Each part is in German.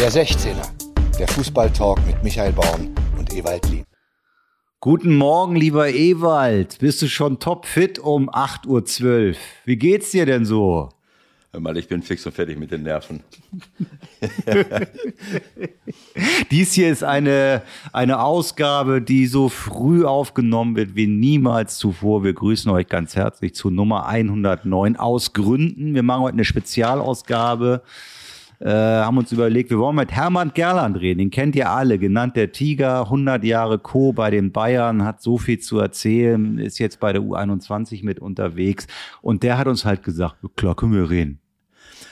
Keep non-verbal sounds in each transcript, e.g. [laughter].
Der 16er, der Fußballtalk mit Michael Baum und Ewald Lien. Guten Morgen, lieber Ewald. Bist du schon topfit um 8.12 Uhr? Wie geht's dir denn so? Hör mal, ich bin fix und fertig mit den Nerven. [laughs] Dies hier ist eine, eine Ausgabe, die so früh aufgenommen wird wie niemals zuvor. Wir grüßen euch ganz herzlich zu Nummer 109 aus Gründen. Wir machen heute eine Spezialausgabe äh, haben uns überlegt, wir wollen mit Hermann Gerland reden. Den kennt ihr alle, genannt der Tiger, 100 Jahre Co. bei den Bayern, hat so viel zu erzählen, ist jetzt bei der U21 mit unterwegs. Und der hat uns halt gesagt, klar, können wir reden.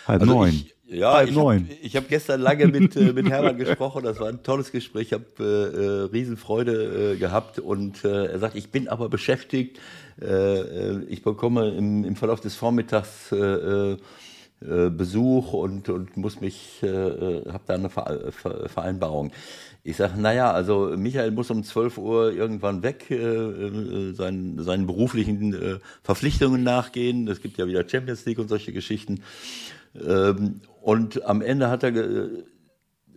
Halb also neun. Ich, ja, Halb ich habe hab gestern lange mit, äh, mit Hermann gesprochen. Das war ein tolles Gespräch. Ich habe äh, äh, Riesenfreude äh, gehabt. Und äh, er sagt, ich bin aber beschäftigt. Äh, äh ich bekomme im, im Verlauf des Vormittags äh äh, Besuch und, und muss mich, äh, äh habe da eine Vereinbarung. Ich sage, naja, also Michael muss um 12 Uhr irgendwann weg, äh, äh, seinen, seinen beruflichen äh, Verpflichtungen nachgehen. Es gibt ja wieder Champions League und solche Geschichten. Ähm, und am Ende hat er, äh,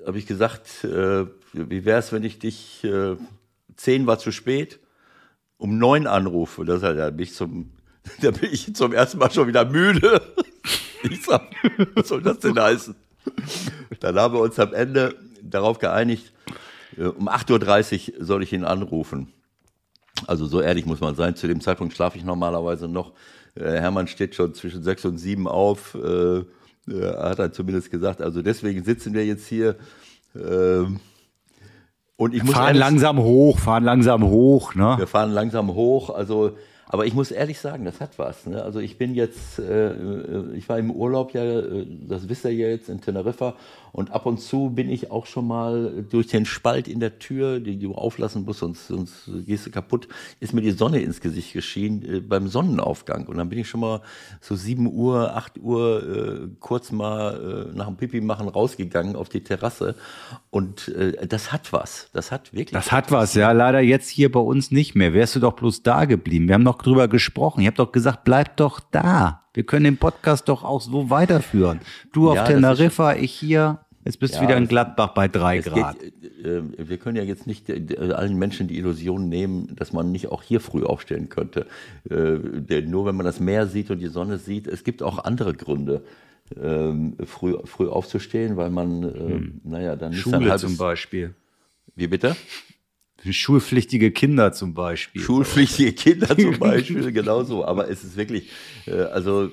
habe ich gesagt, äh, wie wäre es, wenn ich dich, äh, 10 war zu spät, um 9 anrufe. Das halt, da bin ich zum, [laughs] da bin ich zum ersten Mal schon wieder müde. Ich sag, was soll das denn heißen? Dann haben wir uns am Ende darauf geeinigt, äh, um 8.30 Uhr soll ich ihn anrufen. Also so ehrlich muss man sein. Zu dem Zeitpunkt schlafe ich normalerweise noch. Äh, Hermann steht schon zwischen sechs und sieben auf, äh, hat er zumindest gesagt. Also deswegen sitzen wir jetzt hier. Ähm, und ich muss fahren langsam hoch, fahren langsam hoch. Ne? Wir fahren langsam hoch. Also aber ich muss ehrlich sagen, das hat was. Ne? Also ich bin jetzt, äh, äh, ich war im Urlaub ja, äh, das wisst ihr ja jetzt in Teneriffa und ab und zu bin ich auch schon mal durch den Spalt in der Tür, die du auflassen musst, sonst, sonst gehst du kaputt, ist mir die Sonne ins Gesicht geschienen äh, beim Sonnenaufgang. Und dann bin ich schon mal so 7 Uhr, 8 Uhr äh, kurz mal äh, nach dem Pipi machen rausgegangen auf die Terrasse. Und äh, das hat was. Das hat wirklich. Das hat was, ja. Leider jetzt hier bei uns nicht mehr. Wärst du doch bloß da geblieben. Wir haben noch drüber gesprochen. Ich habe doch gesagt, bleib doch da. Wir können den Podcast doch auch so weiterführen. Du auf ja, Teneriffa, ich hier. Jetzt bist ja, du wieder in Gladbach bei drei Grad. Geht, äh, wir können ja jetzt nicht äh, allen Menschen die Illusion nehmen, dass man nicht auch hier früh aufstehen könnte. Äh, denn nur wenn man das Meer sieht und die Sonne sieht, es gibt auch andere Gründe, ähm, früh, früh aufzustehen, weil man, äh, hm. naja, dann nicht Schule zum Beispiel. Wie bitte? Schulpflichtige Kinder zum Beispiel. Schulpflichtige Kinder zum [laughs] Beispiel, genauso. Aber es ist wirklich, äh, also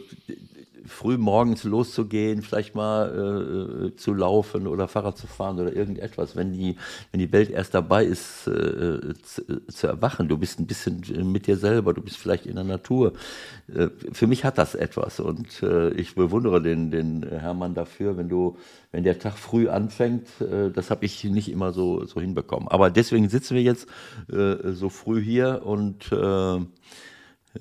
früh morgens loszugehen, vielleicht mal äh, zu laufen oder Fahrrad zu fahren oder irgendetwas, wenn die, wenn die Welt erst dabei ist, äh, zu, zu, erwachen. Du bist ein bisschen mit dir selber, du bist vielleicht in der Natur. Äh, für mich hat das etwas und äh, ich bewundere den, den Hermann dafür, wenn du, wenn der Tag früh anfängt, äh, das habe ich nicht immer so, so hinbekommen. Aber deswegen sitzen wir jetzt äh, so früh hier und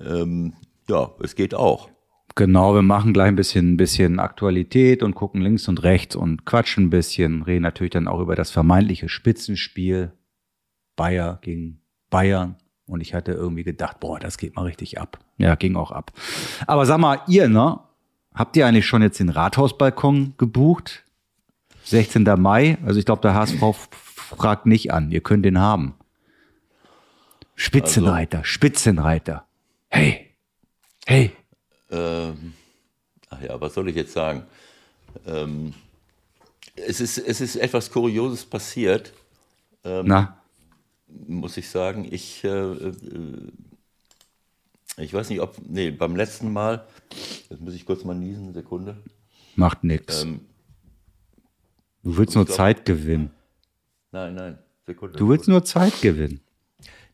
ähm, ja, es geht auch. Genau, wir machen gleich ein bisschen, ein bisschen Aktualität und gucken links und rechts und quatschen ein bisschen, reden natürlich dann auch über das vermeintliche Spitzenspiel Bayer gegen Bayern. Und ich hatte irgendwie gedacht, boah, das geht mal richtig ab. Ja, ging auch ab. Aber sag mal, ihr, ne? Habt ihr eigentlich schon jetzt den Rathausbalkon gebucht? 16. Mai. Also ich glaube, der HSV fragt nicht an. Ihr könnt den haben. Spitzenreiter, also. Spitzenreiter. Hey, hey, ähm, ach ja, was soll ich jetzt sagen? Ähm, es, ist, es ist etwas Kurioses passiert. Ähm, Na? Muss ich sagen. Ich, äh, äh, ich weiß nicht, ob. Nee, beim letzten Mal. Jetzt muss ich kurz mal niesen, Sekunde. Macht nichts. Ähm, du willst nur glaub, Zeit gewinnen. Nein, nein, Sekunde. Du willst nur Zeit gewinnen.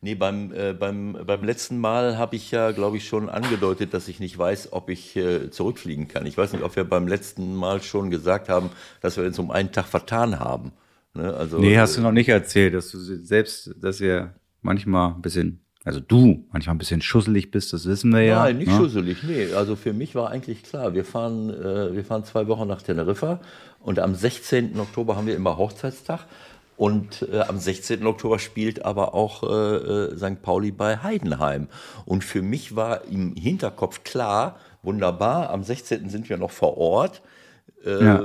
Nee, beim, äh, beim, beim letzten Mal habe ich ja, glaube ich, schon angedeutet, dass ich nicht weiß, ob ich äh, zurückfliegen kann. Ich weiß nicht, ob wir beim letzten Mal schon gesagt haben, dass wir uns um einen Tag vertan haben. Ne? Also, nee, hast du noch nicht erzählt, dass du selbst, dass wir manchmal ein bisschen, also du manchmal ein bisschen schusselig bist, das wissen wir ja. Nein, nicht ne? schusselig, nee. Also für mich war eigentlich klar, wir fahren, äh, wir fahren zwei Wochen nach Teneriffa und am 16. Oktober haben wir immer Hochzeitstag. Und äh, am 16. Oktober spielt aber auch äh, äh St. Pauli bei Heidenheim. Und für mich war im Hinterkopf klar, wunderbar, am 16. sind wir noch vor Ort. Äh, ja.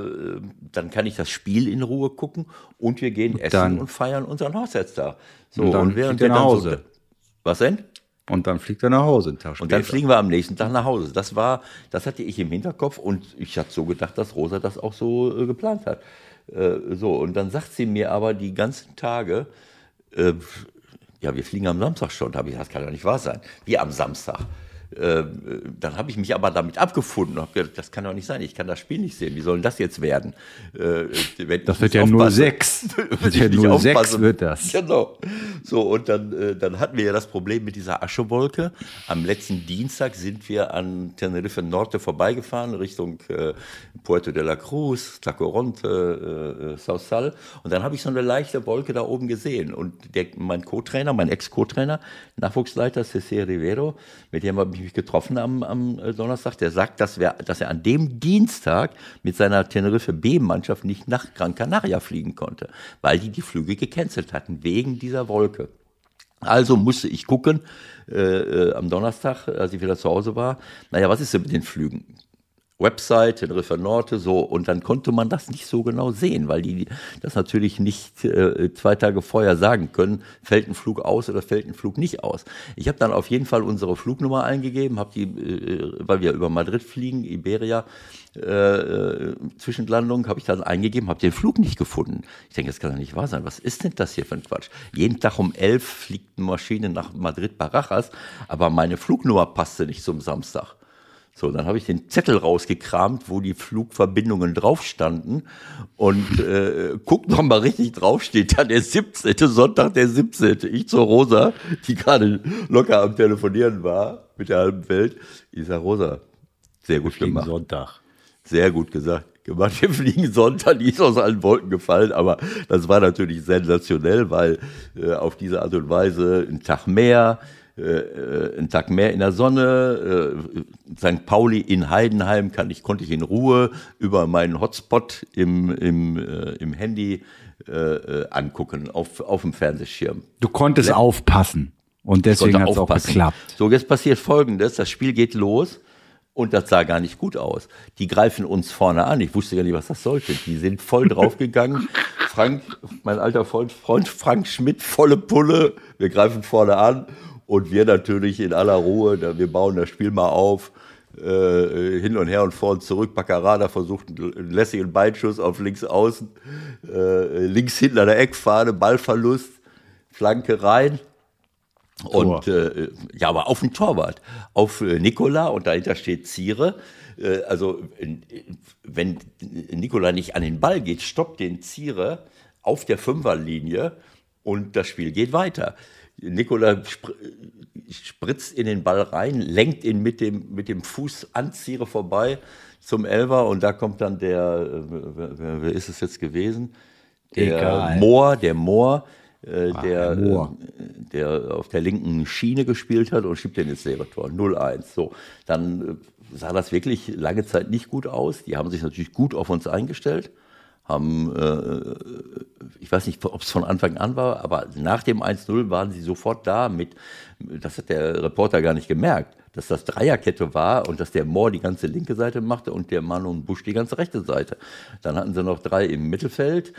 dann kann ich das Spiel in Ruhe gucken und wir gehen essen dann- und feiern unseren Hochzeitstag. So, Und dann während fliegt er wir nach Hause. was denn? Und dann fliegt er nach Hause einen Tag Und dann fliegen wir am nächsten Tag nach Hause. Das war, das hatte ich im Hinterkopf und ich hatte so gedacht, dass Rosa das auch so äh, geplant hat. Äh, so, und dann sagt sie mir aber die ganzen Tage, äh, ja, wir fliegen am Samstag schon. Da habe ich, das kann doch nicht wahr sein. Wie am Samstag. Äh, dann habe ich mich aber damit abgefunden und habe gedacht, das kann doch nicht sein. Ich kann das Spiel nicht sehen. Wie soll denn das jetzt werden? Äh, Das wird ja 06. [laughs] wenn Wird ja 06 aufpasse. wird das. Genau. So, und dann, äh, dann hatten wir ja das Problem mit dieser Aschewolke. Am letzten Dienstag sind wir an Tenerife Norte vorbeigefahren, Richtung äh, Puerto de la Cruz, Tlacoronte, äh, äh, Sausal. Und dann habe ich so eine leichte Wolke da oben gesehen. Und der, mein Co-Trainer, mein Ex-Co-Trainer, Nachwuchsleiter Cesar Rivero, mit dem habe ich mich getroffen am, am äh, Donnerstag, der sagt, dass, wir, dass er an dem Dienstag mit seiner Tenerife B-Mannschaft nicht nach Gran Canaria fliegen konnte, weil die die Flüge gecancelt hatten, wegen dieser Wolke. Also musste ich gucken, äh, äh, am Donnerstag, als ich wieder zu Hause war, naja, was ist denn mit den Flügen? Website, Tenerife Norte, so. Und dann konnte man das nicht so genau sehen, weil die das natürlich nicht äh, zwei Tage vorher sagen können, fällt ein Flug aus oder fällt ein Flug nicht aus. Ich habe dann auf jeden Fall unsere Flugnummer eingegeben, habe die, äh, weil wir über Madrid fliegen, Iberia, äh, äh, Zwischenlandung, habe ich dann eingegeben, habe den Flug nicht gefunden. Ich denke, das kann doch nicht wahr sein. Was ist denn das hier für ein Quatsch? Jeden Tag um elf fliegt eine Maschine nach Madrid-Barajas, aber meine Flugnummer passte nicht zum Samstag. So, dann habe ich den Zettel rausgekramt, wo die Flugverbindungen drauf standen und äh, guck noch mal richtig drauf, steht da der 17. Sonntag der 17. Ich zur Rosa, die gerade locker am Telefonieren war mit der halben Welt. Ich sag, Rosa, sehr gut Fliegen gemacht. Sonntag. Sehr gut gesagt. Gemacht. Wir fliegen Sonntag, die ist aus allen Wolken gefallen, aber das war natürlich sensationell, weil äh, auf diese Art und Weise ein Tag mehr, äh, äh, ein Tag mehr in der Sonne, äh, St. Pauli in Heidenheim kann ich, konnte ich in Ruhe über meinen Hotspot im, im, äh, im Handy äh, äh, angucken, auf, auf dem Fernsehschirm. Du konntest aufpassen. Und deswegen hat es auch geklappt. So, jetzt passiert Folgendes. Das Spiel geht los und das sah gar nicht gut aus. Die greifen uns vorne an. Ich wusste gar nicht, was das sollte. Die sind voll draufgegangen. Frank, mein alter Freund, Freund Frank Schmidt, volle Pulle. Wir greifen vorne an und wir natürlich in aller Ruhe. da- Wir bauen das Spiel mal auf. Äh, hin und her und vor und zurück. Baccarada versucht einen lässigen Beinschuss auf links außen. Äh, links hinten an der Eckfahne, Ballverlust, Flanke rein. Und äh, ja, aber auf den Torwart, auf äh, Nikola und dahinter steht Ziere. Äh, also wenn Nikola nicht an den Ball geht, stoppt den Ziere auf der Fünferlinie und das Spiel geht weiter. Nikola spr spritzt in den Ball rein, lenkt ihn mit dem, mit dem Fuß an Ziere vorbei zum Elfer und da kommt dann der, äh, wer, wer- ist es jetzt gewesen? Der Egal. Mohr, der Mohr, äh, der, Mohr. äh, der auf der linken Schiene gespielt hat und schiebt den ins leere Tor. 0-1. So, dann äh, sah das wirklich lange Zeit nicht gut aus. Die haben sich natürlich gut auf uns eingestellt, haben, äh, ich weiß nicht, ob es von Anfang an war, aber nach dem 1-0 waren sie sofort da mit, das hat der Reporter gar nicht gemerkt, dass das Dreierkette war und dass der Mohr die ganze linke Seite machte und der Mann und Busch die ganze rechte Seite. Dann hatten sie noch drei im Mittelfeld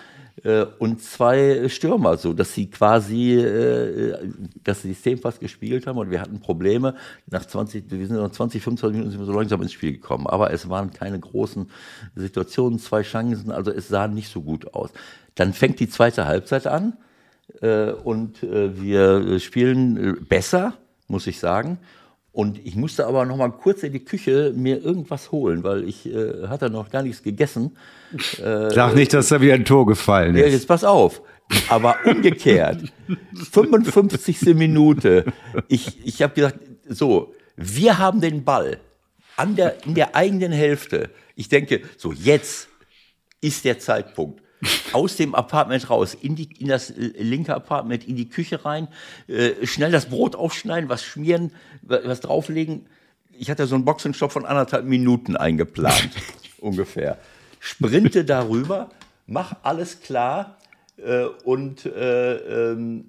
äh, und zwei Stürmer, so dass sie quasi äh, das System fast gespielt haben und wir hatten Probleme. Nach 20, wir sind nach 20, 25 Minuten sind wir so langsam ins Spiel gekommen, aber es waren keine großen Situationen, zwei Chancen, also es sah nicht so gut aus. Dann fängt die zweite Halbzeit an und äh, wir spielen äh, besser, muss ich sagen. Und ich musste aber noch mal kurz in die Küche mir irgendwas holen, weil ich äh, hatte noch gar nichts gegessen. Sag nicht, dass da wieder ein Tor gefallen Ja, ist. jetzt pass auf. Aber umgekehrt, 55. Minute. Ich, ich habe gesagt, so, wir haben den Ball an der, in der eigenen Hälfte. Ich denke, so jetzt ist der Zeitpunkt. Aus dem Apartment raus, in, die, in das äh, linke Apartment, in die Küche rein, äh, schnell das Brot aufschneiden, was schmieren, wa- was drauflegen. Ich hatte so einen Boxenstopp von anderthalb Minuten eingeplant, [laughs] ungefähr. Sprinte darüber, mach alles klar äh, und äh, ähm,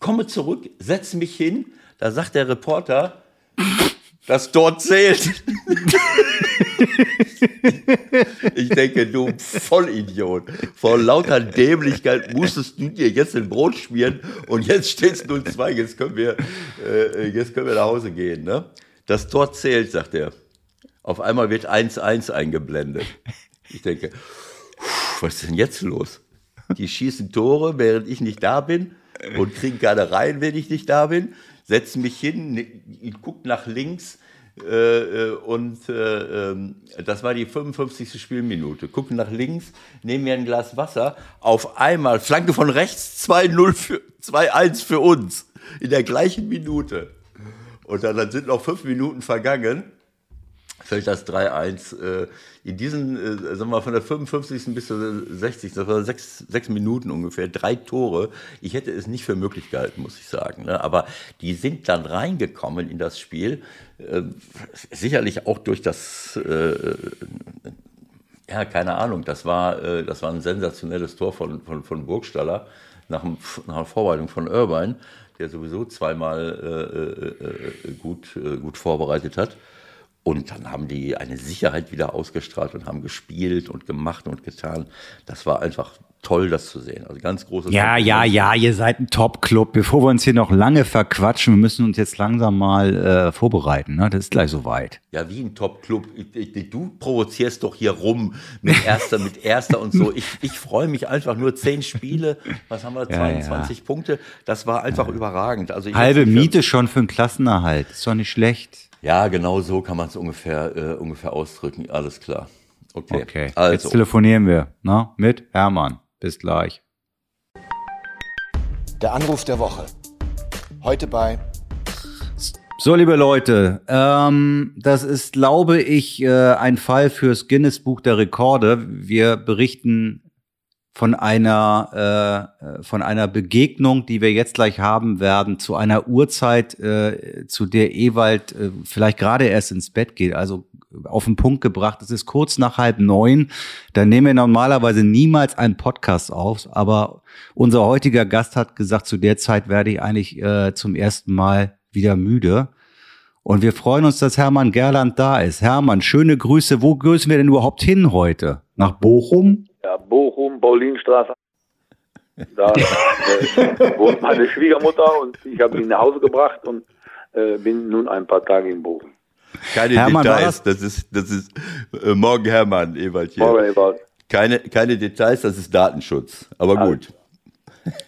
komme zurück, setze mich hin. Da sagt der Reporter, [laughs] das dort zählt. [laughs] [laughs] ich denke, du Vollidiot. Vor lauter Dämlichkeit musstest du dir jetzt ein Brot schmieren und jetzt steht es 0-2, jetzt können wir, äh, jetzt können wir nach Hause gehen. Ne? Das Tor zählt, sagt er. Auf einmal wird 1-1 eingeblendet. Ich denke, was ist denn jetzt los? Die schießen Tore, während ich nicht da bin und kriegen keine rein, wenn ich nicht da bin. Setzen mich hin, guckt nach links äh, äh, und äh, ähm, das war die 55. Spielminute. Gucken nach links, nehmen mir ein Glas Wasser. Auf einmal, Flanke von rechts, 2-1 für uns. In der gleichen Minute. Und dann, dann sind noch fünf Minuten vergangen fällt das 3-1. Äh, in diesen, äh, sagen wir mal, von der 55. bis zur 60. Das waren sechs, sechs Minuten ungefähr, drei Tore. Ich hätte es nicht für möglich gehalten, muss ich sagen. Ne? Aber die sind dann reingekommen in das Spiel. Äh, sicherlich auch durch das, äh, ja, keine Ahnung, das war, äh, das war ein sensationelles Tor von, von, von Burgstaller nach, nach einer Vorbereitung von Irvine, der sowieso zweimal äh, gut, gut vorbereitet hat. Und dann haben die eine Sicherheit wieder ausgestrahlt und haben gespielt und gemacht und getan. Das war einfach toll, das zu sehen. Also ganz großes. Ja, Top ja, ja, ihr seid ein Top-Club. Bevor wir uns hier noch lange verquatschen, wir müssen uns jetzt langsam mal äh, vorbereiten. Ne? Das ist gleich soweit. Ja, wie ein Top-Club. Du provozierst doch hier rum mit Erster, mit Erster und so. Ich, ich freue mich einfach nur zehn Spiele. Was haben wir? 22 ja. Punkte. Das war einfach ja. überragend. Also Halbe Miete schon für einen Klassenerhalt. Ist doch nicht schlecht. Ja, genau so kann man es ungefähr, äh, ungefähr ausdrücken. Alles klar. Okay. okay. Also. Jetzt telefonieren wir ne? mit Hermann. Bis gleich. Der Anruf der Woche. Heute bei. So, liebe Leute, ähm, das ist, glaube ich, äh, ein Fall fürs Guinness Buch der Rekorde. Wir berichten von einer äh, von einer Begegnung, die wir jetzt gleich haben werden, zu einer Uhrzeit, äh, zu der Ewald äh, vielleicht gerade erst ins Bett geht. Also auf den Punkt gebracht. Es ist kurz nach halb neun. Da nehmen wir normalerweise niemals einen Podcast auf, aber unser heutiger Gast hat gesagt, zu der Zeit werde ich eigentlich äh, zum ersten Mal wieder müde. Und wir freuen uns, dass Hermann Gerland da ist. Hermann, schöne Grüße. Wo grüßen wir denn überhaupt hin heute? Nach Bochum? Ja, Bochum, Paulinstraße. [laughs] Da äh, wohnt meine Schwiegermutter und ich habe sie nach Hause gebracht und äh, bin nun ein paar Tage in Bochum. Keine Hermann, Details, das? das? ist, das ist äh, morgen Hermann, Ewald hier. Morgen Ewald. Keine, keine Details, das ist Datenschutz. Aber Alles. gut.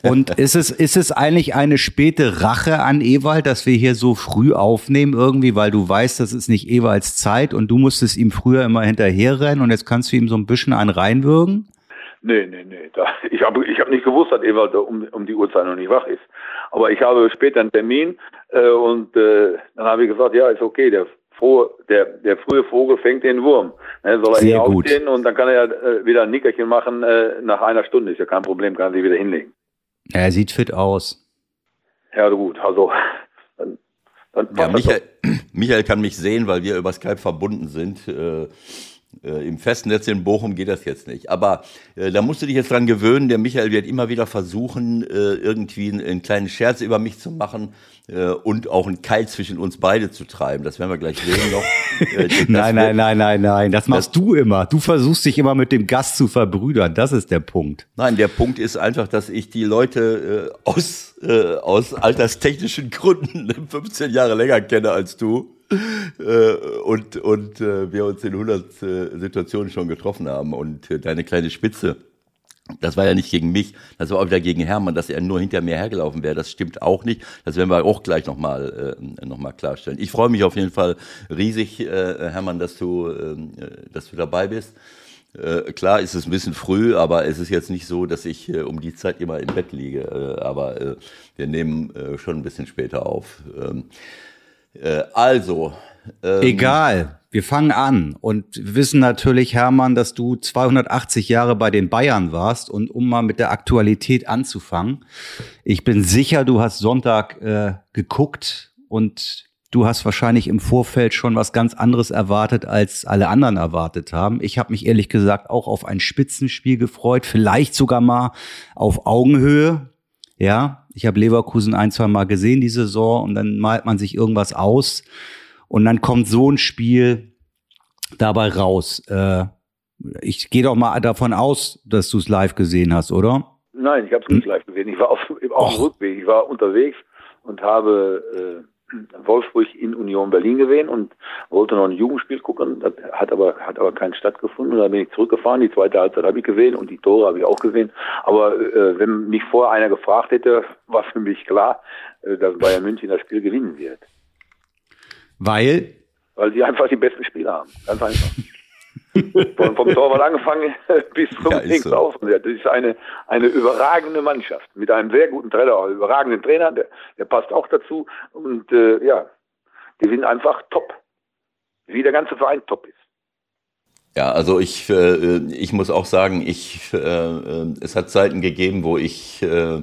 Und ist es, ist es eigentlich eine späte Rache an Ewald, dass wir hier so früh aufnehmen irgendwie, weil du weißt, das ist nicht Ewalds Zeit und du musstest ihm früher immer hinterherrennen und jetzt kannst du ihm so ein bisschen einen reinwürgen? Nee, nee, nee. Da, ich habe ich hab nicht gewusst, dass Ewald um, um die Uhrzeit noch nicht wach ist. Aber ich habe später einen Termin äh, und äh, dann habe ich gesagt, ja, ist okay, der, der, der frühe Vogel fängt den Wurm. Ne, soll er Sehr hier gut. und dann kann er ja äh, wieder ein Nickerchen machen äh, nach einer Stunde. Ist ja kein Problem, kann er sich wieder hinlegen. Er sieht fit aus. Ja, gut, also. Dann, dann ja, Michael, [clears throat] Michael kann mich sehen, weil wir über Skype verbunden sind. Äh, Im Festnetz in Bochum geht das jetzt nicht. Aber äh, da musst du dich jetzt dran gewöhnen. Der Michael wird immer wieder versuchen, äh, irgendwie einen, einen, kleinen Scherz über mich zu machen äh, und auch einen Keil zwischen uns beide zu treiben. Das werden wir gleich sehen noch. Äh, [laughs] nein, nein, nein, nein, nein. Das machst das, du immer. Du versuchst dich immer mit dem Gast zu verbrüdern. Das ist der Punkt. Nein, der Punkt ist einfach, dass ich die Leute äh, aus, äh, aus alterstechnischen Gründen [laughs] 15 Jahre länger kenne als du äh, und, und äh, wir uns in 100 äh, Situationen schon getroffen haben. Und äh, deine kleine Spitze, das war ja nicht gegen mich, das war auch wieder gegen Hermann, dass er nur hinter mir hergelaufen wäre. Das stimmt auch nicht. Das werden wir auch gleich nochmal äh, noch klarstellen. Ich freue mich auf jeden Fall riesig, äh, Hermann, dass du, äh, dass du dabei bist. Äh, klar ist es ein bisschen früh, aber es ist jetzt nicht so, dass ich äh, um die Zeit immer im Bett liege. Äh, aber äh, wir nehmen äh, schon ein bisschen später auf. Ähm, äh, also. Ähm, Egal. Wir fangen an und wissen natürlich, Hermann, dass du 280 Jahre bei den Bayern warst und um mal mit der Aktualität anzufangen. Ich bin sicher, du hast Sonntag äh, geguckt und du hast wahrscheinlich im Vorfeld schon was ganz anderes erwartet, als alle anderen erwartet haben. Ich habe mich ehrlich gesagt auch auf ein Spitzenspiel gefreut, vielleicht sogar mal auf Augenhöhe. Ja, ich habe Leverkusen ein, zwei Mal gesehen die Saison und dann malt man sich irgendwas aus und dann kommt so ein Spiel dabei raus? Äh, ich gehe doch mal davon aus, dass du es live gesehen hast, oder? Nein, ich habe es nicht live gesehen. Ich war auf, auf dem Rückweg. Ich war unterwegs und habe äh, Wolfsburg in Union Berlin gesehen und wollte noch ein Jugendspiel gucken. Das hat aber hat aber keinen stattgefunden. Da bin ich zurückgefahren. Die zweite Halbzeit habe ich gesehen und die Tore habe ich auch gesehen. Aber äh, wenn mich vorher einer gefragt hätte, [laughs] war für mich klar, äh, dass Bayern München das Spiel gewinnen wird. Weil? Weil sie einfach die besten Spieler haben. Ganz einfach. Von, vom Torwart angefangen [laughs] bis zum ja, links so. Das ist eine, eine überragende Mannschaft mit einem sehr guten Trainer, einem überragenden Trainer, der, der passt auch dazu. Und äh, ja, die sind einfach top. Wie der ganze Verein top ist. Ja, also ich, äh, ich muss auch sagen, ich, äh, äh es hat Zeiten gegeben, wo ich äh,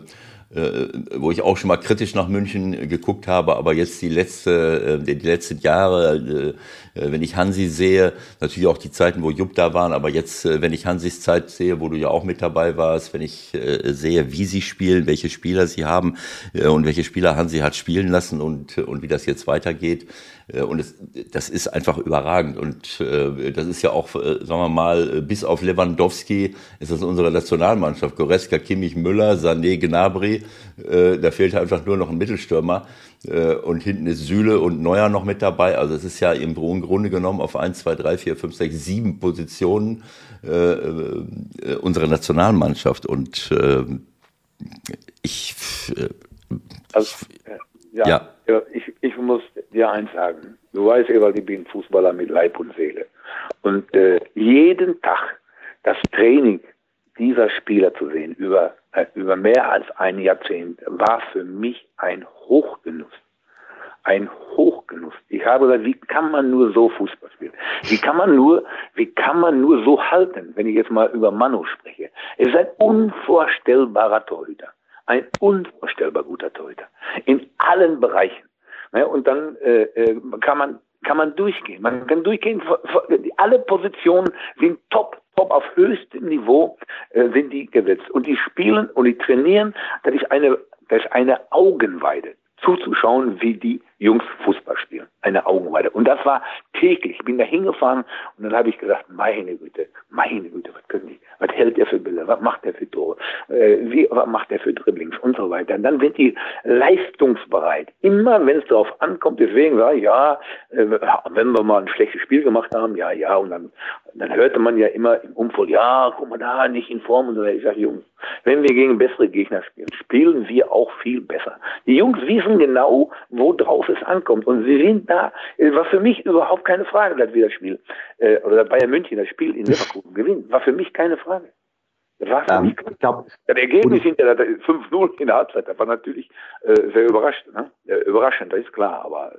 wo ich auch schon mal kritisch nach München geguckt habe, aber jetzt die letzte, äh, die letzten Jahre, äh, wenn ich Hansi sehe, natürlich auch die Zeiten, wo Jupp da waren, aber jetzt, wenn ich Hansis Zeit sehe, wo du ja auch mit dabei warst, wenn ich sehe, wie sie spielen, welche Spieler sie haben und welche Spieler Hansi hat spielen lassen und, und wie das jetzt weitergeht, und es, das ist einfach überragend. Und äh, das ist ja auch, äh, sagen wir mal, bis auf Lewandowski ist das unsere Nationalmannschaft. Goreska, Kimmich, Müller, Sané, Gnabry. Äh, da fehlt einfach nur noch ein Mittelstürmer. Äh, und hinten ist Süle und Neuer noch mit dabei. Also es ist ja im Grunde genommen auf 1, 2, 3, 4, 5, 6, 7 Positionen äh, äh, unsere Nationalmannschaft. Und äh, ich... Äh, also, ja, ja. Ich, ich muss dir eins sagen. Du weißt, Ewald, ich bin Fußballer mit Leib und Seele. Und äh, jeden Tag das Training dieser Spieler zu sehen, über, äh, über mehr als ein Jahrzehnt, war für mich ein Hochgenuss. Ein Hochgenuss. Ich habe gesagt, wie kann man nur so Fußball spielen? Wie kann man nur, wie kann man nur so halten, wenn ich jetzt mal über Manu spreche? Er ist ein unvorstellbarer Torhüter. Ein unvorstellbar guter Torhüter. In allen Bereichen. Ne? Und dann äh, äh, kann man kann man durchgehen. Man kann durchgehen. Alle Positionen sind top, top auf höchstem Niveau äh, sind die gesetzt. Und die spielen und die trainieren. Das ist eine, das ist eine Augenweide zuzuschauen, wie die Jungs Fußball spielen. Eine Augenweide. Und das war täglich. Ich bin da hingefahren und dann habe ich gesagt, meine Güte, meine Güte, was können die, was hält der für Bilder, was macht der für Tore, äh, wie, was macht der für Dribblings und so weiter. Und dann sind die leistungsbereit. Immer wenn es darauf ankommt, deswegen war ja, äh, wenn wir mal ein schlechtes Spiel gemacht haben, ja, ja, und dann, dann hörte man ja immer im Umfeld, ja, guck mal da, nicht in Form und so. Ich sage, Jungs, wenn wir gegen bessere Gegner spielen, spielen wir auch viel besser. Die Jungs wissen genau, worauf es ankommt. Und sie sind da, war für mich überhaupt keine Frage, dass wir das Spiel, äh, oder Bayern München das Spiel in Leverkusen gewinnen. War für mich keine Frage. Das war für ähm, mich ich glaub, das Ergebnis hinter 5-0 in der Halbzeit, das war natürlich äh, sehr überrascht, ne? äh, überraschend, das ist klar, aber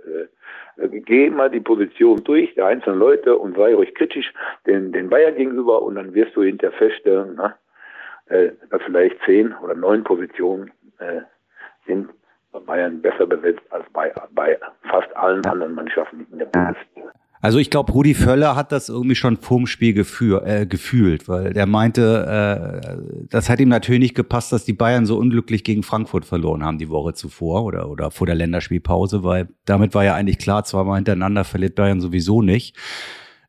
äh, geh mal die Position durch, der einzelnen Leute und sei ruhig kritisch den, den Bayern gegenüber und dann wirst du hinterher feststellen, ne? äh, dass vielleicht zehn oder neun Positionen äh, sind Bayern besser besetzt als bei, bei fast allen anderen Mannschaften in der Bundesliga. Also ich glaube, Rudi Völler hat das irgendwie schon vorm Spiel gefühl, äh, gefühlt, weil der meinte, äh, das hat ihm natürlich nicht gepasst, dass die Bayern so unglücklich gegen Frankfurt verloren haben die Woche zuvor oder, oder vor der Länderspielpause, weil damit war ja eigentlich klar, zweimal hintereinander verliert Bayern sowieso nicht.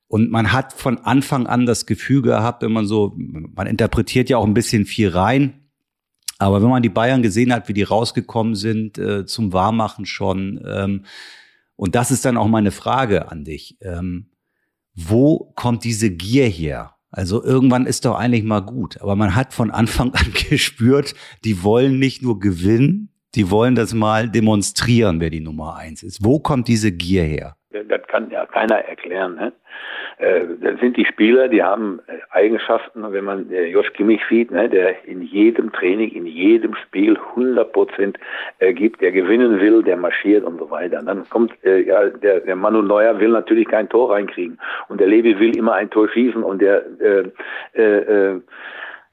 Und man hat von Anfang an das Gefühl gehabt, wenn man so, man interpretiert ja auch ein bisschen viel rein, aber wenn man die Bayern gesehen hat, wie die rausgekommen sind äh, zum Warmachen schon, ähm, und das ist dann auch meine Frage an dich, ähm, wo kommt diese Gier her? Also irgendwann ist doch eigentlich mal gut, aber man hat von Anfang an [laughs] gespürt, die wollen nicht nur gewinnen, die wollen das mal demonstrieren, wer die Nummer eins ist. Wo kommt diese Gier her? Das kann ja keiner erklären. Ne? Äh, das sind die Spieler, die haben äh, Eigenschaften, wenn man äh, Josh Kimmich sieht, ne, der in jedem Training, in jedem Spiel 100 Prozent äh, gibt, der gewinnen will, der marschiert und so weiter. Und dann kommt, äh, ja, der, der Manu Neuer will natürlich kein Tor reinkriegen und der Levi will immer ein Tor schießen und der, äh, äh,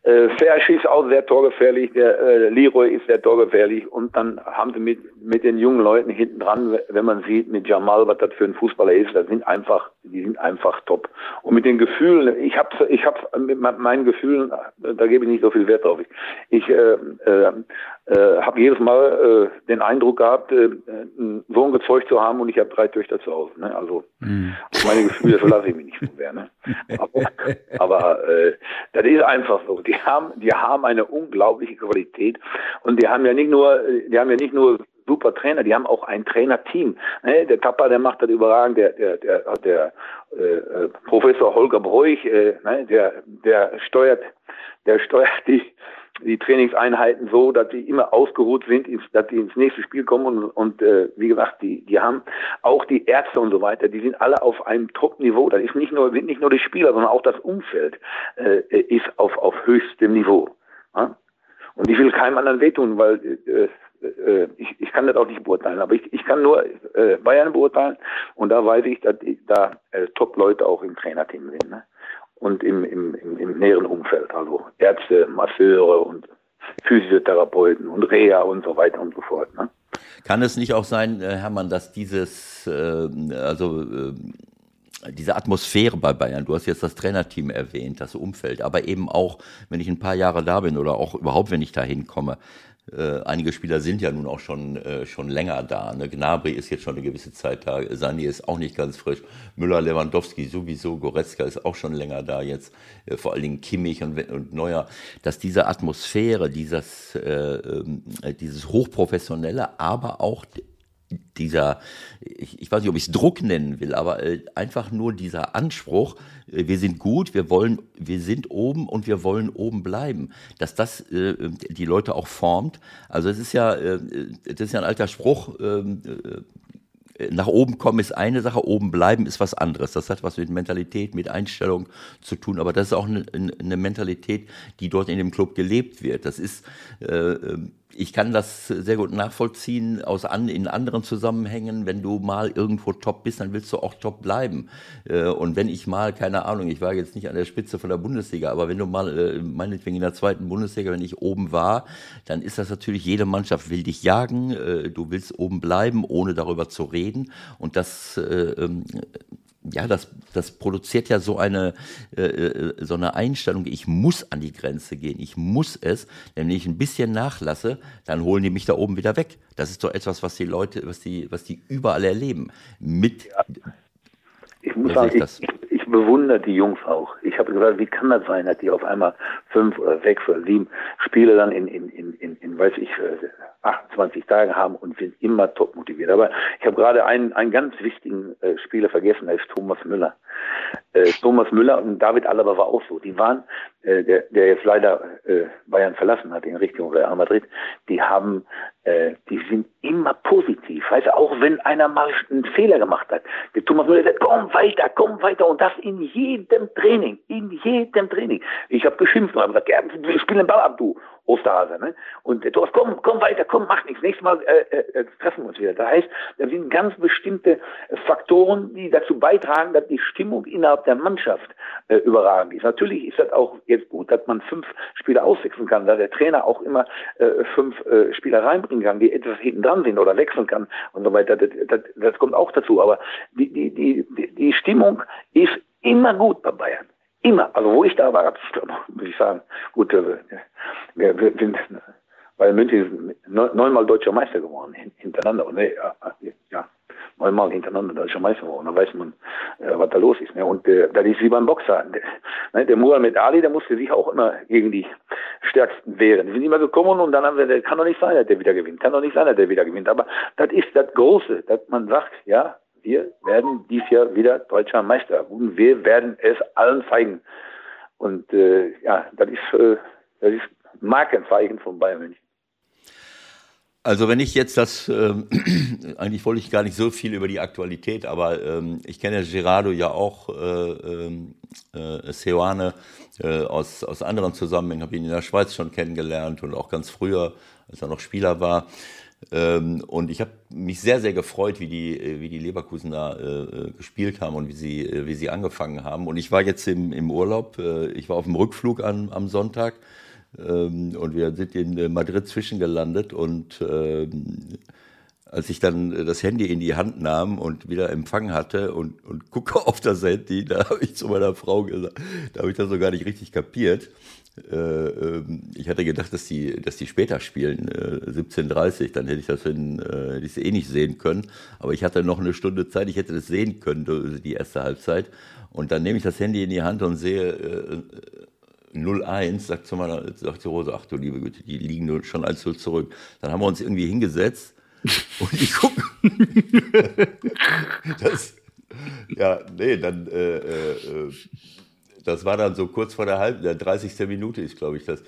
äh, Fersch ist auch sehr torgefährlich, der äh, Leroy ist sehr torgefährlich und dann haben sie mit, mit den jungen Leuten hinten dran, wenn man sieht, mit Jamal, was das für ein Fußballer ist, das sind einfach, die sind einfach top. Und mit den Gefühlen, ich habe ich hab mit meinen Gefühlen, da gebe ich nicht so viel Wert drauf. Ich, ich äh, äh, äh, habe jedes Mal äh, den Eindruck gehabt, äh, einen Sohn gezeugt zu haben und ich habe drei Töchter zu Hause. Ne? Also mhm. meine Gefühle verlasse ich mich nicht von wer. Ne? [laughs] Aber, aber äh, das ist einfach so. Die haben, die haben eine unglaubliche Qualität und die haben ja nicht nur, die haben ja nicht nur super Trainer, die haben auch ein Trainerteam. Ne? Der Tapper, der macht das überragend, der, der, der, der äh, Professor Holger Bräuch, äh, ne? der, der steuert, der steuert die, die Trainingseinheiten so, dass sie immer ausgeruht sind, dass sie ins nächste Spiel kommen und, und äh, wie gesagt, die, die haben auch die Ärzte und so weiter, die sind alle auf einem Top-Niveau. Das ist nicht nur, sind nicht nur die Spieler, sondern auch das Umfeld äh, ist auf, auf höchstem Niveau. Ja? Und ich will keinem anderen wehtun, weil äh, äh, ich, ich kann das auch nicht beurteilen, aber ich, ich kann nur äh, Bayern beurteilen und da weiß ich, dass da äh, Top-Leute auch im Trainerteam sind. Ne? Und im, im, im, im näheren Umfeld, also Ärzte, Masseure und Physiotherapeuten und Reha und so weiter und so fort. Ne? Kann es nicht auch sein, äh, Hermann, dass dieses, äh, also äh, diese Atmosphäre bei Bayern, du hast jetzt das Trainerteam erwähnt, das Umfeld, aber eben auch, wenn ich ein paar Jahre da bin oder auch überhaupt, wenn ich da hinkomme, äh, einige Spieler sind ja nun auch schon, äh, schon länger da. Ne? Gnabry ist jetzt schon eine gewisse Zeit da. Sani ist auch nicht ganz frisch. Müller, Lewandowski sowieso. Goretzka ist auch schon länger da jetzt. Äh, vor allen Dingen Kimmich und, und Neuer. Dass diese Atmosphäre, dieses, äh, ähm, dieses hochprofessionelle, aber auch dieser, ich, ich, weiß nicht, ob ich es Druck nennen will, aber äh, einfach nur dieser Anspruch, äh, wir sind gut, wir wollen, wir sind oben und wir wollen oben bleiben, dass das äh, die Leute auch formt. Also es ist ja, äh, das ist ja ein alter Spruch, ähm, äh, nach oben kommen ist eine Sache, oben bleiben ist was anderes. Das hat was mit Mentalität, mit Einstellung zu tun, aber das ist auch eine, eine Mentalität, die dort in dem Club gelebt wird. Das ist äh, ähm, ich kann das sehr gut nachvollziehen aus an, in anderen Zusammenhängen. Wenn du mal irgendwo top bist, dann willst du auch top bleiben. Äh, und wenn ich mal, keine Ahnung, ich war jetzt nicht an der Spitze von der Bundesliga, aber wenn du mal, äh, meinetwegen in der zweiten Bundesliga, wenn ich oben war, dann ist das natürlich, jede Mannschaft will dich jagen, äh, du willst oben bleiben, ohne darüber zu reden. Und das ähm, ja, das, das produziert ja so eine, äh, äh, so eine Einstellung, ich muss an die Grenze gehen, ich muss es, denn wenn ich ein bisschen nachlasse, dann holen die mich da oben wieder weg. Das ist doch etwas, was die Leute, was die, was die überall erleben. Mit, ja. Ich muss sagen, ich, ich, ich, bewundere die Jungs auch. Ich habe gesagt, wie kann das sein, dass die auf einmal fünf oder sechs oder sieben Spiele dann in, in, in, in, in weiß ich, 28 Tage haben und sind immer top motiviert. Aber ich habe gerade einen, einen ganz wichtigen äh, Spieler vergessen, der ist Thomas Müller. Äh, Thomas Müller und David Alaba war auch so. Die waren, äh, der, der jetzt leider äh, Bayern verlassen hat in Richtung Real Madrid, die haben, äh, die sind immer positiv. Weißt du, auch wenn einer mal einen Fehler gemacht hat. Der Thomas Müller sagt, komm weiter, komm weiter und das in jedem Training, in jedem Training. Ich habe geschimpft und habe gesagt, ja, wir spielen den Ball ab, du. Osterhase. Ne? Und du hast, komm, komm weiter, komm, mach nichts. Nächstes Mal äh, äh, äh, treffen wir uns wieder. Das heißt, da sind ganz bestimmte Faktoren, die dazu beitragen, dass die Stimmung innerhalb der Mannschaft äh, überragend ist. Natürlich ist das auch jetzt gut, dass man fünf Spieler auswechseln kann, dass der Trainer auch immer äh, fünf äh, Spieler reinbringen kann, die etwas hinten dran sind oder wechseln kann und so weiter. Das, das, das kommt auch dazu. Aber die, die, die, die Stimmung ist immer gut bei Bayern. Immer. Also wo ich da war, muss ich sagen, gut, äh, wir, sind weil München neunmal deutscher Meister geworden hintereinander. Und, ne, ja, neunmal hintereinander deutscher Meister geworden. Da weiß man, äh, was da los ist. Ne? Und äh, das ist wie beim Boxer. Der, ne, der Muhammad Ali, der musste sich auch immer gegen die Stärksten wehren. Die sind immer gekommen und dann haben wir, der kann doch nicht sein, dass der wieder gewinnt. Kann doch nicht sein, dass der wieder gewinnt. Aber das ist das Große, dass man sagt, ja, wir werden dies Jahr wieder deutscher Meister und wir werden es allen zeigen. Und äh, ja, das ist, äh, das ist Markenzeichen von Bayern München. Also wenn ich jetzt das, ähm, [clears throat] eigentlich wollte ich gar nicht so viel über die Aktualität, aber ähm, ich kenne Gerardo ja auch, äh, ähm, äh, Seoane, äh, aus, aus anderen Zusammenhängen, habe ihn in der Schweiz schon kennengelernt und auch ganz früher, als er noch Spieler war. Ähm, und ich habe mich sehr, sehr gefreut, wie die, äh, wie die Leverkusener äh, gespielt haben und wie sie, äh, wie sie angefangen haben. Und ich war jetzt im, im Urlaub, äh, ich war auf dem Rückflug an, am Sonntag ähm, und wir sind in Madrid zwischengelandet und ähm, als ich dann das Handy in die Hand nahm und wieder Empfang hatte und, und gucke [laughs] auf das Handy, da habe ich zu meiner Frau gesagt, da habe ich das so gar nicht richtig kapiert. Äh, ähm, ich hatte gedacht, dass die, dass die später spielen, äh, 17.30 dann hätte ich das in, äh, hätte ich eh nicht sehen können. Aber ich hatte noch eine Stunde Zeit, ich hätte das sehen können, die erste Halbzeit. Und dann nehme ich das Handy in die Hand und sehe äh, 0-1, sagt zu meiner, sagt die Rose, ach du liebe Güte, die liegen schon 1-0 zurück. Dann haben wir uns irgendwie hingesetzt und ich gucke. [laughs] das, ja, nee, dann äh, äh, äh das war dann so kurz vor der halben, der 30. Minute ist, glaube ich, das.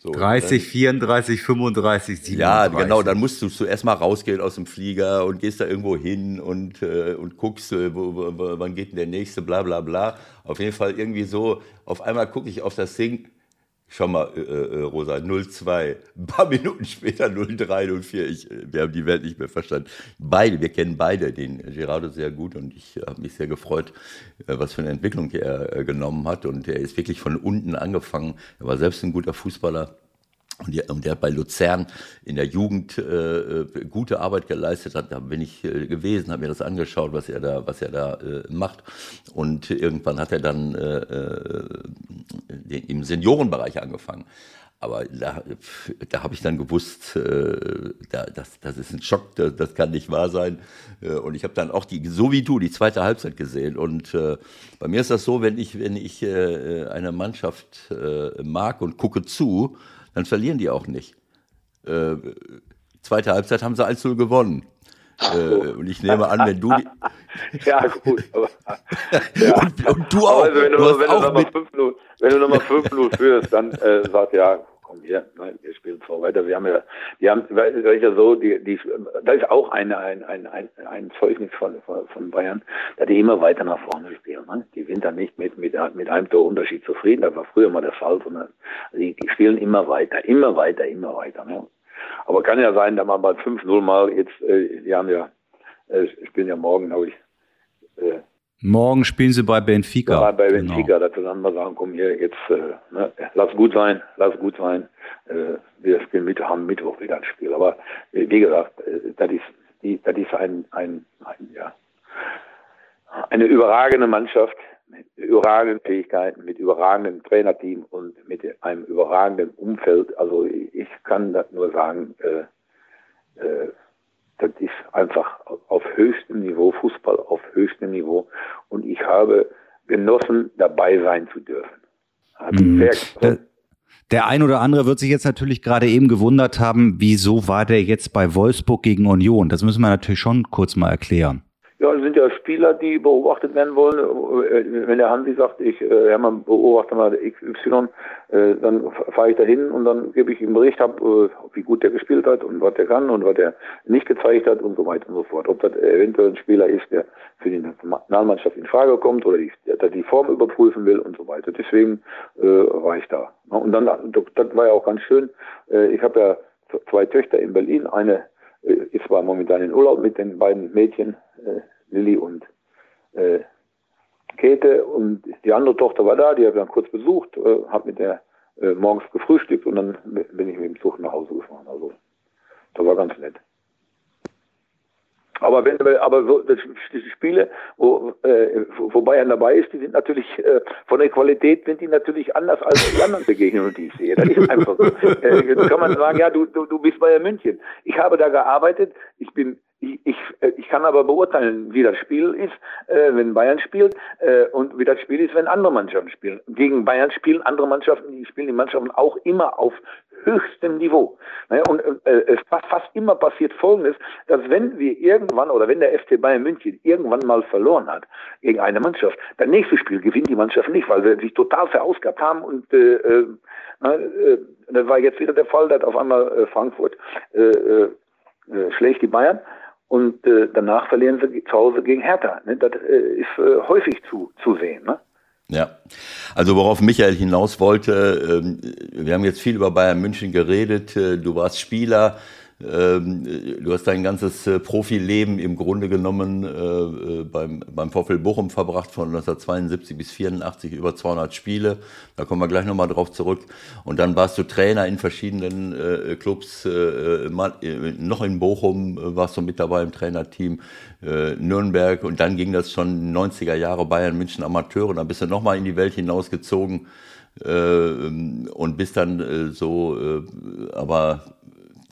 So, 30, 34, 35, 37. Ja, genau, dann musst du zuerst mal rausgehen aus dem Flieger und gehst da irgendwo hin und, äh, und guckst, äh, wo, wo, wann geht denn der nächste, bla bla bla. Auf jeden Fall irgendwie so, auf einmal gucke ich auf das Ding, Schau mal, äh, äh, Rosa, 02. Ein paar [laughs] Minuten später 03, 04. Ich, äh, wir haben die Welt nicht mehr verstanden. Beide, wir kennen beide den Gerardo sehr gut und ich habe mich sehr gefreut, äh, was für eine Entwicklung er äh, genommen hat. Und er ist wirklich von unten angefangen. Er war selbst ein guter Fußballer und der, und der bei Luzern in der Jugend äh, äh, gute Arbeit geleistet hat. Da bin ich äh, gewesen, habe mir das angeschaut, was er da, was er da äh, macht. Und irgendwann hat er dann äh, äh, im Seniorenbereich angefangen. Aber da, da habe ich dann gewusst, äh, da, das, das ist ein Schock, das, das kann nicht wahr sein. Äh, und ich habe dann auch die, so wie du, die zweite Halbzeit gesehen. Und äh, bei mir ist das so, wenn ich, wenn ich äh, eine Mannschaft äh, mag und gucke zu, dann verlieren die auch nicht. Äh, zweite Halbzeit haben sie 1-0 gewonnen. Äh, und ich nehme an, wenn du die [laughs] Ja, gut. Aber, ja. Und, und, du auch. Also wenn du, du, wenn du nochmal 5-0 wenn du nochmal 5-0 führst, dann äh, sagt ja, komm hier, nein, wir spielen so weiter. Wir haben ja, die haben, weil ich ja so, die, die, da ist auch ein, ein, ein, ein, Zeugnis von, von Bayern, dass die immer weiter nach vorne spielen. Ne? Die sind dann nicht mit, mit, mit einem Torunterschied zufrieden, das war früher mal der Fall, sondern die, die spielen immer weiter, immer weiter, immer weiter. Ne? Aber kann ja sein, dass man bei 5-0 mal jetzt, äh, die haben ja, äh, spielen ja morgen, glaube ich, äh, Morgen spielen sie bei Benfica. Ja, bei Benfica, genau. dass wir dann mal sagen, komm hier, jetzt äh, ne, lass gut sein, lass gut sein. Äh, wir spielen mit, haben Mittwoch wieder ein Spiel. Aber äh, wie gesagt, äh, das ist, die, das ist ein, ein, ein, ja, eine überragende Mannschaft mit überragenden Fähigkeiten, mit überragendem Trainerteam und mit einem überragenden Umfeld. Also ich kann das nur sagen, äh, äh, das ist einfach auf höchstem Niveau, Fußball auf höchstem Niveau. Und ich habe genossen, dabei sein zu dürfen. Mhm. Der, der ein oder andere wird sich jetzt natürlich gerade eben gewundert haben, wieso war der jetzt bei Wolfsburg gegen Union? Das müssen wir natürlich schon kurz mal erklären. Ja, es sind ja Spieler, die beobachtet werden wollen. Äh, wenn der Hansi sagt, ich, äh, Hermann, beobachte mal XY, äh, dann fahre ich dahin und dann gebe ich ihm Bericht ab, wie gut der gespielt hat und was der kann und was er nicht gezeigt hat und so weiter und so fort. Ob das eventuell ein Spieler ist, der für die Nationalmannschaft in Frage kommt oder die, der die Form überprüfen will und so weiter. Deswegen äh, war ich da. Und dann, das war ja auch ganz schön. Ich habe ja zwei Töchter in Berlin, eine ist war momentan in Urlaub mit den beiden Mädchen, äh, Lilly und äh, Käthe. Und die andere Tochter war da, die habe ich dann kurz besucht, äh, habe mit der äh, morgens gefrühstückt und dann bin ich mit dem Zug nach Hause gefahren. Also das war ganz nett. Aber wenn aber so das, die Spiele, wo, äh, wo Bayern dabei ist, die sind natürlich äh, von der Qualität sind die natürlich anders als die anderen Begegnungen, die ich sehe. Das ist einfach so. Äh, jetzt kann man sagen, ja, du, du, du bist Bayern München. Ich habe da gearbeitet, ich bin ich, ich, äh, ich kann aber beurteilen, wie das Spiel ist, äh, wenn Bayern spielt äh, und wie das Spiel ist, wenn andere Mannschaften spielen. Gegen Bayern spielen andere Mannschaften, die spielen die Mannschaften auch immer auf höchstem Niveau. Naja, und äh, es fast, immer passiert Folgendes, dass wenn wir irgendwann oder wenn der FC Bayern München irgendwann mal verloren hat gegen eine Mannschaft, das nächste Spiel gewinnt die Mannschaft nicht, weil sie sich total verausgabt haben und äh, äh, äh, das war jetzt wieder der Fall, dass auf einmal äh, Frankfurt äh, äh, schlägt die Bayern und äh, danach verlieren sie zu Hause gegen Hertha. Ne? Das äh, ist äh, häufig zu, zu sehen. Ne? Ja, also worauf Michael hinaus wollte, ähm, wir haben jetzt viel über Bayern München geredet, äh, du warst Spieler, du hast dein ganzes äh, Profileben im Grunde genommen äh, äh beim, beim VfL Bochum verbracht, von 1972 bis 84 über 200 Spiele. Da kommen wir gleich nochmal drauf zurück. Und dann warst du Trainer in verschiedenen Clubs, noch in Bochum warst du mit dabei im Trainerteam, Nürnberg. Und dann ging das schon 90er Jahre Bayern München Amateure. Dann bist du nochmal in die Welt hinausgezogen und bist dann so, aber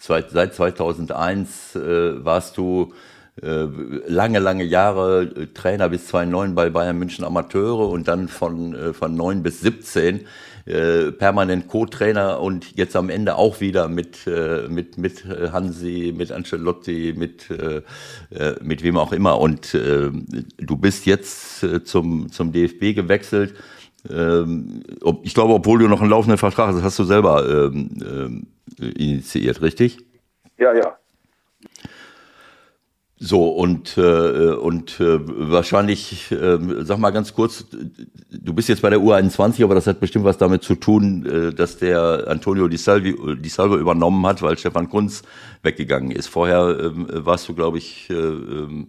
seit 2001 äh, warst du äh, lange, lange Jahre äh, Trainer bis 2009 bei Bayern München Amateure und dann von, äh, von 9 bis 17 äh, permanent Co-Trainer und jetzt am Ende auch wieder mit, äh, mit, mit Hansi, mit Ancelotti, mit, äh, mit wem auch immer. Und du bist jetzt zum, zum DFB gewechselt. Ähm, ich glaube, obwohl du noch einen laufenden Vertrag hast, hast du selber ähm, ähm, initiiert, richtig? Ja, ja. So, und, äh, und äh, wahrscheinlich, äh, sag mal ganz kurz, du bist jetzt bei der U21, aber das hat bestimmt was damit zu tun, äh, dass der Antonio Di, Salvi, Di Salvo übernommen hat, weil Stefan Kunz weggegangen ist. Vorher ähm, warst du, glaube ich, äh, ähm,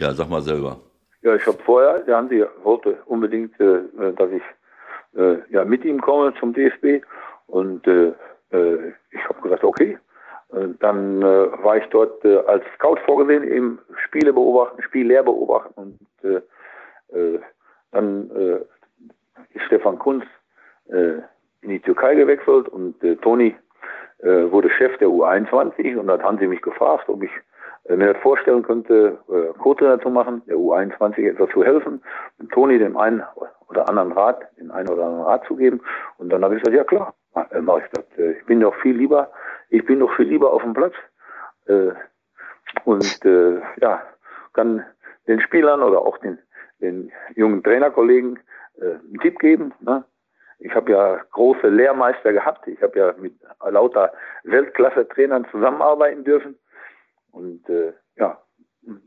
ja, sag mal selber. Ja, ich habe vorher, der Hansi wollte unbedingt, äh, dass ich äh, ja, mit ihm komme zum DFB und äh, äh, ich habe gesagt, okay. Äh, dann äh, war ich dort als Scout vorgesehen, eben Spiele beobachten, Spiellehr beobachten. Und dann ist Stefan Kunz in die Türkei gewechselt. Und Toni wurde Chef der U21 und dann haben sie mich gefragt, ob ich mir das vorstellen könnte, Co-Trainer zu machen, der U21 etwas zu helfen und Toni dem einen oder anderen Rat, den einen oder anderen Rat zu geben. Und dann habe ich gesagt, ja klar, äh, mache ich das. Äh, ich bin doch viel lieber, ich bin doch viel lieber auf dem Platz. Äh, und äh, ja, kann den Spielern oder auch den, den jungen Trainerkollegen äh, einen Tipp geben. Ne? Ich habe ja große Lehrmeister gehabt. Ich habe ja mit lauter Weltklasse-Trainern zusammenarbeiten dürfen. Und äh, ja,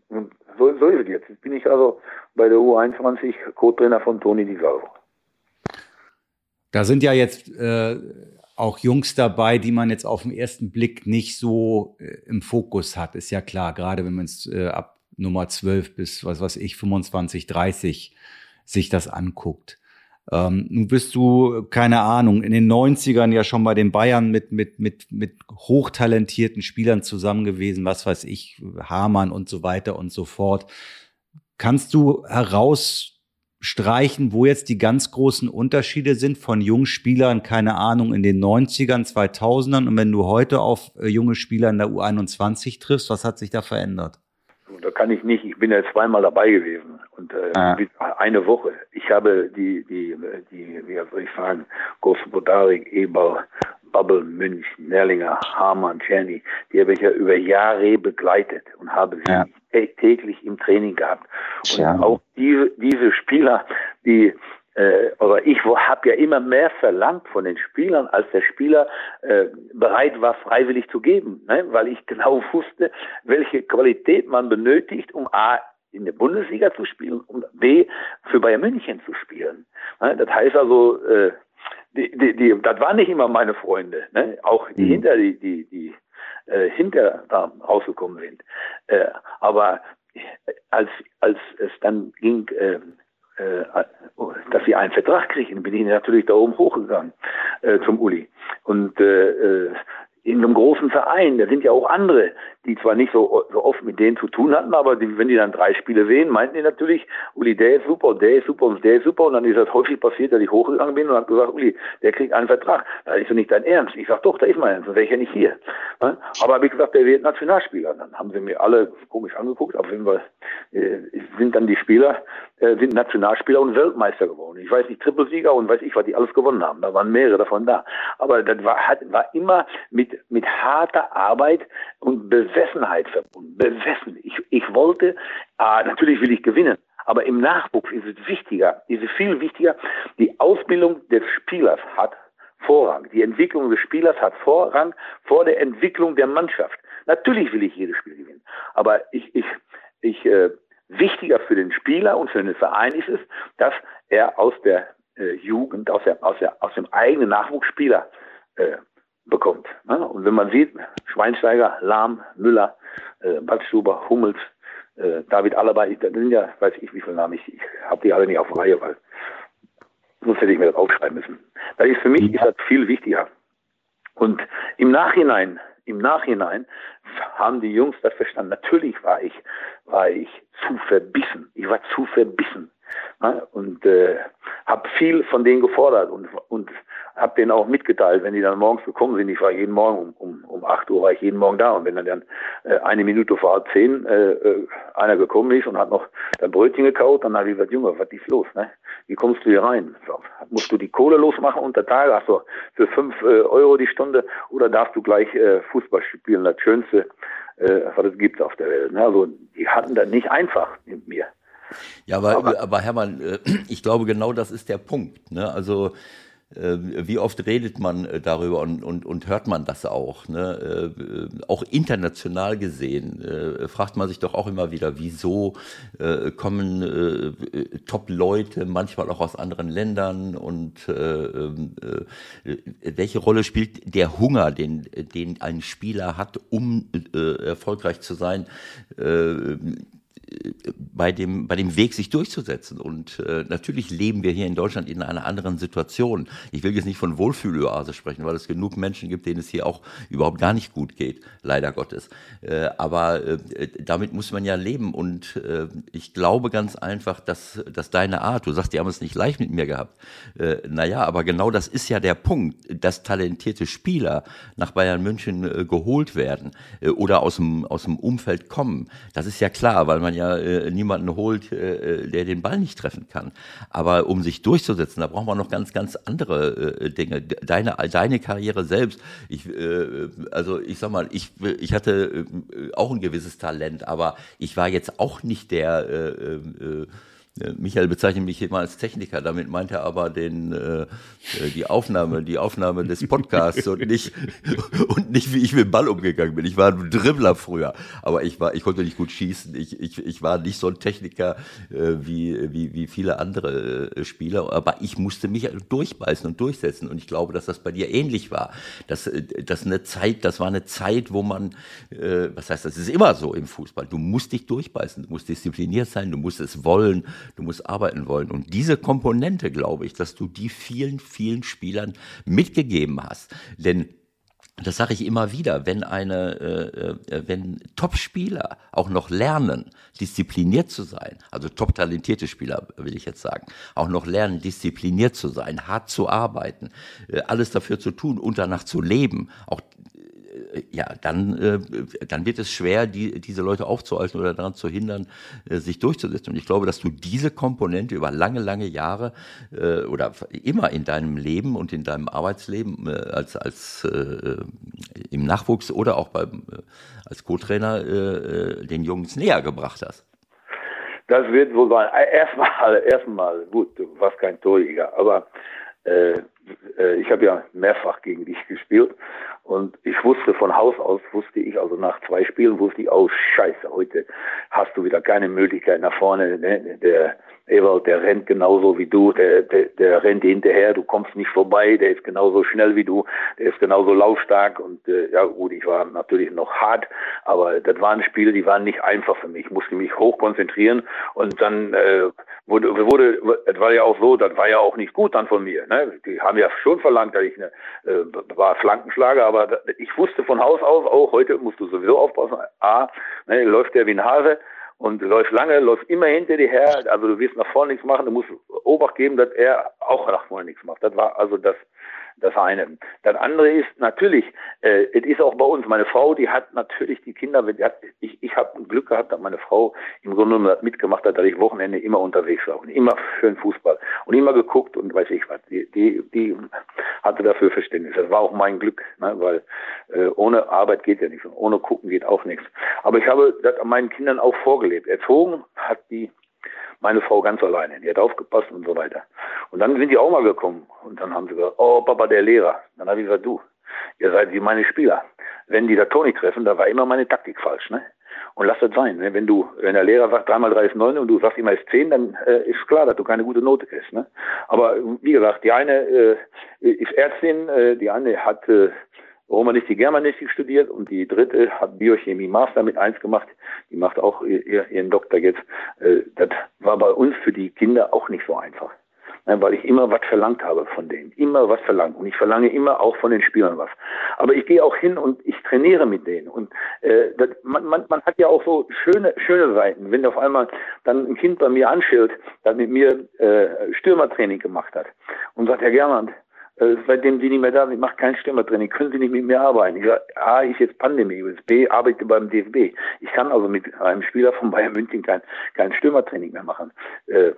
und so, so ist es jetzt. Jetzt bin ich also bei der U21 Co-Trainer von Toni Di Salvo. Da sind ja jetzt äh, auch Jungs dabei, die man jetzt auf den ersten Blick nicht so äh, im Fokus hat, ist ja klar, gerade wenn man es äh, ab Nummer 12 bis, was weiß ich, 25, 30 sich das anguckt. Ähm, nun bist du, keine Ahnung, in den 90ern ja schon bei den Bayern mit, mit, mit, mit hochtalentierten Spielern zusammen gewesen, was weiß ich, Hamann und so weiter und so fort. Kannst du heraus streichen, wo jetzt die ganz großen Unterschiede sind von jungen Spielern, keine Ahnung, in den 90ern, 2000ern und wenn du heute auf äh, junge Spieler in der U21 triffst, was hat sich da verändert? Da kann ich nicht, ich bin ja zweimal dabei gewesen und äh, ah. eine Woche. Ich habe die, die, die, wie soll ich sagen, Gospodarik, Eber, Bubble, München, Nerlinger, Hamann, Czerny, die habe ich ja über Jahre begleitet und habe sie ja. täglich im Training gehabt. Und ja. auch diese, diese Spieler, die äh, aber ich habe ja immer mehr verlangt von den Spielern, als der Spieler äh, bereit war, freiwillig zu geben, ne? weil ich [laughs] genau wusste, welche Qualität man benötigt, um A in der Bundesliga zu spielen und B für Bayern München zu spielen. Ne? Das heißt also, äh, die, die, die, das waren nicht immer meine Freunde, ne? auch die mhm. hinter die, die, die äh, hinter da rausgekommen sind. Äh, aber als als es dann ging, äh, äh, dass sie einen Vertrag kriegen, bin ich natürlich da oben hochgegangen äh, zum Uli. Und äh, äh in einem großen Verein, da sind ja auch andere, die zwar nicht so, so oft mit denen zu tun hatten, aber die, wenn die dann drei Spiele sehen, meinten die natürlich, Uli, der ist super, der ist super und der ist super. Und dann ist das häufig passiert, dass ich hochgegangen bin und habe gesagt, Uli, der kriegt einen Vertrag. Da ist doch nicht dein Ernst. Ich sag doch, da ist mein Ernst, sonst wäre ich ja nicht hier. Aber habe ich gesagt, der wird Nationalspieler. Dann haben sie mir alle komisch angeguckt, aber wenn wir, äh, sind dann die Spieler, äh, sind Nationalspieler und Weltmeister geworden. Ich weiß nicht, Trippelsieger und weiß ich, was die alles gewonnen haben. Da waren mehrere davon da. Aber das war, hat, war immer mit, mit harter Arbeit und Besessenheit verbunden. Besessen. Ich, ich wollte, äh, natürlich will ich gewinnen, aber im Nachwuchs ist es wichtiger, ist es viel wichtiger, die Ausbildung des Spielers hat Vorrang. Die Entwicklung des Spielers hat Vorrang vor der Entwicklung der Mannschaft. Natürlich will ich jedes Spiel gewinnen, aber ich, ich, ich, äh, wichtiger für den Spieler und für den Verein ist es, dass er aus der äh, Jugend, aus, der, aus, der, aus dem eigenen Nachwuchsspieler äh, bekommt. Ne? Und wenn man sieht, Schweinsteiger, Lahm, Müller, äh, Badstuber, Hummels, äh, David Alaba, ich, das sind ja, weiß ich, wie viele Namen ich, ich habe die alle nicht auf Reihe, weil sonst hätte ich mir das aufschreiben müssen. Da ist für mich ist das viel wichtiger. Und im Nachhinein, im Nachhinein haben die Jungs das verstanden. Natürlich war ich, war ich zu verbissen. Ich war zu verbissen. Und äh, habe viel von denen gefordert und, und habe denen auch mitgeteilt, wenn die dann morgens gekommen sind. Ich war jeden Morgen um, um, um 8 Uhr war ich jeden Morgen da und wenn dann, dann äh, eine Minute vor halb zehn äh, äh, einer gekommen ist und hat noch ein Brötchen gekaut, dann habe ich gesagt, Junge, was ist los? Ne? Wie kommst du hier rein? So, musst du die Kohle losmachen unter Tage? Hast du für fünf äh, Euro die Stunde oder darfst du gleich äh, Fußball spielen? Das Schönste, äh, was es gibt auf der Welt. Ne? Also die hatten das nicht einfach mit mir. Ja, aber, aber, aber Hermann, äh, ich glaube, genau das ist der Punkt. Ne? Also äh, wie oft redet man äh, darüber und, und, und hört man das auch? Ne? Auch international gesehen fragt man sich doch auch immer wieder, wieso kommen Top-Leute manchmal auch aus anderen Ländern und ähm, welche Rolle spielt der Hunger, den, den ein Spieler hat, um erfolgreich zu sein? Bei dem, bei dem Weg, sich durchzusetzen. Und äh, natürlich leben wir hier in Deutschland in einer anderen Situation. Ich will jetzt nicht von Wohlfühloase sprechen, weil es genug Menschen gibt, denen es hier auch überhaupt gar nicht gut geht, leider Gottes. Äh, aber äh, damit muss man ja leben. Und äh, ich glaube ganz einfach, dass, dass deine Art, du sagst, die haben es nicht leicht mit mir gehabt. Äh, naja, aber genau das ist ja der Punkt, dass talentierte Spieler nach Bayern München äh, geholt werden äh, oder aus dem, aus dem Umfeld kommen. Das ist ja klar, weil man ja äh, niemanden holt, äh, äh, der den Ball nicht treffen kann. Aber um sich durchzusetzen, da braucht man noch ganz, ganz andere äh, Dinge. Deine, deine Karriere selbst, ich, äh, also ich sag mal, ich, ich hatte äh, auch ein gewisses Talent, aber ich war jetzt auch nicht der äh, äh, Michael bezeichnet mich immer als Techniker, damit meint er aber den, äh, äh, die Aufnahme, die Aufnahme des Podcasts und nicht, [laughs] und nicht, wie ich mit dem Ball umgegangen bin. Ich war ein Dribbler früher, aber ich war, ich konnte nicht gut schießen. Ich, ich, ich war nicht so ein Techniker äh, wie, wie, wie viele andere äh, Spieler, aber ich musste mich durchbeißen und durchsetzen und ich glaube, dass das bei dir ähnlich war. Das, äh, das eine Zeit, das war eine Zeit, wo man, äh, was heißt, das ist immer so im Fußball. Du musst dich durchbeißen, du musst diszipliniert sein, du musst es wollen, du musst arbeiten wollen. Und diese Komponente, glaube ich, dass du die vielen, vielen Spielern mitgegeben hast. Denn das sage ich immer wieder, wenn eine, äh, äh, wenn Top-Spieler auch noch lernen, diszipliniert zu sein, also top talentierte Spieler will ich jetzt sagen, auch noch lernen, diszipliniert zu sein, hart zu arbeiten, äh, alles dafür zu tun und danach zu leben, auch ja, dann, äh, dann wird es schwer, die, diese Leute aufzuhalten oder daran zu hindern, äh, sich durchzusetzen. Und ich glaube, dass du diese Komponente über lange, lange Jahre äh, oder immer in deinem Leben und in deinem Arbeitsleben äh, als, als äh, im Nachwuchs oder auch beim, äh, als Co-Trainer äh, den Jungs näher gebracht hast. Das wird wohl sein. Erstmal, [laughs] erstmal, gut, du warst kein Torjäger, aber äh, äh, ich habe ja mehrfach gegen dich gespielt und ich wusste von Haus aus, wusste ich, also nach zwei Spielen wusste ich, oh scheiße, heute hast du wieder keine Möglichkeit nach vorne. Ne? Der Ewald, der rennt genauso wie du, der, der, der rennt hinterher, du kommst nicht vorbei, der ist genauso schnell wie du, der ist genauso laufstark und äh, ja gut, ich war natürlich noch hart, aber das waren Spiele, die waren nicht einfach für mich. Ich musste mich hoch konzentrieren und dann äh, wurde, wurde, es war ja auch so, das war ja auch nicht gut dann von mir. Ne? Die haben ja schon verlangt, dass ich eine, äh, war Flankenschlager, aber ich wusste von Haus aus auch, heute musst du sowieso aufpassen. A, ne, läuft der wie ein Hase und läuft lange, läuft immer hinter dir her. Also du wirst nach vorne nichts machen, du musst Obacht geben, dass er auch nach vorne nichts macht. Das war also das das eine. Das andere ist natürlich, äh, es ist auch bei uns, meine Frau, die hat natürlich die Kinder, die hat, ich, ich habe Glück gehabt, dass meine Frau im Grunde genommen mitgemacht hat, dass ich Wochenende immer unterwegs war und immer für den Fußball und immer geguckt und weiß ich was. Die, die, die hatte dafür Verständnis. Das war auch mein Glück, ne, weil äh, ohne Arbeit geht ja nichts und ohne Gucken geht auch nichts. Aber ich habe das meinen Kindern auch vorgelebt. Erzogen hat die meine Frau ganz alleine. Die hat aufgepasst und so weiter. Und dann sind die auch mal gekommen und dann haben sie gesagt, oh Papa, der Lehrer. Dann habe ich gesagt, du, ihr seid wie meine Spieler. Wenn die da Toni treffen, da war immer meine Taktik falsch, ne? Und lass das sein. Ne? Wenn du, wenn der Lehrer sagt, dreimal drei ist neun und du sagst immer ist zehn, dann äh, ist klar, dass du keine gute Note kriegst. Ne? Aber wie gesagt, die eine äh, ist Ärztin, äh, die eine hat äh, Romanistik, Germanistik studiert und die dritte hat Biochemie Master mit eins gemacht. Die macht auch ihren Doktor jetzt. Äh, das war bei uns für die Kinder auch nicht so einfach weil ich immer was verlangt habe von denen, immer was verlangt und ich verlange immer auch von den Spielern was. Aber ich gehe auch hin und ich trainiere mit denen und äh, das, man, man, man hat ja auch so schöne schöne Seiten, wenn auf einmal dann ein Kind bei mir anschillt, das mit mir äh, Stürmertraining gemacht hat und sagt, Herr Gerland, seitdem Sie nicht mehr da sind, ich mache kein Stürmertraining, können Sie nicht mit mir arbeiten? Ich sage, A, ist jetzt Pandemie, B, arbeite beim DFB. Ich kann also mit einem Spieler von Bayern München kein, kein Stürmertraining mehr machen. Äh,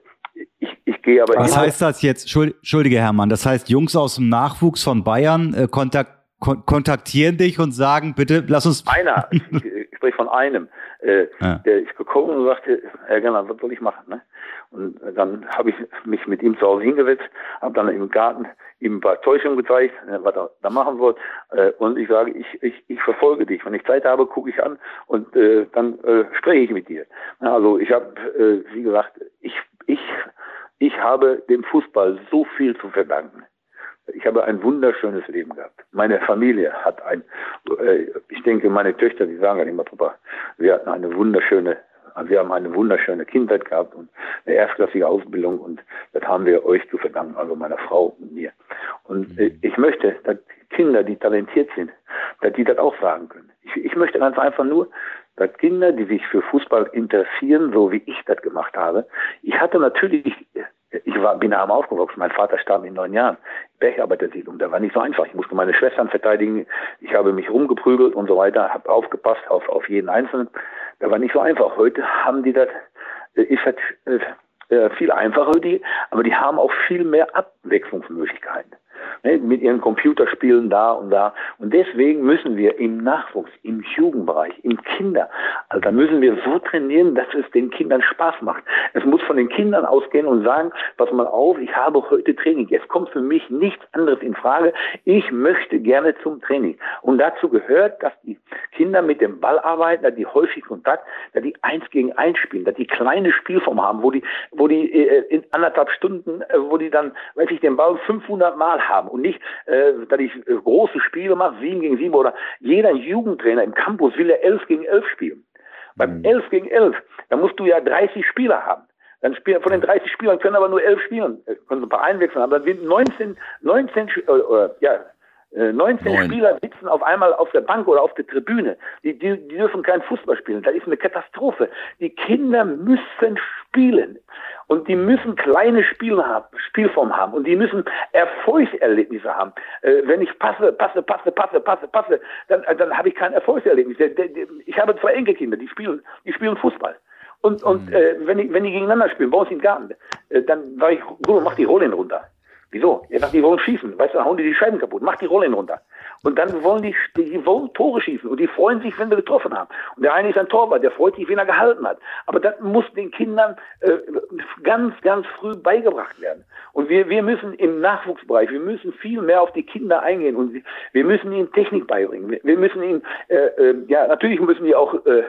ich, ich gehe aber. Was heißt das jetzt? Entschuldige, Hermann. Das heißt, Jungs aus dem Nachwuchs von Bayern äh, kontakt, kon kontaktieren dich und sagen, bitte lass uns. Einer, [laughs] ich, ich spreche von einem, äh, ja. der ist gekommen und sagte, Herr Gerner, was soll ich machen? Ne? Und dann habe ich mich mit ihm zu Hause hingesetzt, habe dann im Garten ihm ein paar Täuschungen gezeigt, äh, was er da machen wird. Äh, und ich sage, ich, ich, ich verfolge dich. Wenn ich Zeit habe, gucke ich an und äh, dann äh, spreche ich mit dir. Also ich habe, äh, wie gesagt, ich ich, ich habe dem Fußball so viel zu verdanken. Ich habe ein wunderschönes Leben gehabt. Meine Familie hat ein, äh, ich denke, meine Töchter, die sagen ja immer, Papa, wir hatten eine wunderschöne, wir haben eine wunderschöne Kindheit gehabt und eine erstklassige Ausbildung und das haben wir euch zu verdanken, also meiner Frau und mir. Und äh, ich möchte, dass Kinder, die talentiert sind, dass die das auch sagen können. Ich, ich möchte ganz einfach nur, dass Kinder, die sich für Fußball interessieren, so wie ich das gemacht habe, ich hatte natürlich, ich war, bin arm aufgewachsen, mein Vater starb in neun Jahren, Bergarbeitersiedlung, da war nicht so einfach. Ich musste meine Schwestern verteidigen, ich habe mich rumgeprügelt und so weiter, habe aufgepasst auf, auf jeden Einzelnen. Da war nicht so einfach. Heute haben die das, äh, ist das äh, viel einfacher, die, aber die haben auch viel mehr Abwechslungsmöglichkeiten ne, mit ihren Computerspielen da und da. Und deswegen müssen wir im Nachwuchs, im Jugendbereich, im Kinderalter, müssen wir so trainieren, dass es den Kindern Spaß macht. Es muss von den Kindern ausgehen und sagen, pass mal auf, ich habe heute Training. Jetzt kommt für mich nichts anderes in Frage. Ich möchte gerne zum Training. Und dazu gehört, dass die Kinder mit dem Ball arbeiten, dass die häufig Kontakt, dass die eins gegen eins spielen, dass die kleine Spielform haben, wo die, wo die äh, in anderthalb Stunden, äh, wo die dann, weiß ich, den Ball 500 Mal haben und nicht, äh, dass ich äh, große Spiele mache, sieben gegen sieben oder jeder Jugendtrainer im Campus will ja elf gegen elf spielen. Beim mhm. elf gegen elf, da musst du ja 30 Spieler haben. Dann spielen von den 30 Spielern können aber nur elf spielen, äh, können ein paar einwechseln, aber dann sind 19, 19, äh, äh, ja, 19 äh, Neun. Spieler sitzen auf einmal auf der Bank oder auf der Tribüne. Die, die, die dürfen kein Fußball spielen. Das ist eine Katastrophe. Die Kinder müssen spielen. Und die müssen kleine Spiele haben, Spielform haben. Und die müssen Erfolgserlebnisse haben. Äh, wenn ich passe, passe, passe, passe, passe, passe, dann, äh, dann habe ich kein Erfolgserlebnis. Ich habe zwei Enkelkinder, die spielen, die spielen Fußball. Und, und mhm. äh, wenn, die, wenn die gegeneinander spielen, bei uns im Garten, äh, dann sage ich, gut, mach die Rollen runter. Wieso? Sagt, die wollen schießen. Weißt du, dann hauen die die Scheiben kaputt. Mach die Rollen runter. Und dann wollen die, die wollen Tore schießen. Und die freuen sich, wenn wir getroffen haben. Und der eine ist ein Torwart, der freut sich, wenn er gehalten hat. Aber das muss den Kindern äh, ganz, ganz früh beigebracht werden. Und wir, wir müssen im Nachwuchsbereich, wir müssen viel mehr auf die Kinder eingehen. Und wir müssen ihnen Technik beibringen. Wir, müssen ihnen, äh, äh, ja, natürlich müssen die auch, äh,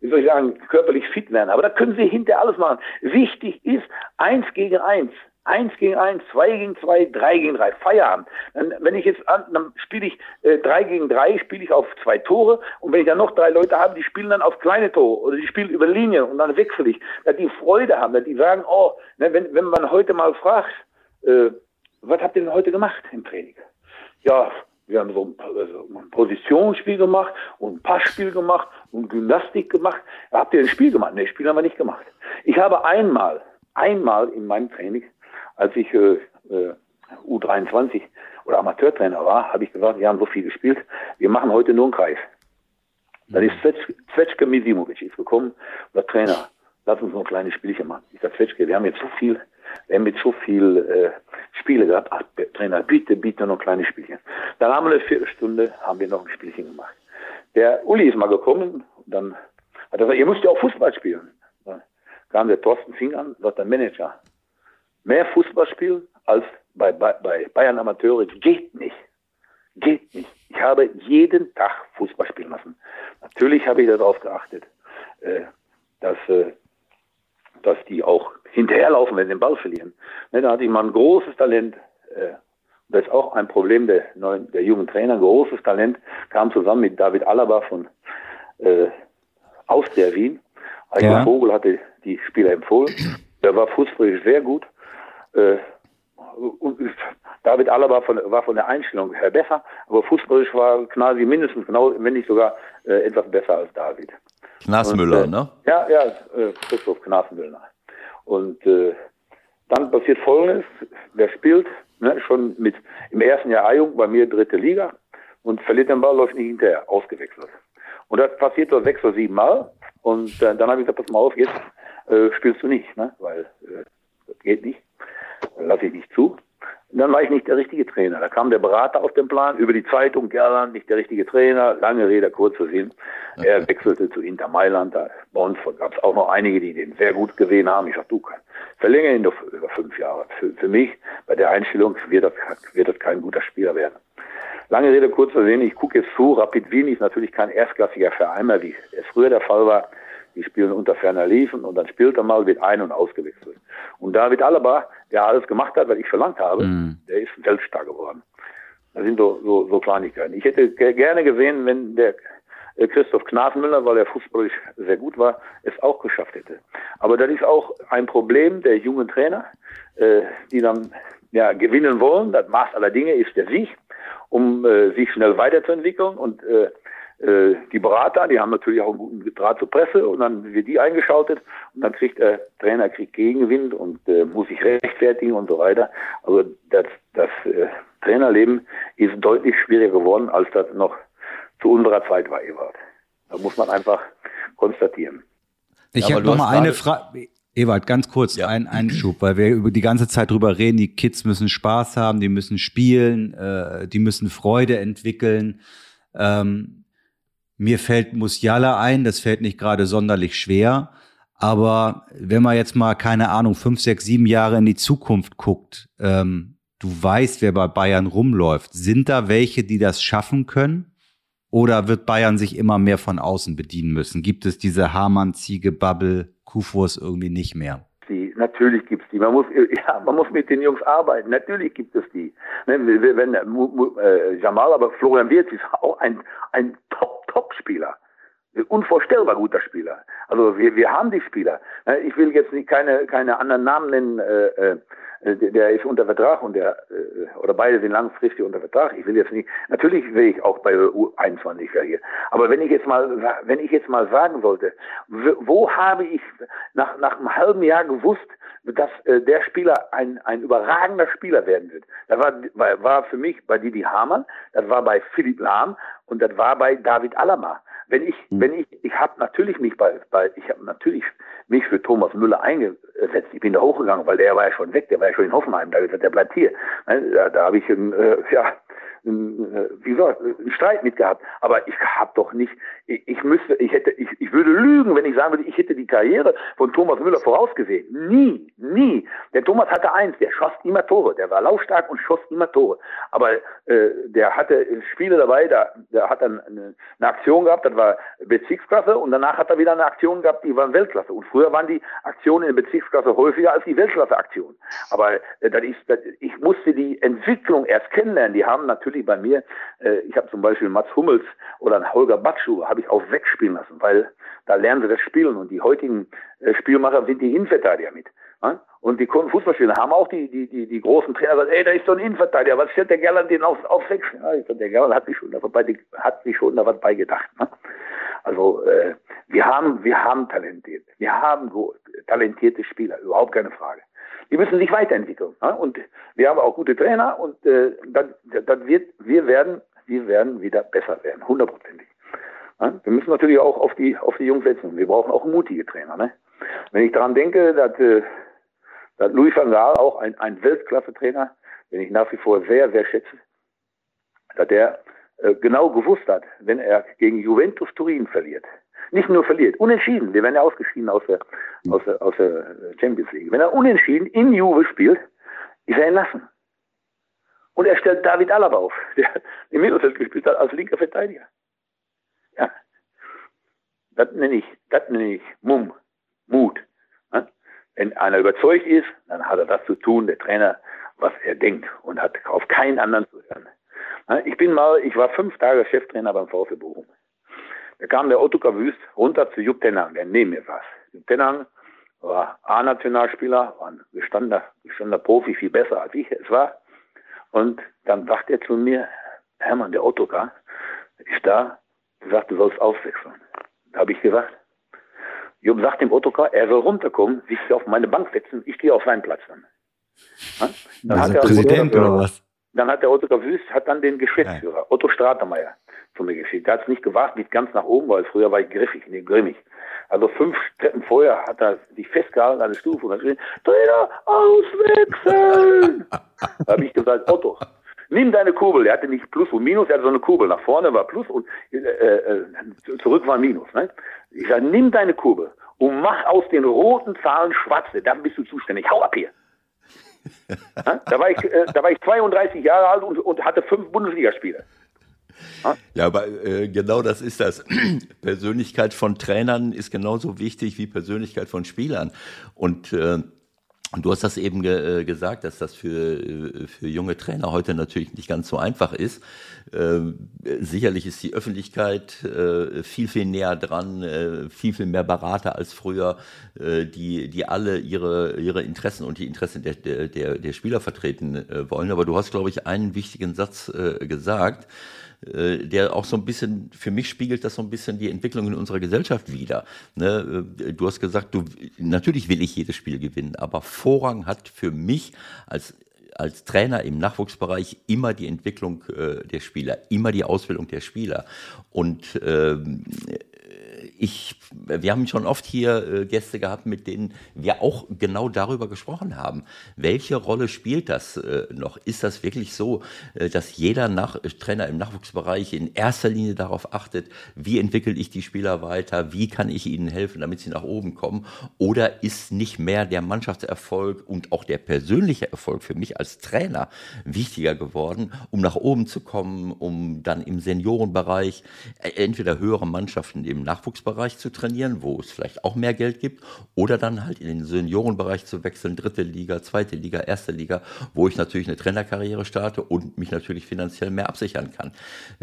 wie soll ich sagen, körperlich fit werden. Aber da können sie hinter alles machen. Wichtig ist, eins gegen eins. Eins gegen eins, zwei gegen zwei, drei gegen drei, Feierabend. Dann, wenn ich jetzt an, dann spiele ich äh, drei gegen drei, spiele ich auf zwei Tore und wenn ich dann noch drei Leute habe, die spielen dann auf kleine Tore oder die spielen über Linien und dann wechsle ich, dass die Freude haben, dass die sagen, oh, ne, wenn, wenn man heute mal fragt, äh, was habt ihr denn heute gemacht im Training? Ja, wir haben so ein, also ein Positionsspiel gemacht und ein Passspiel gemacht und Gymnastik gemacht. Habt ihr ein Spiel gemacht? Nee, Spiel haben wir nicht gemacht. Ich habe einmal, einmal in meinem Training als ich äh, äh, U23 oder Amateurtrainer war, habe ich gesagt, wir haben so viel gespielt, wir machen heute nur einen Kreis. Dann ist Zwetschke Misimovic ist gekommen, der Trainer, lass uns noch ein kleines Spielchen machen. Ich sage, Zwetschke, wir haben jetzt so viel, wir haben jetzt so viel äh, Spiele gehabt. Ach, Trainer, bitte, bitte noch ein kleines Spielchen. Dann haben wir eine Viertelstunde, haben wir noch ein Spielchen gemacht. Der Uli ist mal gekommen, dann hat er gesagt, ihr müsst ja auch Fußball spielen. Dann kam der Thorsten Fing an, sagt der Manager, mehr Fußball spielen als bei, bei, bei Bayern Amateure geht nicht. Geht nicht. Ich habe jeden Tag Fußball spielen lassen. Natürlich habe ich darauf geachtet, äh, dass, äh, dass die auch hinterherlaufen, wenn sie den Ball verlieren. Ne, da hatte ich mal ein großes Talent, äh, das ist auch ein Problem der, neuen, der jungen Trainer, großes Talent, kam zusammen mit David Alaba von äh, Austria Wien. Heiko ja. Vogel hatte die Spieler empfohlen. Der war fußballisch sehr gut. Äh, David Alaba von, war von der Einstellung her besser, aber fußballisch war Knasi mindestens genau, wenn nicht sogar äh, etwas besser als David. Knasmüller, äh, ne? Ja, ja, äh, Christoph Knasmüller. Und äh, dann passiert Folgendes: Der spielt ne, schon mit im ersten Jahr A-Jugend bei mir dritte Liga und verliert den Ball, läuft nicht hinterher, ausgewechselt. Und das passiert so sechs oder sieben Mal. Und äh, dann habe ich gesagt, pass mal auf, jetzt äh, spielst du nicht, ne? weil äh, das geht nicht, lasse ich nicht zu. Und dann war ich nicht der richtige Trainer. Da kam der Berater auf den Plan, über die Zeitung, Gerland, nicht der richtige Trainer, lange Rede, kurzer Sinn. Er wechselte zu Inter Mailand. Da, bei uns gab es auch noch einige, die den sehr gut gesehen haben. Ich sagte, du, verlängere ihn doch über fünf Jahre. Für, für mich, bei der Einstellung, wird das, wird das kein guter Spieler werden. Lange Rede, kurzer Sinn, ich gucke jetzt zu, Rapid Wien ist natürlich kein erstklassiger Verein mehr, wie es früher der Fall war. Die spielen unter ferner Liefen und dann spielt er mal, wird ein- und ausgewechselt. Und David Alaba, der alles gemacht hat, was ich verlangt habe, mm. der ist Weltstar geworden. Das sind so, so, so Kleinigkeiten. Ich hätte gerne gesehen, wenn der äh, Christoph Knasenmüller, weil er fußballisch sehr gut war, es auch geschafft hätte. Aber das ist auch ein Problem der jungen Trainer, äh, die dann ja, gewinnen wollen. Das Maß aller Dinge ist der Sieg, um äh, sich schnell weiterzuentwickeln. Und äh, äh, die Berater, die haben natürlich auch einen guten Draht zur Presse und dann wird die eingeschaltet und dann kriegt der Trainer kriegt Gegenwind und äh, muss sich rechtfertigen und so weiter. Also das, das äh, Trainerleben ist deutlich schwieriger geworden, als das noch zu unserer Zeit war, Ewald. Da muss man einfach konstatieren. Ich ja, habe noch mal eine Frage. Ewald, ganz kurz, ja. ein Einschub, weil wir über die ganze Zeit drüber reden, die Kids müssen Spaß haben, die müssen spielen, äh, die müssen Freude entwickeln. Ähm, mir fällt Musiala ein, das fällt nicht gerade sonderlich schwer. Aber wenn man jetzt mal, keine Ahnung, fünf, sechs, sieben Jahre in die Zukunft guckt, ähm, du weißt, wer bei Bayern rumläuft. Sind da welche, die das schaffen können? Oder wird Bayern sich immer mehr von außen bedienen müssen? Gibt es diese Hamann-Ziege-Bubble, Kufurs irgendwie nicht mehr? Die, natürlich gibt es die. Man muss, [laughs] ja, man muss mit den Jungs arbeiten. Natürlich gibt es die. Ne, wenn, äh, Jamal, aber Florian Wirtz ist auch ein, ein Top-Top-Spieler. Unvorstellbar guter Spieler. Also wir, wir haben die Spieler. Ne, ich will jetzt nicht keine, keine anderen Namen nennen. Äh, äh, äh, der ist unter Vertrag und der, äh, oder beide sind langfristig unter Vertrag. Ich will jetzt nicht, natürlich will ich auch bei U21 hier. Aber wenn ich jetzt mal, wenn ich jetzt mal sagen sollte, wo habe ich nach, nach einem halben Jahr gewusst, dass äh, der Spieler ein, ein überragender Spieler werden wird? Das war, war, für mich bei Didi Hamann, das war bei Philipp Lahm und das war bei David Alama. Wenn ich, mhm. wenn ich, ich habe natürlich mich bei, bei ich habe natürlich mich für Thomas Müller eingesetzt. Ich bin da hochgegangen, weil der war ja schon weg, der war ja schon in Hoffenheim, da gesagt, der bleibt hier. Da, da habe ich, äh, ja, wie gesagt, einen Streit mit gehabt. Aber ich habe doch nicht, ich, ich müsste, ich hätte, ich, ich würde lügen, wenn ich sagen würde, ich hätte die Karriere von Thomas Müller vorausgesehen. Nie, nie. Der Thomas hatte eins, der schoss immer Tore. Der war laufstark und schoss immer Tore. Aber äh, der hatte Spiele dabei, da, der hat dann eine, eine Aktion gehabt, das war Bezirksklasse und danach hat er wieder eine Aktion gehabt, die war Weltklasse. Und früher waren die Aktionen in der Bezirksklasse häufiger als die Weltklasse-Aktionen. Aber äh, das ist, das, ich musste die Entwicklung erst kennenlernen. Die haben natürlich natürlich bei mir, äh, ich habe zum Beispiel Mats Hummels oder Holger Batschuh, habe ich auch wegspielen lassen, weil da lernen sie das Spielen und die heutigen äh, Spielmacher sind die Innenverteidiger mit. Ja? Und die Fußballspieler haben auch die, die, die, die großen Trainer gesagt, ey, da ist so ein Innenverteidiger, was stellt der Gerland den auf, auf sechs? Ja, ich sag, der Gerland hat sich schon dabei, hat sich schon da was beigedacht. Ne? Also äh, wir haben, wir haben talentiert, wir haben talentierte Spieler, überhaupt keine Frage. Die müssen sich weiterentwickeln. Ne? Und wir haben auch gute Trainer und äh, dann, dann wird, wir werden, wir werden wieder besser werden, hundertprozentig. Ne? Wir müssen natürlich auch auf die, auf die Jungs setzen. Wir brauchen auch mutige Trainer. Ne? Wenn ich daran denke, dass, äh, dass Louis van Gaal auch ein, ein Weltklasse-Trainer, den ich nach wie vor sehr, sehr schätze, dass der äh, genau gewusst hat, wenn er gegen Juventus Turin verliert, nicht nur verliert, unentschieden. Wir werden ja ausgeschieden aus der, aus der, aus der Champions League. Wenn er unentschieden in Juve spielt, ist er entlassen. Und er stellt David Alaba auf, [laughs] der im Mittelfeld gespielt hat als linker Verteidiger. Ja. Das nenne ich, das nenne ich Mumm, Mut. Wenn einer überzeugt ist, dann hat er das zu tun. Der Trainer was er denkt und hat auf keinen anderen zu hören. Ich bin mal, ich war fünf Tage Cheftrainer beim VfB Bochum. Da kam der Ottokar Wüst runter zu Jupp Tenang, der neben mir war. Jupp Tenang war A-Nationalspieler, war ein gestandener, gestandener Profi, viel besser als ich es war. Und dann sagt er zu mir, Hermann, der Ottokar ist da, sagt, du sollst auswechseln. Da habe ich gesagt, Jupp sagt dem Ottokar, er soll runterkommen, sich auf meine Bank setzen, ich gehe auf seinen Platz dann. Dann also hat der Präsident oder was? Dann hat der Ottokar Wüst hat dann den Geschäftsführer, ja. Otto Stratemeyer, zu mir geschickt. Der hat es nicht gewartet, nicht ganz nach oben, weil früher war ich griffig, nee, grimmig. Also fünf Treppen vorher hat er sich festgehalten an der Stufe und hat gesagt, Trainer, auswechseln! da habe ich gesagt, Otto, nimm deine Kurbel. Er hatte nicht Plus und Minus, er hatte so eine Kurbel. Nach vorne war Plus und äh, äh, zurück war Minus. Ne? Ich sage, nimm deine Kurbel und mach aus den roten Zahlen schwarze. Dann bist du zuständig. Hau ab hier. [laughs] da, war ich, äh, da war ich 32 Jahre alt und, und hatte fünf Bundesligaspiele. Ja, aber äh, genau das ist das. [clears throat] Persönlichkeit von Trainern ist genauso wichtig wie Persönlichkeit von Spielern. Und äh, du hast das eben ge äh, gesagt, dass das für, äh, für junge Trainer heute natürlich nicht ganz so einfach ist. Ähm, sicherlich ist die Öffentlichkeit äh, viel, viel näher dran, äh, viel, viel mehr Berater als früher, äh, die, die alle ihre, ihre Interessen und die Interessen der, der, der Spieler vertreten äh, wollen. Aber du hast, glaube ich, einen wichtigen Satz gesagt äh, der auch so ein bisschen, für mich spiegelt das so ein bisschen die Entwicklung in unserer Gesellschaft wider. Ne? Äh, du hast gesagt, du, natürlich will ich jedes Spiel gewinnen, aber Vorrang hat für mich als als Trainer im Nachwuchsbereich immer die Entwicklung äh, der Spieler, immer die Ausbildung der Spieler. Und ähm, ich, wir haben schon oft hier äh, Gäste gehabt, mit denen wir auch genau darüber gesprochen haben. Welche Rolle spielt das äh, noch? Ist das wirklich so, äh, dass jeder Nach Trainer im Nachwuchsbereich in erster Linie darauf achtet, wie entwickle ich die Spieler weiter, wie kann ich ihnen helfen, damit sie nach oben kommen? Oder ist nicht mehr der Mannschaftserfolg und auch der persönliche Erfolg für mich als Trainer wichtiger geworden, um nach oben zu kommen, um dann im Seniorenbereich entweder höhere Mannschaften im Nachwuchsbereich Nachwuchsbereich zu trainieren, wo es vielleicht auch mehr Geld gibt, oder dann halt in den Seniorenbereich zu wechseln, dritte Liga, zweite Liga, erste Liga, wo ich natürlich eine Trainerkarriere starte und mich natürlich finanziell mehr absichern kann.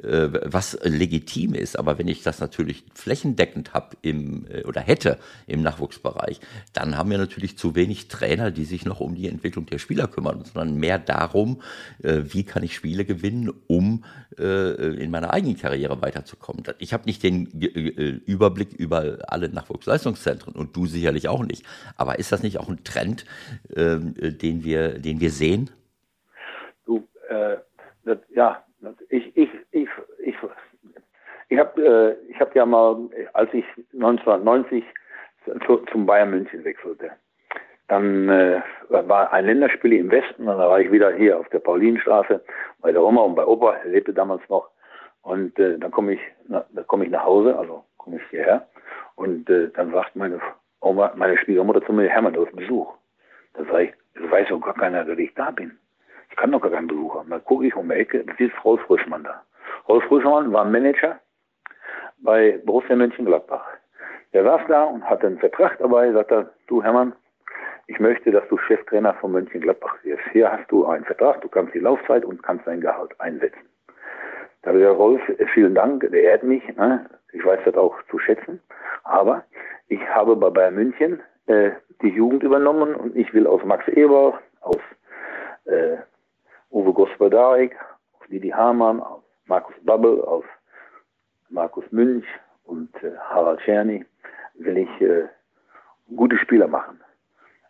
Äh, was legitim ist, aber wenn ich das natürlich flächendeckend habe im äh, oder hätte im Nachwuchsbereich, dann haben wir natürlich zu wenig Trainer, die sich noch um die Entwicklung der Spieler kümmern, sondern mehr darum, äh, wie kann ich Spiele gewinnen, um in meiner eigenen Karriere weiterzukommen. Ich habe nicht den Überblick Überblick über alle Nachwuchsleistungszentren und du sicherlich auch nicht. Aber ist das nicht auch ein Trend, äh, den, wir, den wir sehen? Du, äh, das, ja, ich, ich, ich, ich, ich habe äh, hab ja mal, als ich 1990 zu, zum Bayern München wechselte, dann äh, war ein Länderspiel im Westen und da war ich wieder hier auf der Paulinenstraße bei der Oma und bei Opa, er lebte damals noch. Und äh, dann komme ich, na, komme ich nach Hause, also komme ich hierher. Und äh, dann sagt meine Oma, meine Schwiegermutter zu mir, Hermann, du hast Besuch. Da sage ich, das weiß doch gar keiner, dass ich da bin. Ich kann doch gar keinen Besuch haben. Dann gucke ich um die Ecke, da sitzt Rolf Rüssmann da. Rolf Rüssmann war Manager bei Borussia Mönchengladbach. Der saß da und hatte einen Vertrag dabei, sagt er, du Hermann, ich möchte, dass du Cheftrainer von Mönchengladbach wirst. Hier hast du einen Vertrag, du kannst die Laufzeit und kannst dein Gehalt einsetzen. Da habe ich gesagt, Rolf, vielen Dank, der ehrt mich. Ne? Ich weiß das auch zu schätzen. Aber ich habe bei Bayern München äh, die Jugend übernommen und ich will aus Max Eber, aus äh, Uwe Gospodarek, aus Didi Hamann, aus Markus Babbel, aus Markus Münch und äh, Harald Czerny will ich äh, gute Spieler machen.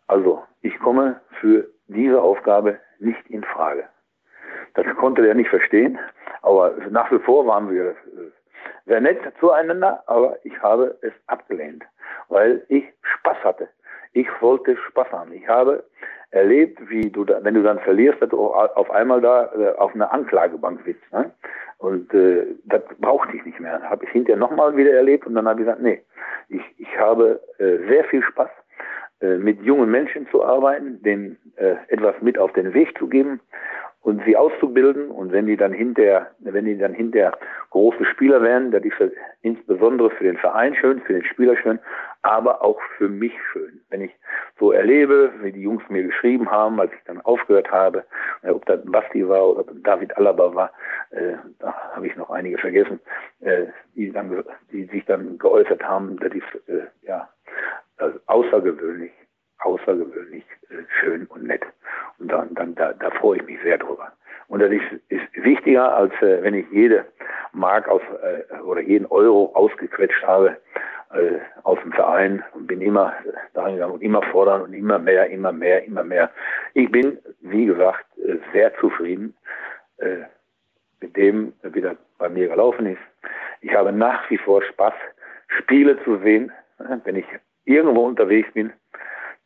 Also ich komme für diese Aufgabe nicht in Frage. Das konnte er nicht verstehen, aber nach wie vor waren wir äh, sehr nett zueinander, aber ich habe es abgelehnt, weil ich Spaß hatte. Ich wollte Spaß haben. Ich habe erlebt, wie du, da, wenn du dann verlierst, dass du auf einmal da äh, auf einer Anklagebank sitzt. Ne? Und äh, das brauchte ich nicht mehr. Habe ich hinterher nochmal wieder erlebt und dann habe ich gesagt, nee, ich, ich habe äh, sehr viel Spaß, mit jungen Menschen zu arbeiten, denen äh, etwas mit auf den Weg zu geben und sie auszubilden und wenn die dann hinterher, wenn die dann hinterher große Spieler werden, das ist für, insbesondere für den Verein schön, für den Spieler schön, aber auch für mich schön. Wenn ich so erlebe, wie die Jungs mir geschrieben haben, als ich dann aufgehört habe, äh, ob das Basti war oder David Alaba war, äh, da habe ich noch einige vergessen, äh, die, dann, die sich dann geäußert haben, das ist äh, ja außergewöhnlich, außergewöhnlich äh, schön und nett. Und dann, dann da, da freue ich mich sehr drüber. Und das ist, ist wichtiger, als äh, wenn ich jede Mark aus, äh, oder jeden Euro ausgequetscht habe äh, aus dem Verein und bin immer dahin gegangen und immer fordern und immer mehr, immer mehr, immer mehr. Ich bin, wie gesagt, äh, sehr zufrieden äh, mit dem, wie das bei mir gelaufen ist. Ich habe nach wie vor Spaß, Spiele zu sehen, wenn ich irgendwo unterwegs bin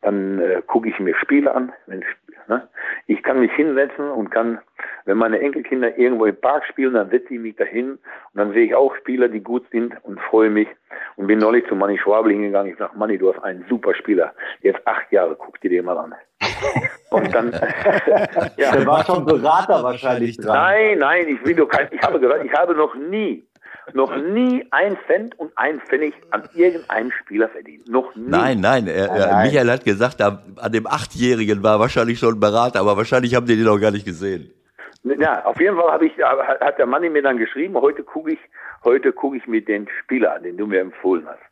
dann äh, gucke ich mir Spiele an. Wenn, ne? Ich kann mich hinsetzen und kann, wenn meine Enkelkinder irgendwo im Park spielen, dann setze ich mich dahin und dann sehe ich auch Spieler, die gut sind und freue mich. Und bin neulich zu Manni Schwabel hingegangen. Ich sage, Manni, du hast einen super Spieler. Jetzt acht Jahre, guck dir den mal an. Und dann, [laughs] [laughs] ja. Der war schon Berater wahrscheinlich dran. Nein, nein, ich will doch kein, ich habe gesagt, ich habe noch nie noch nie ein Cent und ein Pfennig an irgendeinem Spieler verdient. Noch nie. Nein, nein, er, nein. Michael hat gesagt, an dem Achtjährigen war wahrscheinlich schon ein Berater, aber wahrscheinlich haben die den noch gar nicht gesehen. Ja, auf jeden Fall habe ich, hat der Mann mir dann geschrieben, heute gucke ich, heute gucke ich mir den Spieler an, den du mir empfohlen hast.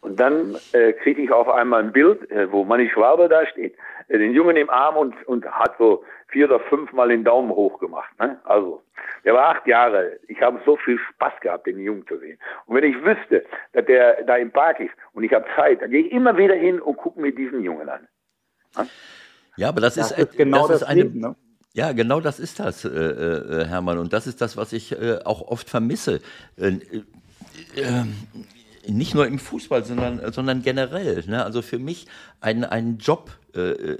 Und dann äh, kriege ich auf einmal ein Bild, äh, wo Manni Schwabe da steht, äh, den Jungen im Arm und, und hat so vier oder fünf Mal den Daumen hoch gemacht. Ne? Also, der war acht Jahre. Ich habe so viel Spaß gehabt, den Jungen zu sehen. Und wenn ich wüsste, dass der da im Park ist und ich habe Zeit, dann gehe ich immer wieder hin und gucke mir diesen Jungen an. Ne? Ja, aber das, das ist, ist, genau das, das ist eine, Leben, ne? Ja, genau das ist das, äh, äh, Hermann. Und das ist das, was ich äh, auch oft vermisse. Äh, nicht nur im Fußball, sondern, sondern generell. Ne? Also für mich ein, ein Job, äh,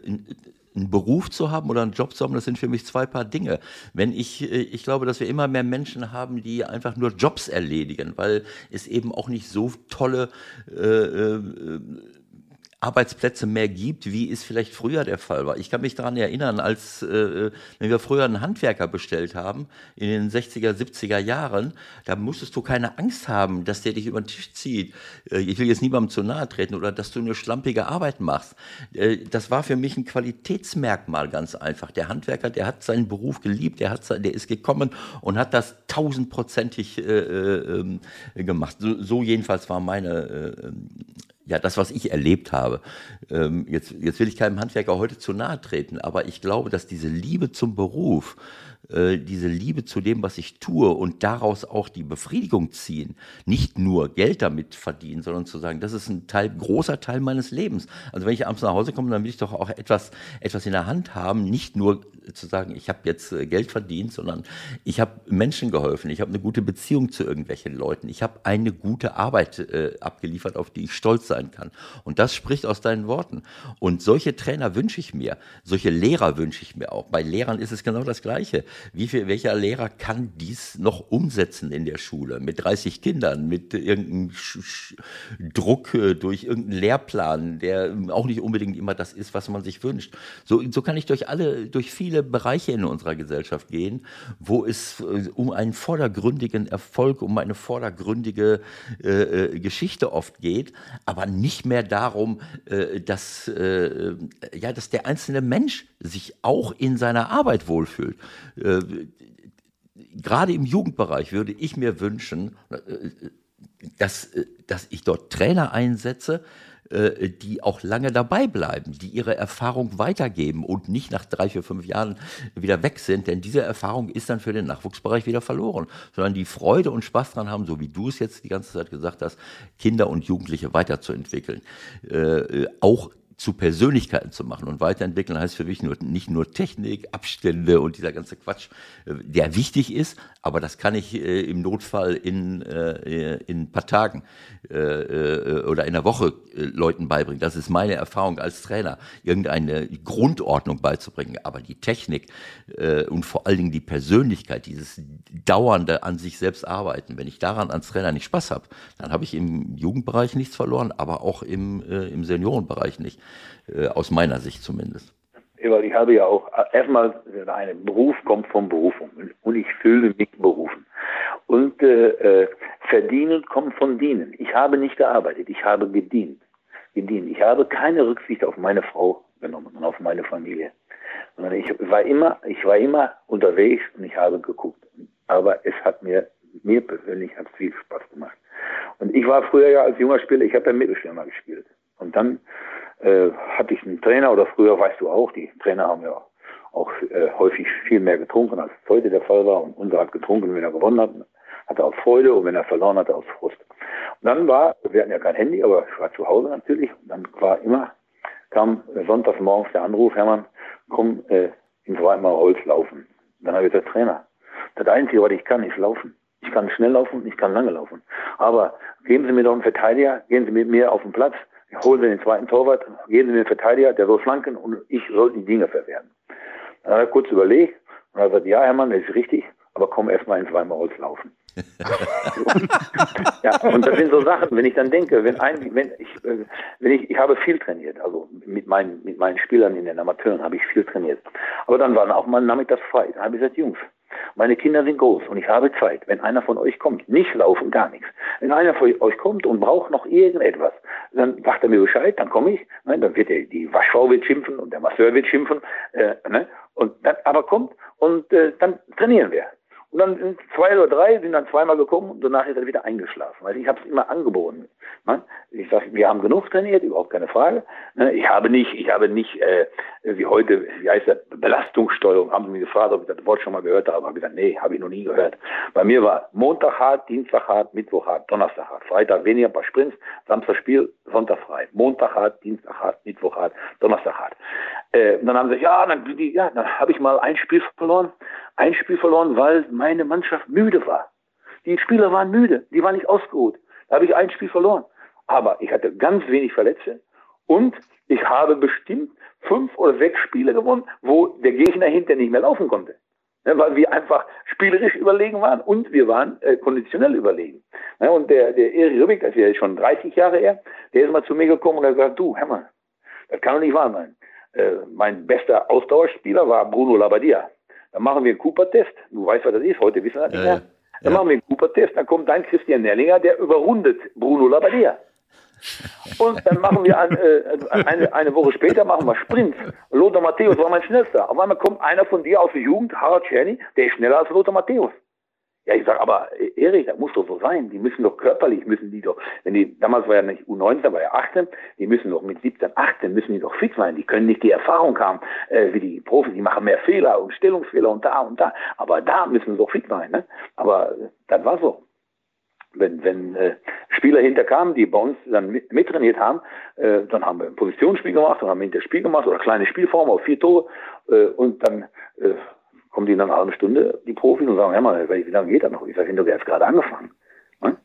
einen Beruf zu haben oder einen Job zu haben, das sind für mich zwei Paar Dinge. Wenn ich, äh, ich glaube, dass wir immer mehr Menschen haben, die einfach nur Jobs erledigen, weil es eben auch nicht so tolle äh, äh, Arbeitsplätze mehr gibt, wie es vielleicht früher der Fall war. Ich kann mich daran erinnern, als äh, wenn wir früher einen Handwerker bestellt haben, in den 60er, 70er Jahren, da musstest du keine Angst haben, dass der dich über den Tisch zieht. Äh, ich will jetzt niemandem zu nahe treten oder dass du eine schlampige Arbeit machst. Äh, das war für mich ein Qualitätsmerkmal ganz einfach. Der Handwerker, der hat seinen Beruf geliebt, der, hat, der ist gekommen und hat das tausendprozentig äh, äh, ähm, gemacht. So, so, jedenfalls war meine äh, ja, das, was ich erlebt habe. Ähm, jetzt, jetzt will ich keinem Handwerker heute zu nahe treten, aber ich glaube, dass diese Liebe zum Beruf äh, diese Liebe zu dem, was ich tue und daraus auch die Befriedigung ziehen, nicht nur Geld damit verdienen, sondern zu sagen, das ist ein Teil, großer Teil meines Lebens. Also wenn ich abends nach Hause komme, dann will ich doch auch etwas, etwas in der Hand haben, nicht nur zu sagen, ich habe jetzt äh, Geld verdient, sondern ich habe Menschen geholfen, ich habe eine gute Beziehung zu irgendwelchen Leuten, ich habe eine gute Arbeit äh, abgeliefert, auf die ich stolz sein kann. Und das spricht aus deinen Worten. Und solche Trainer wünsche ich mir, solche Lehrer wünsche ich mir auch. Bei Lehrern ist es genau das Gleiche. Wie viel, welcher Lehrer kann dies noch umsetzen in der Schule? Mit 30 Kindern, mit irgendeinem Druck äh, durch irgendeinen Lehrplan, der auch nicht unbedingt immer das ist, was man sich wünscht. So, so kann ich durch alle, durch viele Bereiche in unserer Gesellschaft gehen, wo es äh, um einen vordergründigen Erfolg, um eine vordergründige äh, äh Geschichte oft geht, aber nicht mehr darum, äh, dass, äh, ja, dass der einzelne Mensch sich auch in seiner Arbeit wohlfühlt. Gerade im Jugendbereich würde ich mir wünschen, dass, dass ich dort Trainer einsetze, die auch lange dabei bleiben, die ihre Erfahrung weitergeben und nicht nach drei, vier, fünf Jahren wieder weg sind, denn diese Erfahrung ist dann für den Nachwuchsbereich wieder verloren, sondern die Freude und Spaß daran haben, so wie du es jetzt die ganze Zeit gesagt hast, Kinder und Jugendliche weiterzuentwickeln, äh, auch zu Persönlichkeiten zu machen. Und weiterentwickeln heißt für mich nur, nicht nur Technik, Abstände und dieser ganze Quatsch, äh, der wichtig ist, aber das kann ich äh, im Notfall in, äh, in ein paar Tagen äh, äh, oder in einer Woche äh, Leuten beibringen. Das ist meine Erfahrung als Trainer, irgendeine Grundordnung beizubringen. Aber die Technik und vor allen Dingen die Persönlichkeit, dieses dauernde an sich selbst arbeiten, wenn ich daran als Trainer nicht Spaß habe, dann habe ich im Jugendbereich nichts verloren, aber auch im, im Seniorenbereich nicht. Äh, aus meiner Sicht zumindest. weil ich habe ja auch, erstmal, ein Beruf kommt von Berufung und ich fühle mich berufen. Und äh, äh, verdienen kommt von dienen. Ich habe nicht gearbeitet, ich habe gedient. gedient. Ich habe keine Rücksicht auf meine Frau genommen und auf meine Familie. Sondern ich war immer, ich war immer unterwegs und ich habe geguckt. Aber es hat mir, mir persönlich hat viel Spaß gemacht. Und ich war früher ja als junger Spieler, ich habe ja Mittelstürmer gespielt. Und dann äh, hatte ich einen Trainer oder früher weißt du auch, die Trainer haben ja auch äh, häufig viel mehr getrunken, als es heute der Fall war. Und unser hat getrunken, wenn er gewonnen hat, hatte auch Freude und wenn er verloren hatte, aus Frust. Und dann war, wir hatten ja kein Handy, aber ich war zu Hause natürlich. Und dann war immer, kam sonntags morgens der Anruf, Hermann, komm äh, ins Weimar Holz laufen. Und dann habe ich gesagt, Trainer, das Einzige, was ich kann, ist laufen. Ich kann schnell laufen ich kann lange laufen. Aber geben Sie mir doch einen Verteidiger, gehen Sie mit mir auf den Platz, holen Sie den zweiten Torwart, geben Sie einen Verteidiger, der soll flanken und ich soll die Dinge verwerten. Dann hat er kurz überlegt und hat gesagt, ja Hermann, das ist richtig, aber komm erst mal ins Weimarholz laufen. [laughs] ja, und das sind so Sachen, wenn ich dann denke, wenn ein, wenn ich, äh, wenn ich, ich habe viel trainiert, also mit meinen, mit meinen Spielern in den Amateuren habe ich viel trainiert. Aber dann war auch mal nachmittags frei. Dann habe ich gesagt, Jungs, meine Kinder sind groß und ich habe Zeit. Wenn einer von euch kommt, nicht laufen, gar nichts. Wenn einer von euch kommt und braucht noch irgendetwas, dann sagt er mir Bescheid, dann komme ich. Ne, dann wird er, die Waschfrau wird schimpfen und der Masseur wird schimpfen. Äh, ne, und dann, aber kommt und äh, dann trainieren wir. Und dann sind zwei oder drei, sind dann zweimal gekommen und danach ist er wieder eingeschlafen. Weil ich habe es immer angeboten. Ne? Ich sage, wir haben genug trainiert, überhaupt keine Frage. Ne? Ich habe nicht, ich habe nicht, äh, wie heute, wie heißt das, Belastungssteuerung, haben sie mich gefragt, ob ich das Wort schon mal gehört habe. Habe gesagt, nee, habe ich noch nie gehört. Bei mir war Montag hart, Dienstag hart, Mittwoch hart, Donnerstag hart, Freitag weniger, ein paar Sprints, Samstag Spiel, Sonntag frei. Montag hart, Dienstag hart, Mittwoch hart, Donnerstag hart. Äh, und dann haben sie gesagt, ja, dann, ja, dann habe ich mal ein Spiel verloren ein Spiel verloren, weil meine Mannschaft müde war. Die Spieler waren müde, die waren nicht ausgeruht. Da habe ich ein Spiel verloren. Aber ich hatte ganz wenig Verletzte und ich habe bestimmt fünf oder sechs Spiele gewonnen, wo der Gegner hinter nicht mehr laufen konnte. Ja, weil wir einfach spielerisch überlegen waren und wir waren äh, konditionell überlegen. Ja, und der, der Erik Rübig, das ist ja schon 30 Jahre her, der ist mal zu mir gekommen und hat gesagt, du, Hammer, das kann doch nicht wahr sein. Äh, mein bester Ausdauerspieler war Bruno Labbadia. Dann machen wir einen Cooper-Test. Du weißt, was das ist. Heute wissen wir das nicht mehr. Dann ja. machen wir einen Cooper-Test. Dann kommt dein Christian Nerlinger, der überrundet Bruno Labbadia. Und dann machen wir ein, äh, eine, eine Woche später machen wir Sprint. Lothar Matthäus war mein schnellster. Auf einmal kommt einer von dir aus der Jugend, Harald Czerny, der ist schneller als Lothar Matthäus. Ja, ich sage, aber äh, Erik, das muss doch so sein. Die müssen doch körperlich, müssen die doch, wenn die, damals war ja nicht U19, war ja 18, die müssen doch mit 17, 18, müssen die doch fit sein. Die können nicht die Erfahrung haben, äh, wie die Profis, die machen mehr Fehler und Stellungsfehler und da und da. Aber da müssen sie doch fit sein. Ne? Aber äh, das war so. Wenn, wenn äh, Spieler hinterkamen, die bei uns dann mit, mittrainiert haben, äh, dann haben wir ein Positionsspiel gemacht und haben hinter Spiel gemacht oder kleine Spielformen auf vier Tore äh, und dann äh, kommen die in einer halben Stunde, die Profis, und sagen, ja mal, wie lange geht das noch? Ich sage, haben erst gerade angefangen. Ne?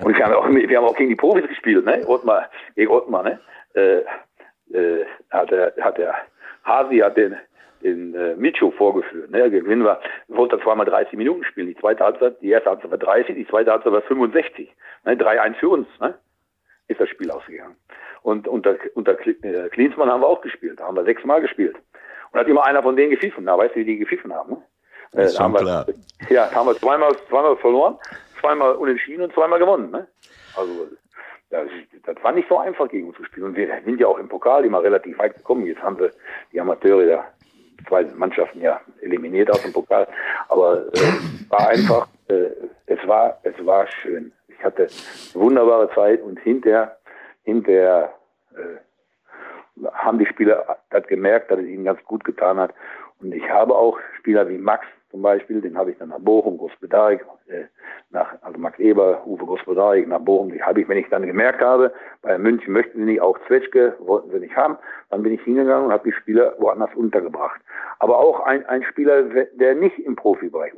Und wir haben, auch, wir haben auch gegen die Profis gespielt, ne? Ottmar, gegen Ottmar, ne? Äh, äh, hat, der, hat der Hasi hat den, den äh, Micho vorgeführt. Ne? Gewinn war, wollte zweimal 30 Minuten spielen. Die zweite Halbzeit, die erste Halbzeit war 30, die zweite Halbzeit war 65. Ne? 3-1 für uns, ne? Ist das Spiel ausgegangen. Und unter, unter äh, Klinsmann haben wir auch gespielt. Da haben wir sechsmal gespielt. Und hat immer einer von denen gepfiffen. Na, weißt du, wie die gepfiffen haben? Ne? Das ist äh, schon wir, klar. Ja, haben wir zweimal, zweimal verloren, zweimal unentschieden und zweimal gewonnen. Ne? Also das, das war nicht so einfach gegen uns zu spielen. Und wir sind ja auch im Pokal immer relativ weit gekommen. Jetzt haben wir die Amateure der zwei Mannschaften ja eliminiert aus dem Pokal. Aber äh, war einfach, äh, es war, es war schön. Ich hatte eine wunderbare Zeit und hinterher, hinterher äh, haben die Spieler das gemerkt, dass es ihnen ganz gut getan hat. Und ich habe auch Spieler wie Max zum Beispiel, den habe ich dann nach Bochum, Großbedarik, äh, nach, also Max Eber, Uwe Großbedarik nach Bochum, die habe ich, wenn ich dann gemerkt habe, bei München möchten sie nicht, auch Zwetschke wollten sie nicht haben, dann bin ich hingegangen und habe die Spieler woanders untergebracht. Aber auch ein, ein Spieler, der nicht im Profibereich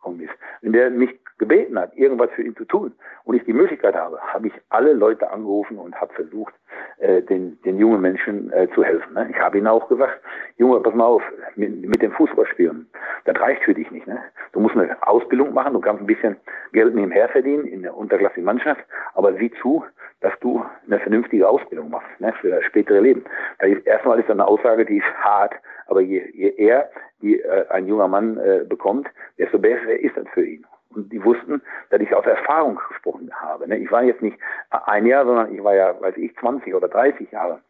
untergekommen ist, wenn der mich gebeten hat, irgendwas für ihn zu tun und ich die Möglichkeit habe, habe ich alle Leute angerufen und habe versucht, äh, den, den jungen Menschen äh, zu helfen. Ne? Ich habe ihnen auch gesagt, Junge, pass mal auf, mit, mit dem Fußballspielen, das reicht für dich nicht. Ne? Du musst eine Ausbildung machen, du kannst ein bisschen Geld nebenher verdienen in der unterklassigen Mannschaft, aber sieh zu, dass du eine vernünftige Ausbildung machst ne, für das spätere Leben. Da ist, erstmal ist das eine Aussage, die ist hart, Aber je, je eher die, äh, ein junger Mann äh, bekommt, desto besser ist das für ihn. Und die wussten, dass ich aus Erfahrung gesprochen habe. Ne? Ich war jetzt nicht ein Jahr, sondern ich war ja, weiß ich, 20 oder 30 Jahre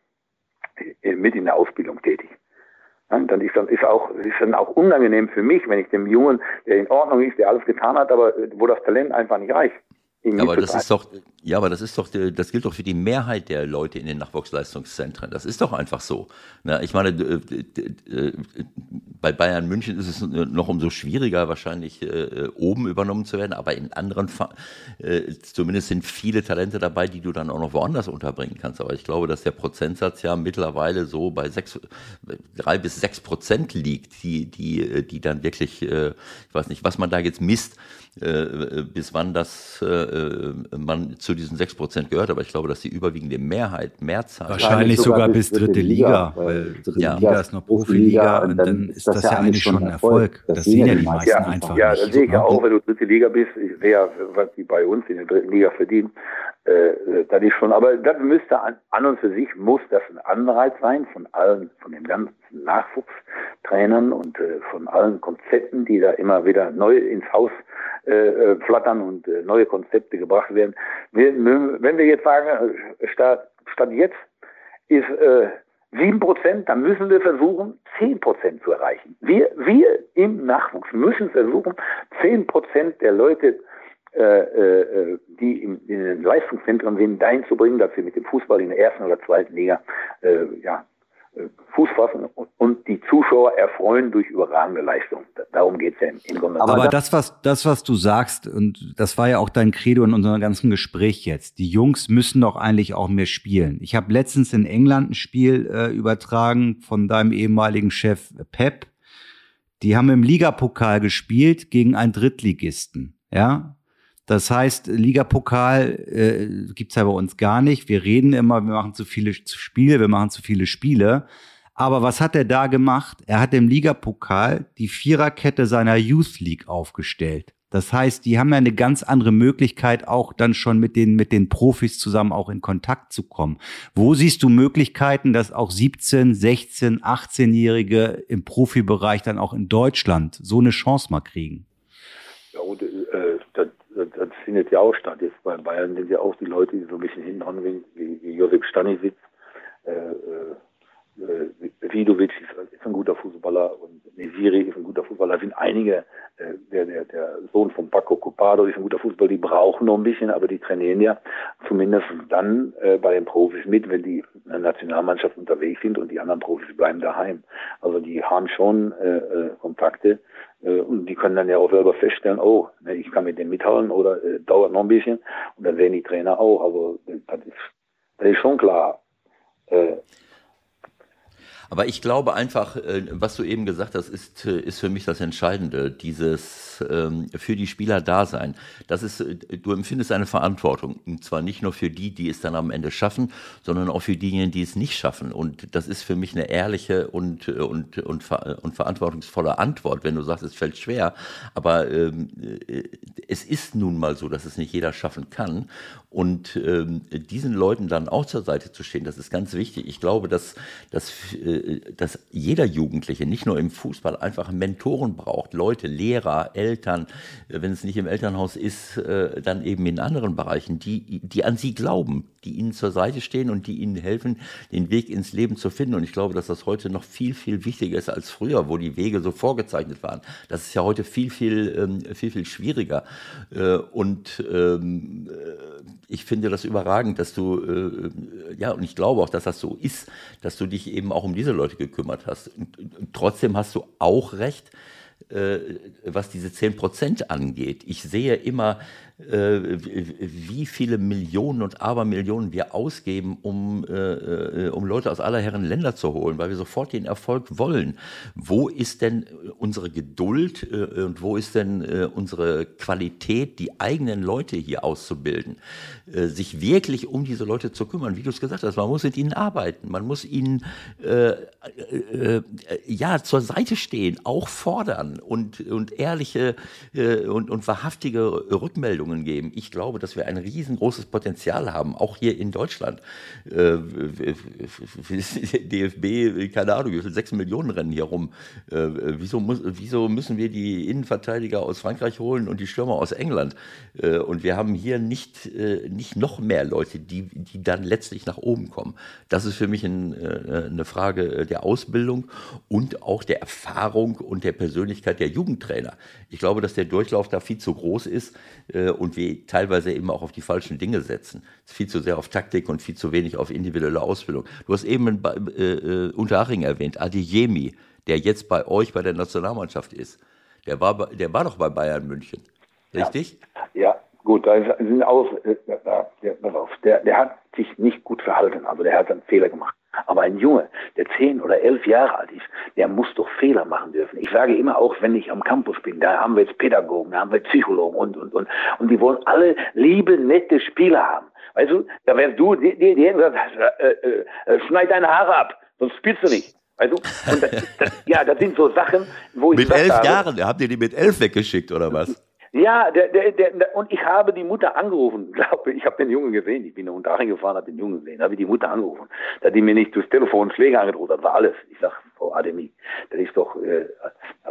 mit in der Ausbildung tätig. dann ist dann ist auch ist dann auch unangenehm für mich, wenn ich dem Jungen, der in Ordnung ist, der alles getan hat, aber wo das Talent einfach nicht reicht. Aber das ist doch, ja, aber das ist doch, das gilt doch für die Mehrheit der Leute in den Nachwuchsleistungszentren. Das ist doch einfach so. Na, ich meine, äh, bei Bayern München ist es noch umso schwieriger, wahrscheinlich äh, oben übernommen zu werden, aber in anderen, äh, zumindest sind viele Talente dabei, die du dann auch noch woanders unterbringen kannst. Aber ich glaube, dass der Prozentsatz ja mittlerweile so bei sechs, drei bis sechs Prozent liegt, die, die, die dann wirklich, ich weiß nicht, was man da jetzt misst, bis wann das man zu diesen sechs Prozent gehört, aber ich glaube, dass die überwiegende Mehrheit, Mehrzahl. Wahrscheinlich sogar, sogar bis dritte Liga, weil dritte ja. Liga ist noch Profiliga und dann ist das, das ja eigentlich schon ein Erfolg. Das, das sehen ja die meisten ja, einfach Ja, das sehe ich ja auch, wenn du dritte Liga bist, ich sehe ja, was die bei uns in der dritten Liga verdienen, äh, das ist schon, aber das müsste an, an und für sich muss das ein Anreiz sein von allen, von den ganzen Nachwuchstrainern und äh, von allen Konzepten, die da immer wieder neu ins Haus äh, äh flattern und äh, neue Konzepte gebracht werden. Wir, wenn wir jetzt sagen, äh, statt, statt jetzt ist äh, 7%, dann müssen wir versuchen, 10% zu erreichen. Wir, wir im Nachwuchs müssen versuchen, 10% der Leute äh, äh, die in, in den Leistungszentren sind, dahin zu bringen, dass sie mit dem Fußball in der ersten oder zweiten Liga äh, ja, äh, Fuß fassen und die Zuschauer erfreuen durch überragende Leistung. Darum geht es ja im Grunde. Aber das was, das, was du sagst, und das war ja auch dein Credo in unserem ganzen Gespräch jetzt, die Jungs müssen doch eigentlich auch mehr spielen. Ich habe letztens in England ein Spiel äh, übertragen von deinem ehemaligen Chef Pep. Die haben im Ligapokal gespielt gegen einen Drittligisten. Ja, das heißt, Ligapokal äh, gibt's ja bei uns gar nicht. Wir reden immer, wir machen zu viele Spiele, wir machen zu viele Spiele. Aber was hat er da gemacht? Er hat im Ligapokal die Viererkette seiner Youth League aufgestellt. Das heißt, die haben ja eine ganz andere Möglichkeit, auch dann schon mit den, mit den Profis zusammen auch in Kontakt zu kommen. Wo siehst du Möglichkeiten, dass auch 17, 16, 18-Jährige im Profibereich dann auch in Deutschland so eine Chance mal kriegen? Ja, und, findet ja auch statt. Jetzt bei Bayern sind ja auch die Leute, die so ein bisschen hinten dran wie, wie Josip Stanisic, äh, äh, Vidovic ist, ein guter Fußballer und Nesiri ist ein guter Fußballer. Da sind einige, äh, der, der, der Sohn von Paco Copado ist ein guter Fußballer, die brauchen noch ein bisschen, aber die trainieren ja zumindest dann äh, bei den Profis mit, wenn die in der Nationalmannschaft unterwegs sind und die anderen Profis bleiben daheim. Also die haben schon äh, äh Kontakte äh, und die können dann ja auch selber feststellen, oh, ne, ich kann mit dem mithalten oder äh, dauert noch ein bisschen. Und dann sehen die Trainer auch. Aber das ist, das ist schon klar. Äh, aber ich glaube einfach, äh, was du eben gesagt hast, ist, äh, ist für mich das Entscheidende, dieses ähm, für die Spieler da sein. Das ist, äh, du empfindest eine Verantwortung. Und zwar nicht nur für die, die es dann am Ende schaffen, sondern auch für diejenigen, die es nicht schaffen. Und das ist für mich eine ehrliche und, und, und, und verantwortungsvolle Antwort, wenn du sagst, es fällt schwer. Aber ähm, es ist nun mal so, dass es nicht jeder schaffen kann. Und ähm, diesen Leuten dann auch zur Seite zu stehen, das ist ganz wichtig. Ich glaube, dass, dass, äh, dass jeder Jugendliche, nicht nur im Fußball, einfach Mentoren braucht. Leute, Lehrer, Eltern, wenn es nicht im Elternhaus ist, äh, dann eben in anderen Bereichen, die, die an sie glauben, die ihnen zur Seite stehen und die ihnen helfen, den Weg ins Leben zu finden. Und ich glaube, dass das heute noch viel, viel wichtiger ist als früher, wo die Wege so vorgezeichnet waren. Das ist ja heute viel, viel, ähm, viel, viel schwieriger. Äh, und ähm, ich finde das überragend, dass du, äh, ja, und ich glaube auch, dass das so ist, dass du dich eben auch um diese Leute gekümmert hast. Und, und trotzdem hast du auch recht, äh, was diese 10 Prozent angeht. Ich sehe immer, wie viele Millionen und Abermillionen wir ausgeben, um, äh, äh, um Leute aus aller Herren Länder zu holen, weil wir sofort den Erfolg wollen. Wo ist denn unsere Geduld äh, und wo ist denn äh, unsere Qualität, die eigenen Leute hier auszubilden? Äh, sich wirklich um diese Leute zu kümmern, wie du es gesagt hast, man muss mit ihnen arbeiten, man muss ihnen ja zur Seite stehen, auch fordern und, und ehrliche äh, und, und wahrhaftige Rückmeldungen geben. Ich glaube, dass wir ein riesengroßes Potenzial haben, auch hier in Deutschland. Äh, [laughs] DFB, keine Ahnung, wie viel, sechs Millionen rennen hier rum. Äh, wieso, wieso müssen wir die Innenverteidiger aus Frankreich holen und die Stürmer aus England? Äh, und wir haben hier nicht, nicht noch mehr Leute, die, die dann letztlich nach oben kommen. Das ist für mich ein, eine Frage der Ausbildung und auch der Erfahrung und der Persönlichkeit der Jugendtrainer. Ich glaube, dass der Durchlauf da viel zu groß ist und wir teilweise eben auch auf die falschen Dinge setzen. Viel zu sehr auf Taktik und viel zu wenig auf individuelle Ausbildung. Du hast eben äh, Unterhaching erwähnt, Adeyemi, der jetzt bei euch bei der Nationalmannschaft ist. Der war, der war doch bei Bayern München. Richtig? Ja, ja gut, da sind aus, äh, der, der, der hat sich nicht gut verhalten, also der hat einen Fehler gemacht. Aber ein Junge, der zehn oder elf Jahre alt ist, der muss doch Fehler machen dürfen. Ich sage immer auch, wenn ich am Campus bin, da haben wir jetzt Pädagogen, da haben wir Psychologen und, und, und. Und die wollen alle liebe, nette Spieler haben. Weißt du, da wärst du, die, die, die hätten gesagt, äh, äh, äh, schneid deine Haare ab, sonst spielst du nicht. Weißt du? Und das, das, ja, das sind so Sachen, wo ich. Mit elf habe, Jahren, habt ihr die mit elf weggeschickt oder was? Ja, der, der, der, und ich habe die Mutter angerufen, [laughs] glaube ich, habe den Jungen gesehen, ich bin da unter gefahren, habe den Jungen gesehen, habe die Mutter angerufen, da hat die mir nicht durchs Telefon Schläge angedroht, das war alles. Ich sag, Frau Ademi, das ist doch, äh,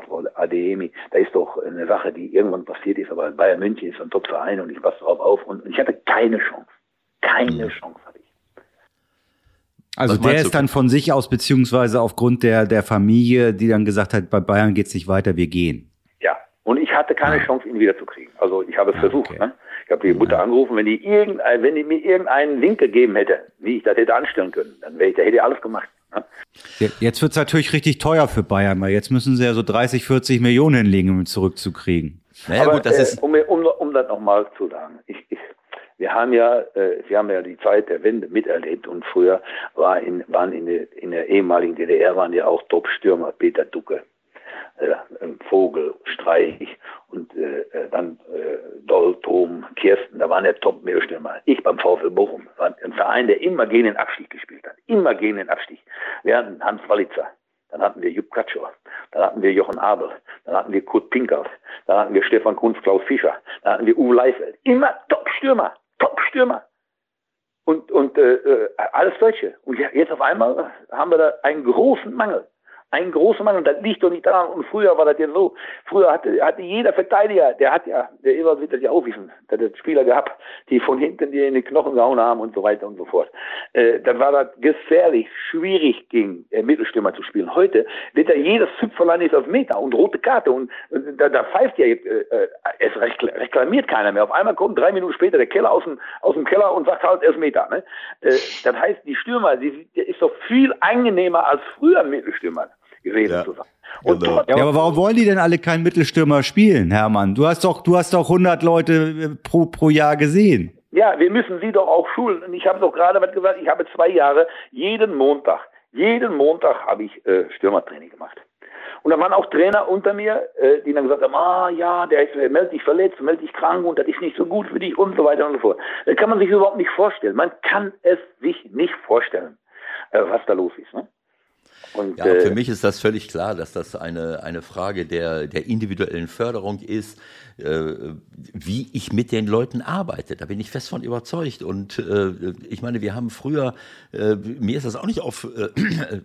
Frau Ademi, da ist doch eine Sache, die irgendwann passiert ist, aber Bayern München ist ein Top-Verein und ich passe darauf auf und, und ich hatte keine Chance, keine mhm. Chance hatte ich. Also der ist dann von sich aus, beziehungsweise aufgrund der, der Familie, die dann gesagt hat, bei Bayern geht es nicht weiter, wir gehen. Und ich hatte keine. Chance, ihn wiederzukriegen. Also ich habe es ja, versucht. Okay. Ne? Ich habe die Mutter ja. angerufen, wenn die, irgendein, wenn die mir irgendeinen Link gegeben hätte, wie ich das hätte anstellen können, dann wäre ich, da hätte ich alles gemacht. Ne? Jetzt wird es natürlich richtig teuer für Bayern, weil jetzt müssen sie ja so 30, 40 Millionen hinlegen, um ihn zurückzukriegen. Naja, Aber, gut, das äh, ist um, um, um das nochmal zu sagen, ich, ich, wir haben ja, äh, wir haben ja die Zeit der Wende miterlebt und früher war in, waren in der, in der ehemaligen DDR waren ja auch Top-Stürmer, Peter Ducke, Vogel, Streich und äh, äh, dann äh, Doll, Tom, Kirsten, da waren ja Top-Mittelstürmer. Ich beim VfL Bochum, war ein Verein, der immer gegen den Abstieg gespielt hat. Immer gegen den Abstieg. Wir hatten Hans Walitzer, dann hatten wir Jupp Katschor, dann hatten wir Jochen Abel, dann hatten wir Kurt Pinkert, dann hatten wir Stefan Kunz, Klaus Fischer, dann hatten wir Uwe Leifeld. Immer Top-Stürmer, Top-Stürmer. Und, und äh, äh alles Deutsche. Und jetzt auf einmal haben wir da einen großen Mangel ein großer Mann und das liegt doch nicht daran. Und früher war das ja so. Früher hatte, hatte jeder Verteidiger, der hat ja, der Ewald wird das ja auch wissen, der hat Spieler gehabt, die von hinten dir in die Knochen gehauen haben und so weiter und so fort. Äh, dann war das gefährlich, schwierig gegen äh, Mittelstürmer zu spielen. Heute wird ja jedes Züpferlein ist auf Meter und rote Karte und, und da, da pfeift ja jetzt, äh, äh, es reklamiert keiner mehr. Auf einmal kommt drei Minuten später der Keller aus dem, aus dem Keller und sagt halt Elfmeter. Ne? Äh, das heißt, die Stürmer, die, der ist doch viel angenehmer als früher Mittelstürmer gewesen ja. zu sein. Genau. ja, aber warum wollen die denn alle keinen Mittelstürmer spielen, Hermann? Du hast doch, du hast doch 100 Leute äh, pro, pro Jahr gesehen. Ja, wir müssen sie doch auch schulen. Und ich habe doch gerade was gesagt, ich habe zwei Jahre, jeden Montag, jeden Montag habe ich äh, Stürmertraining gemacht. Und da waren auch Trainer unter mir, äh, die dann gesagt haben, ah ja, der ist, meldet dich verletzt, meldet dich krank und das ist nicht so gut für dich und so weiter und so fort. Das kann man sich überhaupt nicht vorstellen. Man kann es sich nicht vorstellen, äh, was da los ist. Ne? Und, ja, äh, für mich ist das völlig klar, dass das eine, eine Frage der, der individuellen Förderung ist, äh, wie ich mit den Leuten arbeite. Da bin ich fest von überzeugt. Und äh, ich meine, wir haben früher, äh, mir ist das auch nicht auf, äh, äh,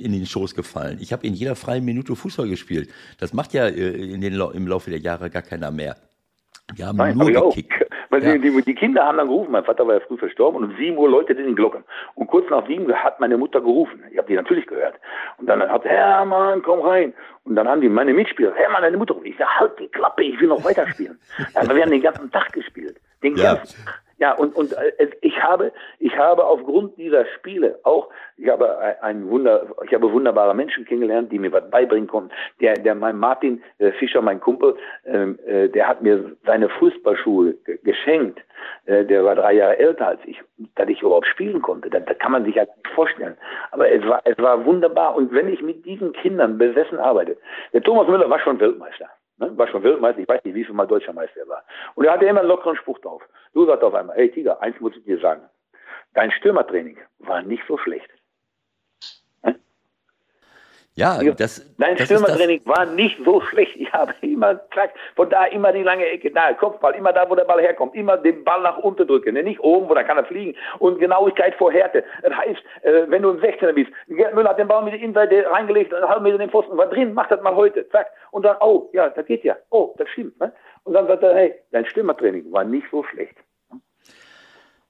in den Schoß gefallen. Ich habe in jeder freien Minute Fußball gespielt. Das macht ja in den, im Laufe der Jahre gar keiner mehr. Wir haben Nein, nur gekickt. Weil ja. die, die, Kinder haben dann gerufen, mein Vater war ja früh verstorben und um sieben Uhr läutete die Glocken. Und kurz nach sieben hat meine Mutter gerufen. Ich habe die natürlich gehört. Und dann hat Hermann, komm rein. Und dann haben die meine Mitspieler, Hermann, deine Mutter. Ich sage, halt die Klappe, ich will noch weiterspielen. [laughs] Aber wir haben den ganzen Tag gespielt. Den ja. ganzen Tag. Ja, und, und äh, ich habe, ich habe aufgrund dieser Spiele auch, ich habe ein Wunder, ich habe wunderbare Menschen kennengelernt, die mir was beibringen konnten. Der, der mein Martin äh, Fischer, mein Kumpel, ähm, äh, der hat mir seine Fußballschuhe geschenkt. Der war drei Jahre älter als ich, dass ich überhaupt spielen konnte. Da, da kann man sich halt nicht vorstellen. Aber es war, es war wunderbar. Und wenn ich mit diesen Kindern besessen arbeite, der Thomas Müller war schon Weltmeister. Ne? War schon Weltmeister, ich weiß nicht, wie viel Mal deutscher Meister er war. Und er hatte immer einen lockeren Spruch drauf. Du sagst auf einmal, hey Tiger, eins muss ich dir sagen. Dein Stürmertraining war nicht so schlecht. Ja, das, Dein das Stürmertraining war nicht so schlecht. Ich habe immer, zack, von da immer die lange Ecke, da, Kopfball, immer da, wo der Ball herkommt, immer den Ball nach unten drücken, ne? nicht oben, wo da kann er fliegen. Und Genauigkeit vor Härte. Das heißt, äh, wenn du ein 16er bist, Gerd Müller hat den Ball mit der Innenseite reingelegt, einen halben Meter in den Pfosten, war drin, mach das mal heute, zack. Und dann, oh, ja, das geht ja. Oh, das stimmt. Ne? Und dann sagt er, hey, dein Stürmertraining war nicht so schlecht.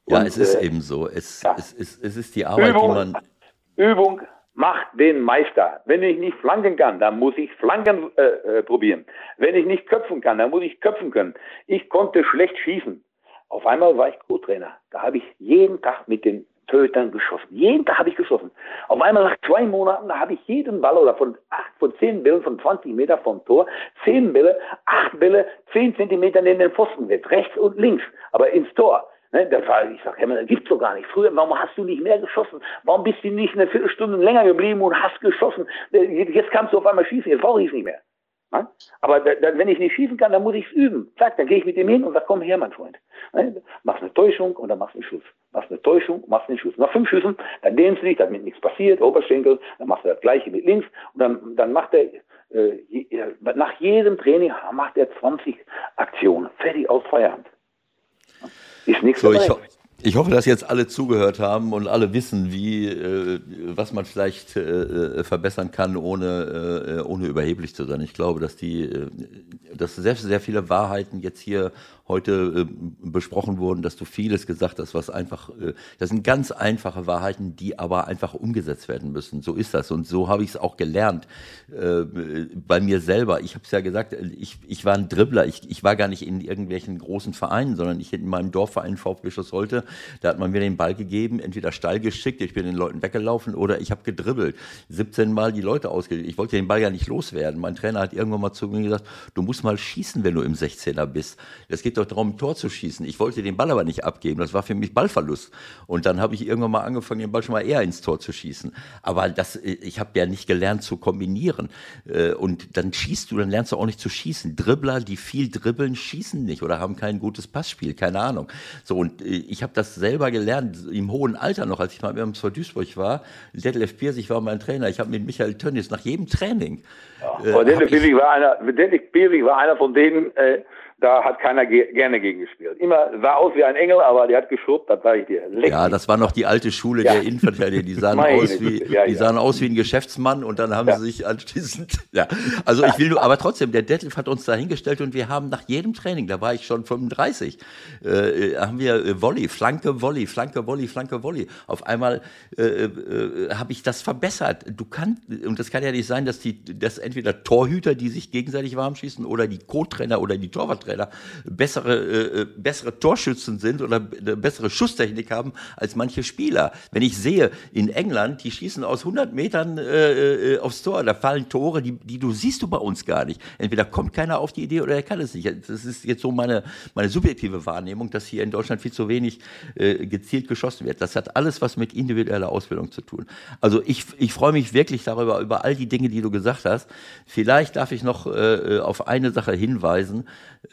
Ja, Und, es ist äh, eben so. Es, ja. es, es, es ist die Arbeit, die Übung, man. Übung macht den Meister. Wenn ich nicht flanken kann, dann muss ich flanken äh, äh, probieren. Wenn ich nicht köpfen kann, dann muss ich köpfen können. Ich konnte schlecht schießen. Auf einmal war ich Co-Trainer. Da habe ich jeden Tag mit den Tötern geschossen. Jeden Tag habe ich geschossen. Auf einmal nach zwei Monaten, da habe ich jeden Ball oder von acht, von zehn Bällen von 20 Meter vom Tor, zehn Bälle, acht Bälle, zehn Zentimeter neben den Pfosten weg, rechts und links, aber ins Tor. Ne, das war, ich sag, das gibt's doch gar nicht. Früher, warum hast du nicht mehr geschossen? Warum bist du nicht eine Viertelstunde länger geblieben und hast geschossen? Äh, Jetzt kannst du auf einmal schießen, jetzt brauche ich es nicht mehr. Ne? Aber da, wenn ich nicht schießen kann, dann muss ich es üben. Zack, dann gehe ich mit dem hin und sag, komm her, mein Freund. Ne? Machst eine Täuschung und dann machst du einen Schuss. Machst eine Täuschung, machst einen Schuss. Nach fünf Schüssen, dann dehnst du dich, damit nichts passiert, Oberschenkel, dann machst du das gleiche mit links und dann, dann macht er, äh, äh, nach jedem Training macht er 20 Aktionen. Fertig aus Feierabend. Ist nichts So, dabei. Ich hoffe, dass jetzt alle zugehört haben und alle wissen, wie, äh, was man vielleicht äh, verbessern kann, ohne, äh, ohne überheblich zu sein. Ich glaube, dass die, äh, dass sehr, sehr viele Wahrheiten jetzt hier heute äh, besprochen wurden, dass du vieles gesagt hast, was einfach, äh, das sind ganz einfache Wahrheiten, die aber einfach umgesetzt werden müssen. So ist das und so habe ich es auch gelernt äh, bei mir selber. Ich habe es ja gesagt, ich, ich war ein Dribbler, ich, ich war gar nicht in irgendwelchen großen Vereinen, sondern ich in meinem Dorfverein VfB Schloss Holte, da hat man mir den Ball gegeben, entweder steil geschickt, ich bin den Leuten weggelaufen oder ich habe gedribbelt. 17 Mal die Leute ausgelegt. Ich wollte den Ball ja nicht loswerden. Mein Trainer hat irgendwann mal zu mir gesagt, du musst mal schießen, wenn du im 16er bist. Es geht doch darum, ein Tor zu schießen. Ich wollte den Ball aber nicht abgeben. Das war für mich Ballverlust. Und dann habe ich irgendwann mal angefangen, den Ball schon mal eher ins Tor zu schießen. Aber das, ich habe ja nicht gelernt zu kombinieren. Äh, Und dann schießt du, dann lernst du auch nicht zu schießen. Dribbler, die viel dribbeln, schießen nicht oder haben kein gutes Passspiel, keine Ahnung. So, und äh, ich habe das selber gelernt, im hohen Alter noch, als ich mal SV Duisburg war. Detlef Piersig war mein Trainer. Ich habe mit Michael Tönnies nach jedem Training. äh, Aber hab Dennis ich- Piersig war einer, Dennis Piersig war einer von denen, äh, da hat keiner ge gerne gegen gespielt. Immer sah aus wie ein Engel, aber der hat geschrubbt, das sage ich dir. Leck Ja, das war noch die alte Schule Ja. der Innenverteidiger. Die sahen [laughs] aus wie, ja, die ja. sahen aus wie ein Geschäftsmann und dann haben sie sich anschließend, [laughs] ja. Also ich will nur, aber trotzdem, der Detlef hat uns da hingestellt und wir haben nach jedem Training, da war ich schon 35, äh, haben wir äh, Volley, Flanke, Volley, Flanke, Volley, Flanke, Volley. Auf einmal äh, äh, habe ich das verbessert. Du kannst, und das kann ja nicht sein, dass die, dass entweder Torhüter, die sich gegenseitig warm schießen oder die Co-Trainer oder die Torwarttrainer bessere, äh, äh, bessere Torschützen sind oder eine bessere Schusstechnik haben als manche Spieler. Wenn ich sehe, in England, die schießen aus 100 Metern äh, äh, aufs Tor, da fallen Tore, die, die du siehst du bei uns gar nicht. Entweder kommt keiner auf die Idee oder er kann es nicht. Das ist jetzt so meine, meine subjektive Wahrnehmung, dass hier in Deutschland viel zu wenig äh, gezielt geschossen wird. Das hat alles was mit individueller Ausbildung zu tun. Also ich, ich freue mich wirklich darüber, über all die Dinge, die du gesagt hast. Vielleicht darf ich noch äh, auf eine Sache hinweisen.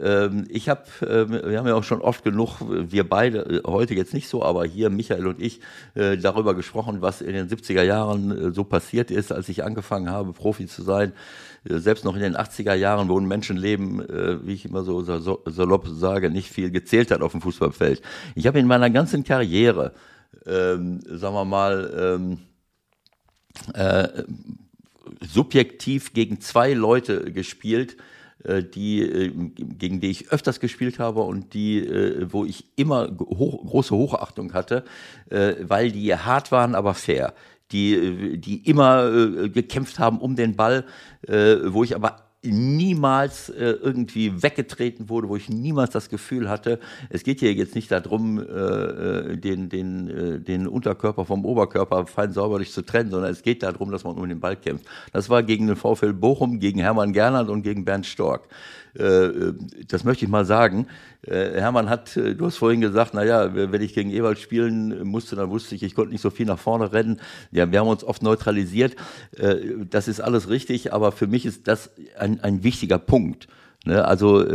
Ähm, ich habe, äh, wir haben ja auch schon oft genug, wir beide, äh, heute jetzt nicht so, aber hier Michael und ich, äh, darüber gesprochen, was in den 70er Jahren äh, so passiert ist, als ich angefangen habe, Profi zu sein. Äh, Selbst noch in den 80er Jahren, wo ein Menschenleben, äh, wie ich immer so salopp sage, nicht viel gezählt hat auf dem Fußballfeld. Ich habe in meiner ganzen Karriere, ähm, sagen wir mal, ähm, äh, subjektiv gegen zwei Leute gespielt, die, äh, gegen die ich öfters gespielt habe und die, äh, wo ich immer hoch, große Hochachtung hatte, äh, weil die hart waren, aber fair. Die, äh, die immer äh, gekämpft haben um den Ball, äh, wo ich aber niemals äh, irgendwie weggetreten wurde, wo ich niemals das Gefühl hatte, es geht hier jetzt nicht darum, äh, äh, den, den, äh, den Unterkörper vom Oberkörper fein säuberlich zu trennen, sondern es geht darum, dass man um den Ball kämpft. Das war gegen den VfL Bochum, gegen Hermann Gernand und gegen Bernd Stork. Äh, äh, das möchte ich mal sagen. Äh, Hermann hat, du hast vorhin gesagt, naja, wenn ich gegen Ewald spielen musste, dann wusste ich, ich konnte nicht so viel nach vorne rennen. Ja, wir haben uns oft neutralisiert. Das ist alles richtig, aber für mich ist das ein, ein wichtiger Punkt. Ne? Also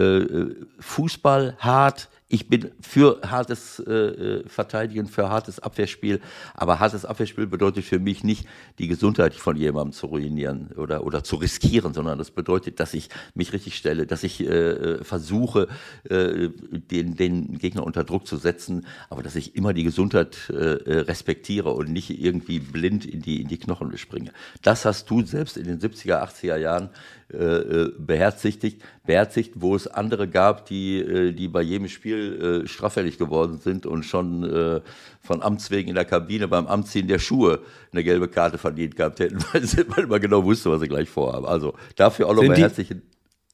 Fußball hart, ich bin für hartes äh, äh, Verteidigen, für hartes Abwehrspiel. Aber hartes Abwehrspiel bedeutet für mich nicht, die Gesundheit von jemandem zu ruinieren oder, oder zu riskieren, sondern das bedeutet, dass ich mich richtig stelle, dass ich äh, äh versuche, äh, den, den Gegner unter Druck zu setzen, aber dass ich immer die Gesundheit äh, äh respektiere und nicht irgendwie blind in die, in die Knochen springe. Das hast du selbst in den 70er, 80er Jahren äh, äh, beherzigt, beherzigt, wo es andere gab, die, äh, die bei jedem Spiel äh, straffällig geworden sind und schon äh, von Amts wegen in der Kabine beim Amtziehen der Schuhe eine gelbe Karte verdient gehabt hätten, [laughs] weil sie immer genau wusste, was sie gleich vorhaben. Also dafür auch nochmal herzlichen,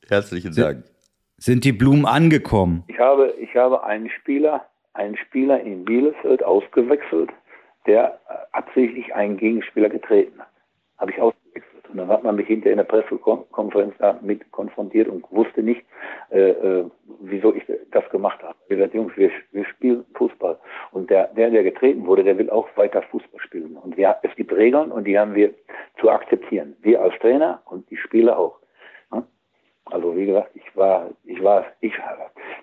herzlichen sind, Dank. Sind die Blumen angekommen? Ich habe, ich habe einen Spieler, einen Spieler in Bielefeld ausgewechselt, der absichtlich einen Gegenspieler getreten hat. Habe ich ausgewechselt. Und dann hat man mich hinterher in der Pressekonferenz damit konfrontiert und wusste nicht, äh, äh, wieso ich das gemacht habe. Ich gesagt, Jungs, wir, wir spielen Fußball. Und der, der, der getreten wurde, der will auch weiter Fußball spielen. Und ja, es gibt Regeln und die haben wir zu akzeptieren. Wir als Trainer und die Spieler auch. Also wie gesagt, ich war, ich war, ich,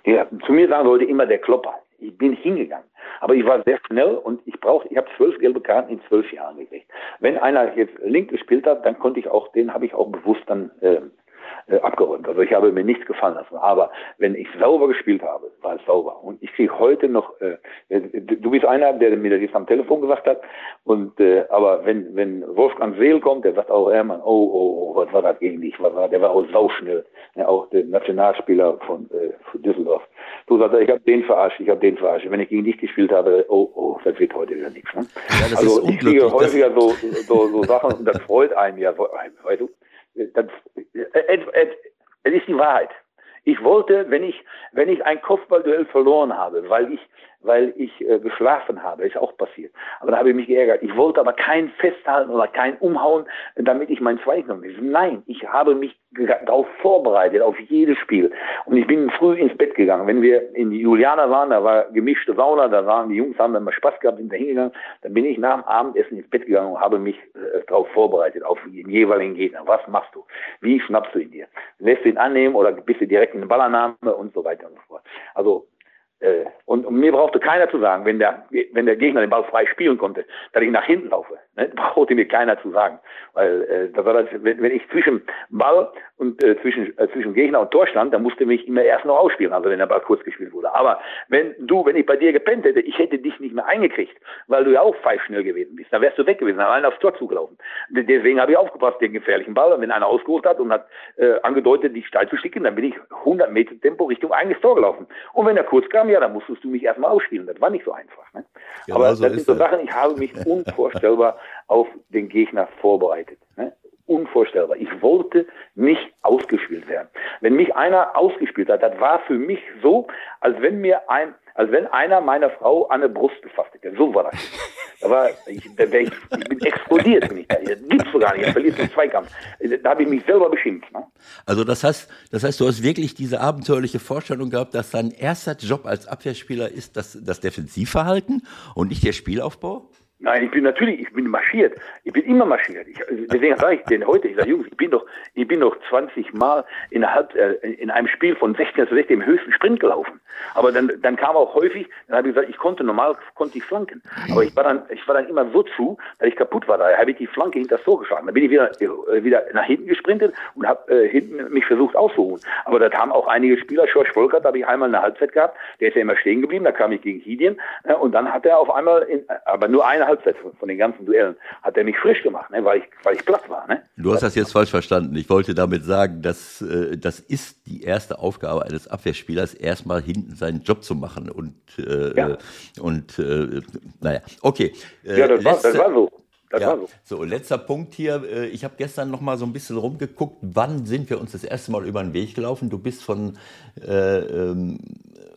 der zu mir sagen wollte immer der Klopper. Ich bin hingegangen. Aber ich war sehr schnell und ich brauchte, ich habe zwölf gelbe Karten in zwölf Jahren gekriegt. Wenn einer jetzt link gespielt hat, dann konnte ich auch, den habe ich auch bewusst dann äh, äh, abgeräumt. Also ich habe mir nichts gefallen lassen. Aber wenn ich sauber gespielt habe, war es sauber. Und ich kriege heute noch, äh, du bist einer, der mir das am Telefon gesagt hat. Und äh, aber wenn wenn Wolfgang Seel kommt, der sagt auch, Hermann, oh, oh, oh, was war das gegen dich? Was war, der war auch sauschnell. Ja, auch der Nationalspieler von, äh, von Düsseldorf. Du sagst, ich habe den verarscht, ich habe den verarscht. Wenn ich gegen dich gespielt habe, oh, oh, das wird heute wieder nichts. Ne? Ja, also ich kriege häufiger so, so, so Sachen und das freut einen ja. Weißt du, das, es, es, es ist die Wahrheit. Ich wollte, wenn ich, wenn ich ein Kopfballduell verloren habe, weil ich weil ich äh, geschlafen habe, ist auch passiert. Aber da habe ich mich geärgert. Ich wollte aber kein Festhalten oder kein Umhauen, damit ich mein Zweikampf Nein, ich habe mich darauf vorbereitet, auf jedes Spiel. Und ich bin früh ins Bett gegangen. Wenn wir in die Julianer waren, da war gemischte Sauna, da waren die Jungs, haben immer Spaß gehabt, sind da hingegangen. Dann bin ich nach dem Abendessen ins Bett gegangen und habe mich äh, darauf vorbereitet, auf den jeweiligen Gegner. Was machst du? Wie schnappst du ihn dir? Lässt du ihn annehmen oder bist du direkt in den Ballannahme und so weiter und so fort. Also äh, und, und, mir brauchte keiner zu sagen, wenn der, wenn der Gegner den Ball frei spielen konnte, dass ich nach hinten laufe. Ne? [laughs] Brauchte mir keiner zu sagen. Weil äh, das war das, wenn, wenn ich zwischen Ball und äh, zwischen, äh, zwischen Gegner und Tor stand, dann musste mich immer erst noch ausspielen, also wenn der Ball kurz gespielt wurde. Aber wenn du, wenn ich bei dir gepennt hätte, ich hätte dich nicht mehr eingekriegt, weil du ja auch pfeifschnell gewesen bist. Dann wärst du weg gewesen, allein aufs Tor zugelaufen. Deswegen habe ich aufgepasst, den gefährlichen Ball. Und wenn einer ausgeholt hat und hat äh, angedeutet, dich steil zu schicken, dann bin ich 100 Meter Tempo Richtung eigenes Tor gelaufen. Und wenn er kurz kam, ja, dann musstest du mich erstmal ausspielen. Das war nicht so einfach. Ne? Ja, Aber so das sind so Sachen, ich habe mich [laughs] unvorstellbar auf den Gegner vorbereitet. Unvorstellbar. Ich wollte nicht ausgespielt werden. Wenn mich einer ausgespielt hat, das war für mich so, als wenn mir ein, als wenn einer meiner Frau an der Brust gefasst hätte. So war das. Da war, ich, da ich, ich bin explodiert. Bin ich da. Das gibt's so gar nicht. Ich verliere den Zweikampf. Da habe ich mich selber beschimpft. Ne? Also das heißt, das heißt, du hast wirklich diese abenteuerliche Vorstellung gehabt, dass dein erster Job als Abwehrspieler ist das, das Defensivverhalten und nicht der Spielaufbau? Nein, ich bin natürlich, ich bin marschiert. Ich bin immer marschiert. Ich, deswegen sage ich denen heute, ich sage, Jungs, ich bin doch, ich bin doch 20 Mal in, Halb, äh, in einem Spiel von 16 zu 16 im höchsten Sprint gelaufen. Aber dann, dann kam auch häufig, dann habe ich gesagt, ich konnte normal, konnte ich flanken. Aber ich war dann, ich war dann immer so zu, dass ich kaputt war. Da habe ich die Flanke hinter das Tor geschlagen. Dann bin ich wieder, äh, wieder nach hinten gesprintet und habe äh, hinten mich versucht auszuruhen. Aber da haben auch einige Spieler, George Volkert habe ich einmal eine Halbzeit gehabt, der ist ja immer stehen geblieben, da kam ich gegen Hidien, äh, und dann hat er auf einmal, in, aber nur Halbzeit von, den ganzen Duellen, hat er mich frisch gemacht, ne, weil ich, weil ich platt war. Ne? Du hast das jetzt falsch verstanden. Ich wollte damit sagen, dass äh, das ist die erste Aufgabe eines Abwehrspielers, erstmal hinten seinen Job zu machen und äh, ja. und äh, naja, okay. Äh, ja, das, letzte, war, das war so. Das ja, war so. so, letzter Punkt hier. Äh, ich habe gestern noch mal so ein bisschen rumgeguckt. Wann sind wir uns das erste Mal über den Weg gelaufen? Du bist von, äh, ähm,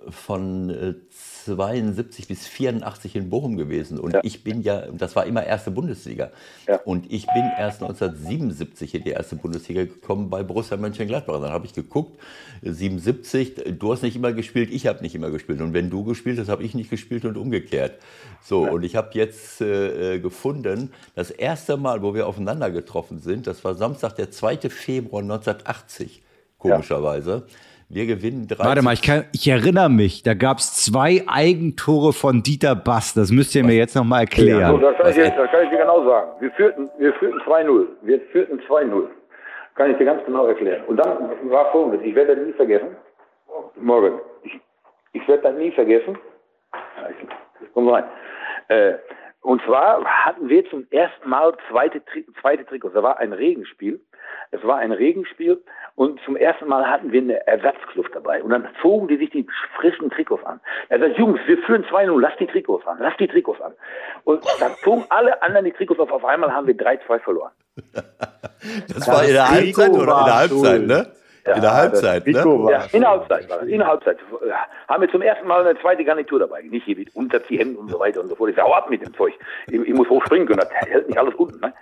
von äh, 72 bis 84 in Bochum gewesen. Und ja. ich bin ja, das war immer erste Bundesliga. Ja. Und ich bin erst 1977 in die erste Bundesliga gekommen bei Borussia Mönchengladbach. Dann habe ich geguckt, 77, du hast nicht immer gespielt, ich habe nicht immer gespielt. Und wenn du gespielt hast, habe ich nicht gespielt und umgekehrt. So, ja. und ich habe jetzt äh, gefunden, das erste Mal, wo wir aufeinander getroffen sind, das war Samstag, der 2. Februar 1980, komischerweise. Wir gewinnen 3 Warte mal, ich, kann, ich erinnere mich, da gab es zwei Eigentore von Dieter Bass. Das müsst ihr mir jetzt nochmal So, erklären. das, kann ich, dir- das kann ich dir genau sagen. Wir führten, wir führten 2-0. Wir führten 2-0. Kann ich dir ganz genau erklären. Und dann war folgendes, ich werde das nie vergessen. Morgen. Ich, ich werde das nie vergessen. Ja, Komm rein. Äh, und zwar hatten wir zum ersten Mal zweite, Tri zweite Trikots. Da war ein Regenspiel. Es war ein Regenspiel und zum ersten Mal hatten wir eine Ersatzkluft dabei. Und dann zogen die sich die frischen Trikots an. Er sagt, Jungs, wir führen 2-0, lass die Trikots an, lass die Trikots an. Und dann zogen alle anderen die Trikots auf. Auf einmal haben wir 3-2 verloren. [laughs] Das war in der Halbzeit oder in der Halbzeit, schuld. ne? In der Halbzeit, ne? Ja, in der Halbzeit war das. In der Halbzeit Ja, haben wir zum ersten Mal eine zweite Garnitur dabei. Nicht hier mit Unterziehhemden und so weiter und so fort. Ich sag, hau ab mit dem Zeug. Ich, ich muss hochspringen können. Das hält nicht alles unten. Ne?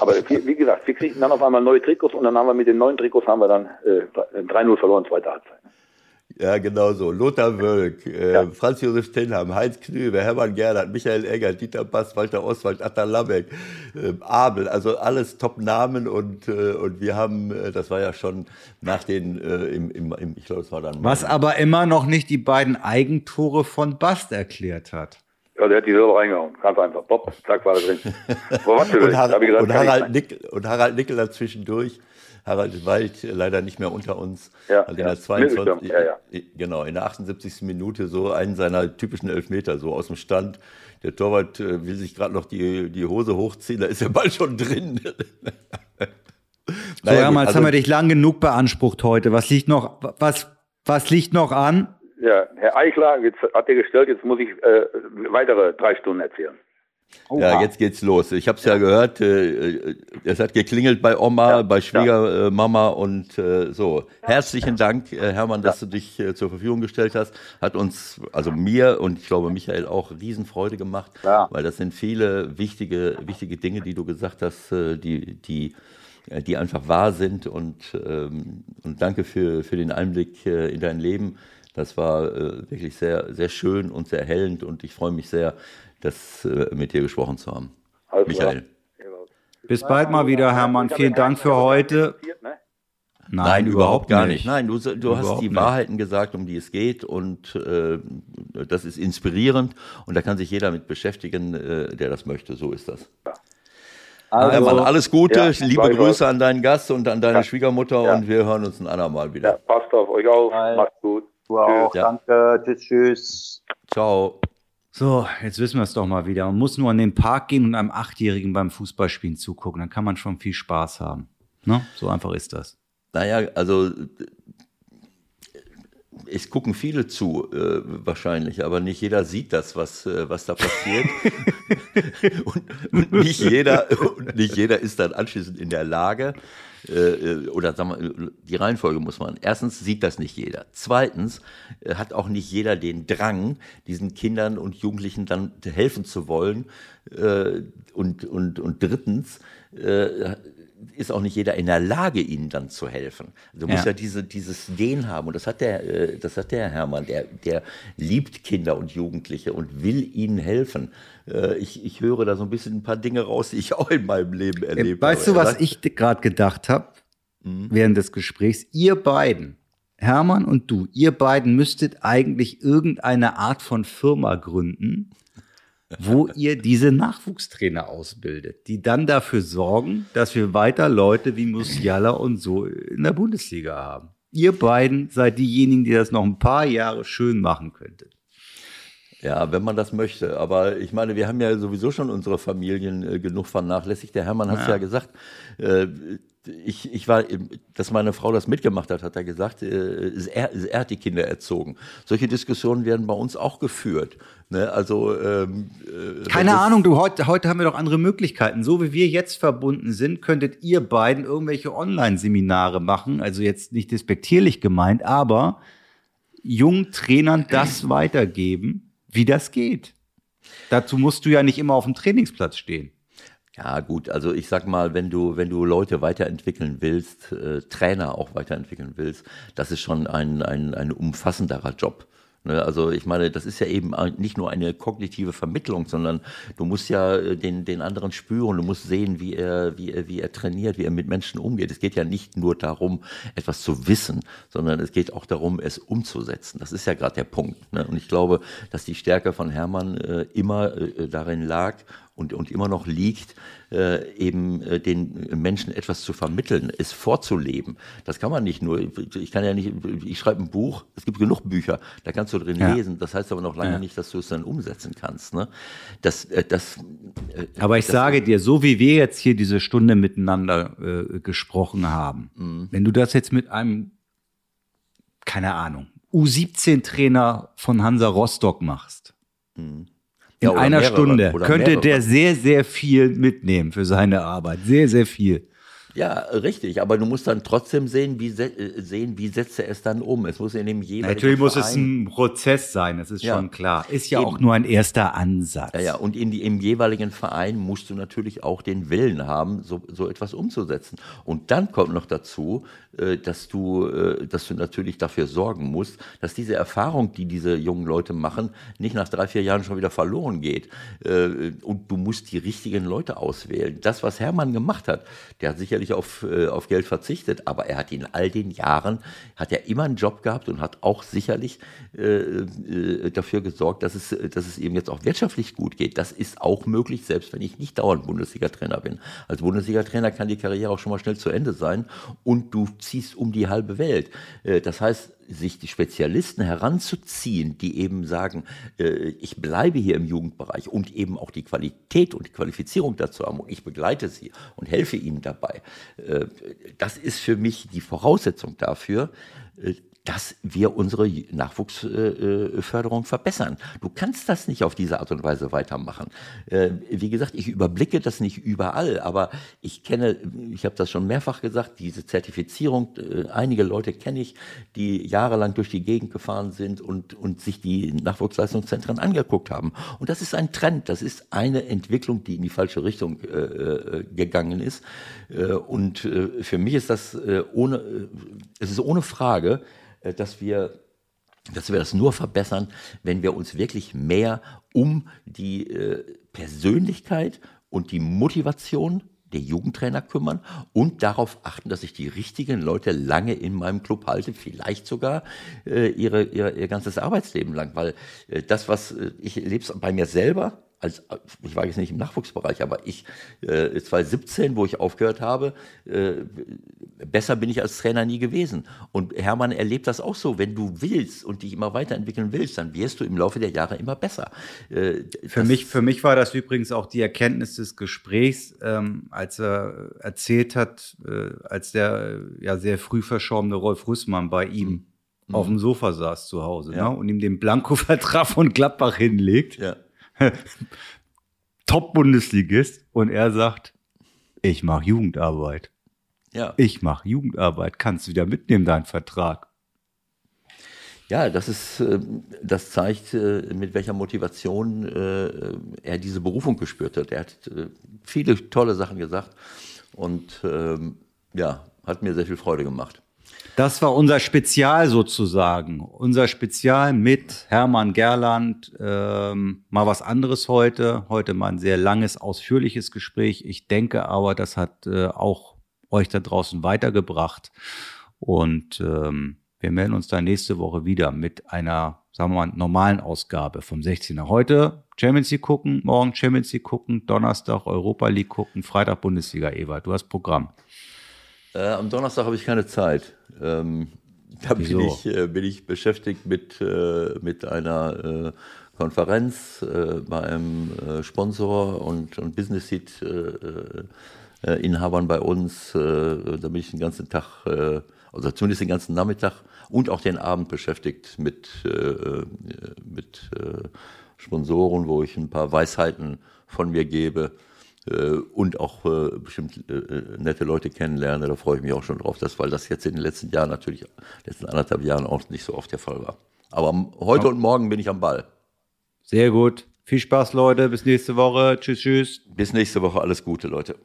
Aber wie, wie gesagt, wir kriegten dann auf einmal neue Trikots und dann haben wir mit den neuen Trikots haben wir dann äh, 3-0 verloren, zweite Halbzeit. Ja, genau so. Lothar Wölk, äh, Ja. Franz Josef Tenham, Heinz Knübe, Hermann Gernert, Michael Egger, Dieter Bass, Walter Oswald, Atta Labeck, äh, Abel, also alles Top-Namen und, äh, und wir haben, äh, das war ja schon nach den, äh, im, im, im, ich glaube, es war dann. Was aber immer noch nicht die beiden Eigentore von Bast erklärt hat. Ja, der hat die selber reingehauen. Ganz einfach. Bob, zack, war er drin. [laughs] Und, Da Har gesagt, und, Harald sein. Nick, und Harald Nickel dazwischendurch. Harald Wald leider nicht mehr unter uns. Ja, also in ja. der 22, Mittelstürmer, ja, ja. genau, in der 78. Minute so einen seiner typischen Elfmeter so aus dem Stand. Der Torwart äh, will sich gerade noch die, die Hose hochziehen, da ist der Ball schon drin. So, Naja, jetzt also- haben wir dich lang genug beansprucht heute. Was liegt noch, was, was liegt noch an? Ja, Herr Eichler, jetzt hat er gestellt, jetzt muss ich äh, weitere drei Stunden erzählen. Ja, jetzt geht's los. Ich habe es ja. gehört, äh, äh, es hat geklingelt bei Oma, Ja, bei Schwiegermama und äh, so. Herzlichen Dank, äh, Hermann, dass du dich äh, zur Verfügung gestellt hast. Hat uns, also mir und ich glaube Michael auch Riesenfreude gemacht, Ja. weil das sind viele wichtige, wichtige Dinge, die du gesagt hast, die, die, die einfach wahr sind und, ähm, und danke für, für den Einblick in dein Leben. Das war wirklich sehr, sehr schön und sehr erhellend und ich freue mich sehr, das äh, mit dir gesprochen zu haben. Alles Michael. klar. Bis bald mal wieder, Hermann. Vielen Dank für heute. Ne? Nein, überhaupt gar nicht. Nein, du, du hast die nicht. Wahrheiten gesagt, um die es geht und äh, das ist inspirierend und da kann sich jeder mit beschäftigen, äh, der das möchte. So ist das. Also, Hermann, alles Gute, Ja, liebe. Grüße an deinen Gast und an deine Ja. Schwiegermutter Ja. und wir hören uns ein andermal Ja, wieder. passt auf euch auf. Bye. Macht's gut. du auch. Ja. Danke. Tschüss, tschüss. Ciao. So, jetzt wissen wir es doch mal wieder. Man muss nur an den Park gehen und einem Achtjährigen beim Fußballspielen zugucken. Dann kann man schon viel Spaß haben. Ne? So einfach ist das. Naja, also es gucken viele zu, äh, wahrscheinlich, aber nicht jeder sieht das, was, äh, was da passiert. und, [laughs] und, nicht jeder, und nicht jeder ist dann anschließend in der Lage, äh, oder sagen wir, die Reihenfolge muss man. Erstens sieht das nicht jeder. Zweitens äh, hat auch nicht jeder den Drang, diesen Kindern und Jugendlichen dann helfen zu wollen. Äh, und, und, und drittens äh, ist auch nicht jeder in der Lage, ihnen dann zu helfen. Du musst Ja. ja diese, dieses Gen haben und das hat der, äh, das hat der Hermann, der, der liebt Kinder und Jugendliche und will ihnen helfen. Äh, Ich, ich höre da so ein bisschen ein paar Dinge raus, die ich auch in meinem Leben erlebt habe. Weißt du, was ich gerade gedacht habe während des Gesprächs? Ihr beiden, Hermann und du, ihr beiden müsstet eigentlich irgendeine Art von Firma gründen, wo ihr diese Nachwuchstrainer ausbildet, die dann dafür sorgen, dass wir weiter Leute wie Musiala und so in der Bundesliga haben. Ihr beiden seid diejenigen, die das noch ein paar Jahre schön machen könntet. Ja, wenn man das möchte. Aber ich meine, wir haben ja sowieso schon unsere Familien äh, genug vernachlässigt. Der Hermann hat es ja. gesagt. Äh, ich, ich war, dass meine Frau das mitgemacht hat, hat er gesagt. Äh, er, er hat die Kinder erzogen. Solche Diskussionen werden bei uns auch geführt. Ne? Also ähm, äh, Keine Ahnung, du, heute, heute haben wir doch andere Möglichkeiten. So wie wir jetzt verbunden sind, könntet ihr beiden irgendwelche Online-Seminare machen. Also jetzt nicht despektierlich gemeint, aber jungen Trainern das weitergeben, wie das geht. Dazu musst du ja nicht immer auf dem Trainingsplatz stehen. Ja, gut, also ich sag mal, wenn du, wenn du Leute weiterentwickeln willst, äh, Trainer auch weiterentwickeln willst, das ist schon ein, ein, ein umfassenderer Job. Ne, also ich meine, das ist ja eben nicht nur eine kognitive Vermittlung, sondern du musst ja äh, den, den anderen spüren, du musst sehen, wie er, wie, er, wie er trainiert, wie er mit Menschen umgeht. Es geht ja nicht nur darum, etwas zu wissen, sondern es geht auch darum, es umzusetzen. Das ist ja gerade der Punkt. Ne? Und ich glaube, dass die Stärke von Hermann äh, immer äh, darin lag und, und immer noch liegt, äh, eben äh, den Menschen etwas zu vermitteln, es vorzuleben. Das kann man nicht nur, ich kann ja nicht, ich schreibe ein Buch, es gibt genug Bücher, da kannst du drin ja. lesen, das heißt aber noch lange ja. nicht, dass du es dann umsetzen kannst. Ne? Das, äh, das, äh, aber ich das, sage dir, so wie wir jetzt hier diese Stunde miteinander äh, gesprochen haben, mhm. wenn du das jetzt mit einem, keine Ahnung, U17-Trainer von Hansa Rostock machst, mhm in ja, einer mehrere, Stunde könnte mehrere. der sehr, sehr viel mitnehmen für seine Arbeit. Sehr, sehr viel. Ja, richtig, aber du musst dann trotzdem sehen, wie, äh, sehen, wie setzt er es dann um. Es muss in dem jeweiligen Natürlich muss Verein, es ein Prozess sein, das ist ja. schon klar. Ist ja Eben. auch nur ein erster Ansatz. Ja, ja. und in die, im jeweiligen Verein musst du natürlich auch den Willen haben, so, so etwas umzusetzen. Und dann kommt noch dazu, äh, dass du, äh, dass du natürlich dafür sorgen musst, dass diese Erfahrung, die diese jungen Leute machen, nicht nach drei, vier Jahren schon wieder verloren geht. Und du musst die richtigen Leute auswählen. Das, was Hermann gemacht hat, der hat sicherlich auf, äh, auf Geld verzichtet, aber er hat in all den Jahren, hat er immer einen Job gehabt und hat auch sicherlich äh, äh, dafür gesorgt, dass es, dass es ihm jetzt auch wirtschaftlich gut geht. Das ist auch möglich, selbst wenn ich nicht dauernd Bundesliga-Trainer bin. Als Bundesliga-Trainer kann die Karriere auch schon mal schnell zu Ende sein und du ziehst um die halbe Welt. Äh, das heißt, sich die Spezialisten heranzuziehen, die eben sagen, äh, ich bleibe hier im Jugendbereich und eben auch die Qualität und die Qualifizierung dazu haben und ich begleite sie und helfe ihnen dabei. Äh, das ist für mich die Voraussetzung dafür, äh, dass wir unsere Nachwuchsförderung verbessern. Du kannst das nicht auf diese Art und Weise weitermachen. Äh, wie gesagt, ich überblicke das nicht überall, aber ich kenne, ich habe das schon mehrfach gesagt, diese Zertifizierung, äh, einige Leute kenne ich, die jahrelang durch die Gegend gefahren sind und, und sich die Nachwuchsleistungszentren angeguckt haben. Und das ist ein Trend, das ist eine Entwicklung, die in die falsche Richtung äh, gegangen ist. und für mich ist das ohne, es ist ohne Frage, äh, dass wir dass wir das nur verbessern, wenn wir uns wirklich mehr um die äh, Persönlichkeit und die Motivation der Jugendtrainer kümmern und darauf achten, dass ich die richtigen Leute lange in meinem Club halte, vielleicht sogar äh, ihre, ihr, ihr ganzes Arbeitsleben lang, weil äh, das, was äh, ich erlebe bei mir selber, als, ich war jetzt nicht im Nachwuchsbereich, aber ich, äh, 2017, wo ich aufgehört habe, äh, besser bin ich als Trainer nie gewesen. Und Hermann erlebt das auch so. Wenn du willst und dich immer weiterentwickeln willst, dann wirst du im Laufe der Jahre immer besser. Äh, für, mich, für mich war das übrigens auch die Erkenntnis des Gesprächs, ähm, als er erzählt hat, äh, als der ja sehr früh verstorbene Rolf Rüssmann bei ihm mhm. auf dem Sofa saß zu Hause ja. ne, und ihm den Blanko-Vertrag von Gladbach hinlegt. Ja [laughs] Top-Bundesligist und er sagt, ich mache Jugendarbeit. Ja. Ich mache Jugendarbeit. Kannst du wieder mitnehmen, deinen Vertrag? Ja, das ist, äh, das zeigt, äh, mit welcher Motivation äh, er diese Berufung gespürt hat. Er hat viele tolle Sachen gesagt und ähm, ja, hat mir sehr viel Freude gemacht. Das war unser Spezial sozusagen. Unser Spezial mit Hermann Gerland. Ähm, mal was anderes heute. Heute mal ein sehr langes, ausführliches Gespräch. Ich denke aber, das hat äh, auch euch da draußen weitergebracht. Und ähm, wir melden uns dann nächste Woche wieder mit einer, sagen wir mal, normalen Ausgabe vom 16er. Heute Champions League gucken, morgen Champions League gucken, Donnerstag Europa League gucken, Freitag Bundesliga. Eva, du hast Programm. Äh, am Donnerstag habe ich keine Zeit. Ähm, da bin ich, äh, bin ich beschäftigt mit, äh, mit einer äh, Konferenz äh, bei einem äh, Sponsor und, und Business Seat Inhabern bei uns. da bin ich den ganzen Tag, also zumindest den ganzen Nachmittag und auch den Abend beschäftigt mit, mit Sponsoren, wo ich ein paar Weisheiten von mir gebe äh, und auch äh, bestimmt äh, nette Leute kennenlerne. Da freue ich mich auch schon drauf, dass, weil das jetzt in den letzten Jahren natürlich, letzten anderthalb Jahren auch nicht so oft der Fall war. Aber heute ja. und morgen bin ich am Ball. Sehr gut. Viel Spaß, Leute. Bis nächste Woche. Tschüss, tschüss. Bis nächste Woche. Alles Gute, Leute.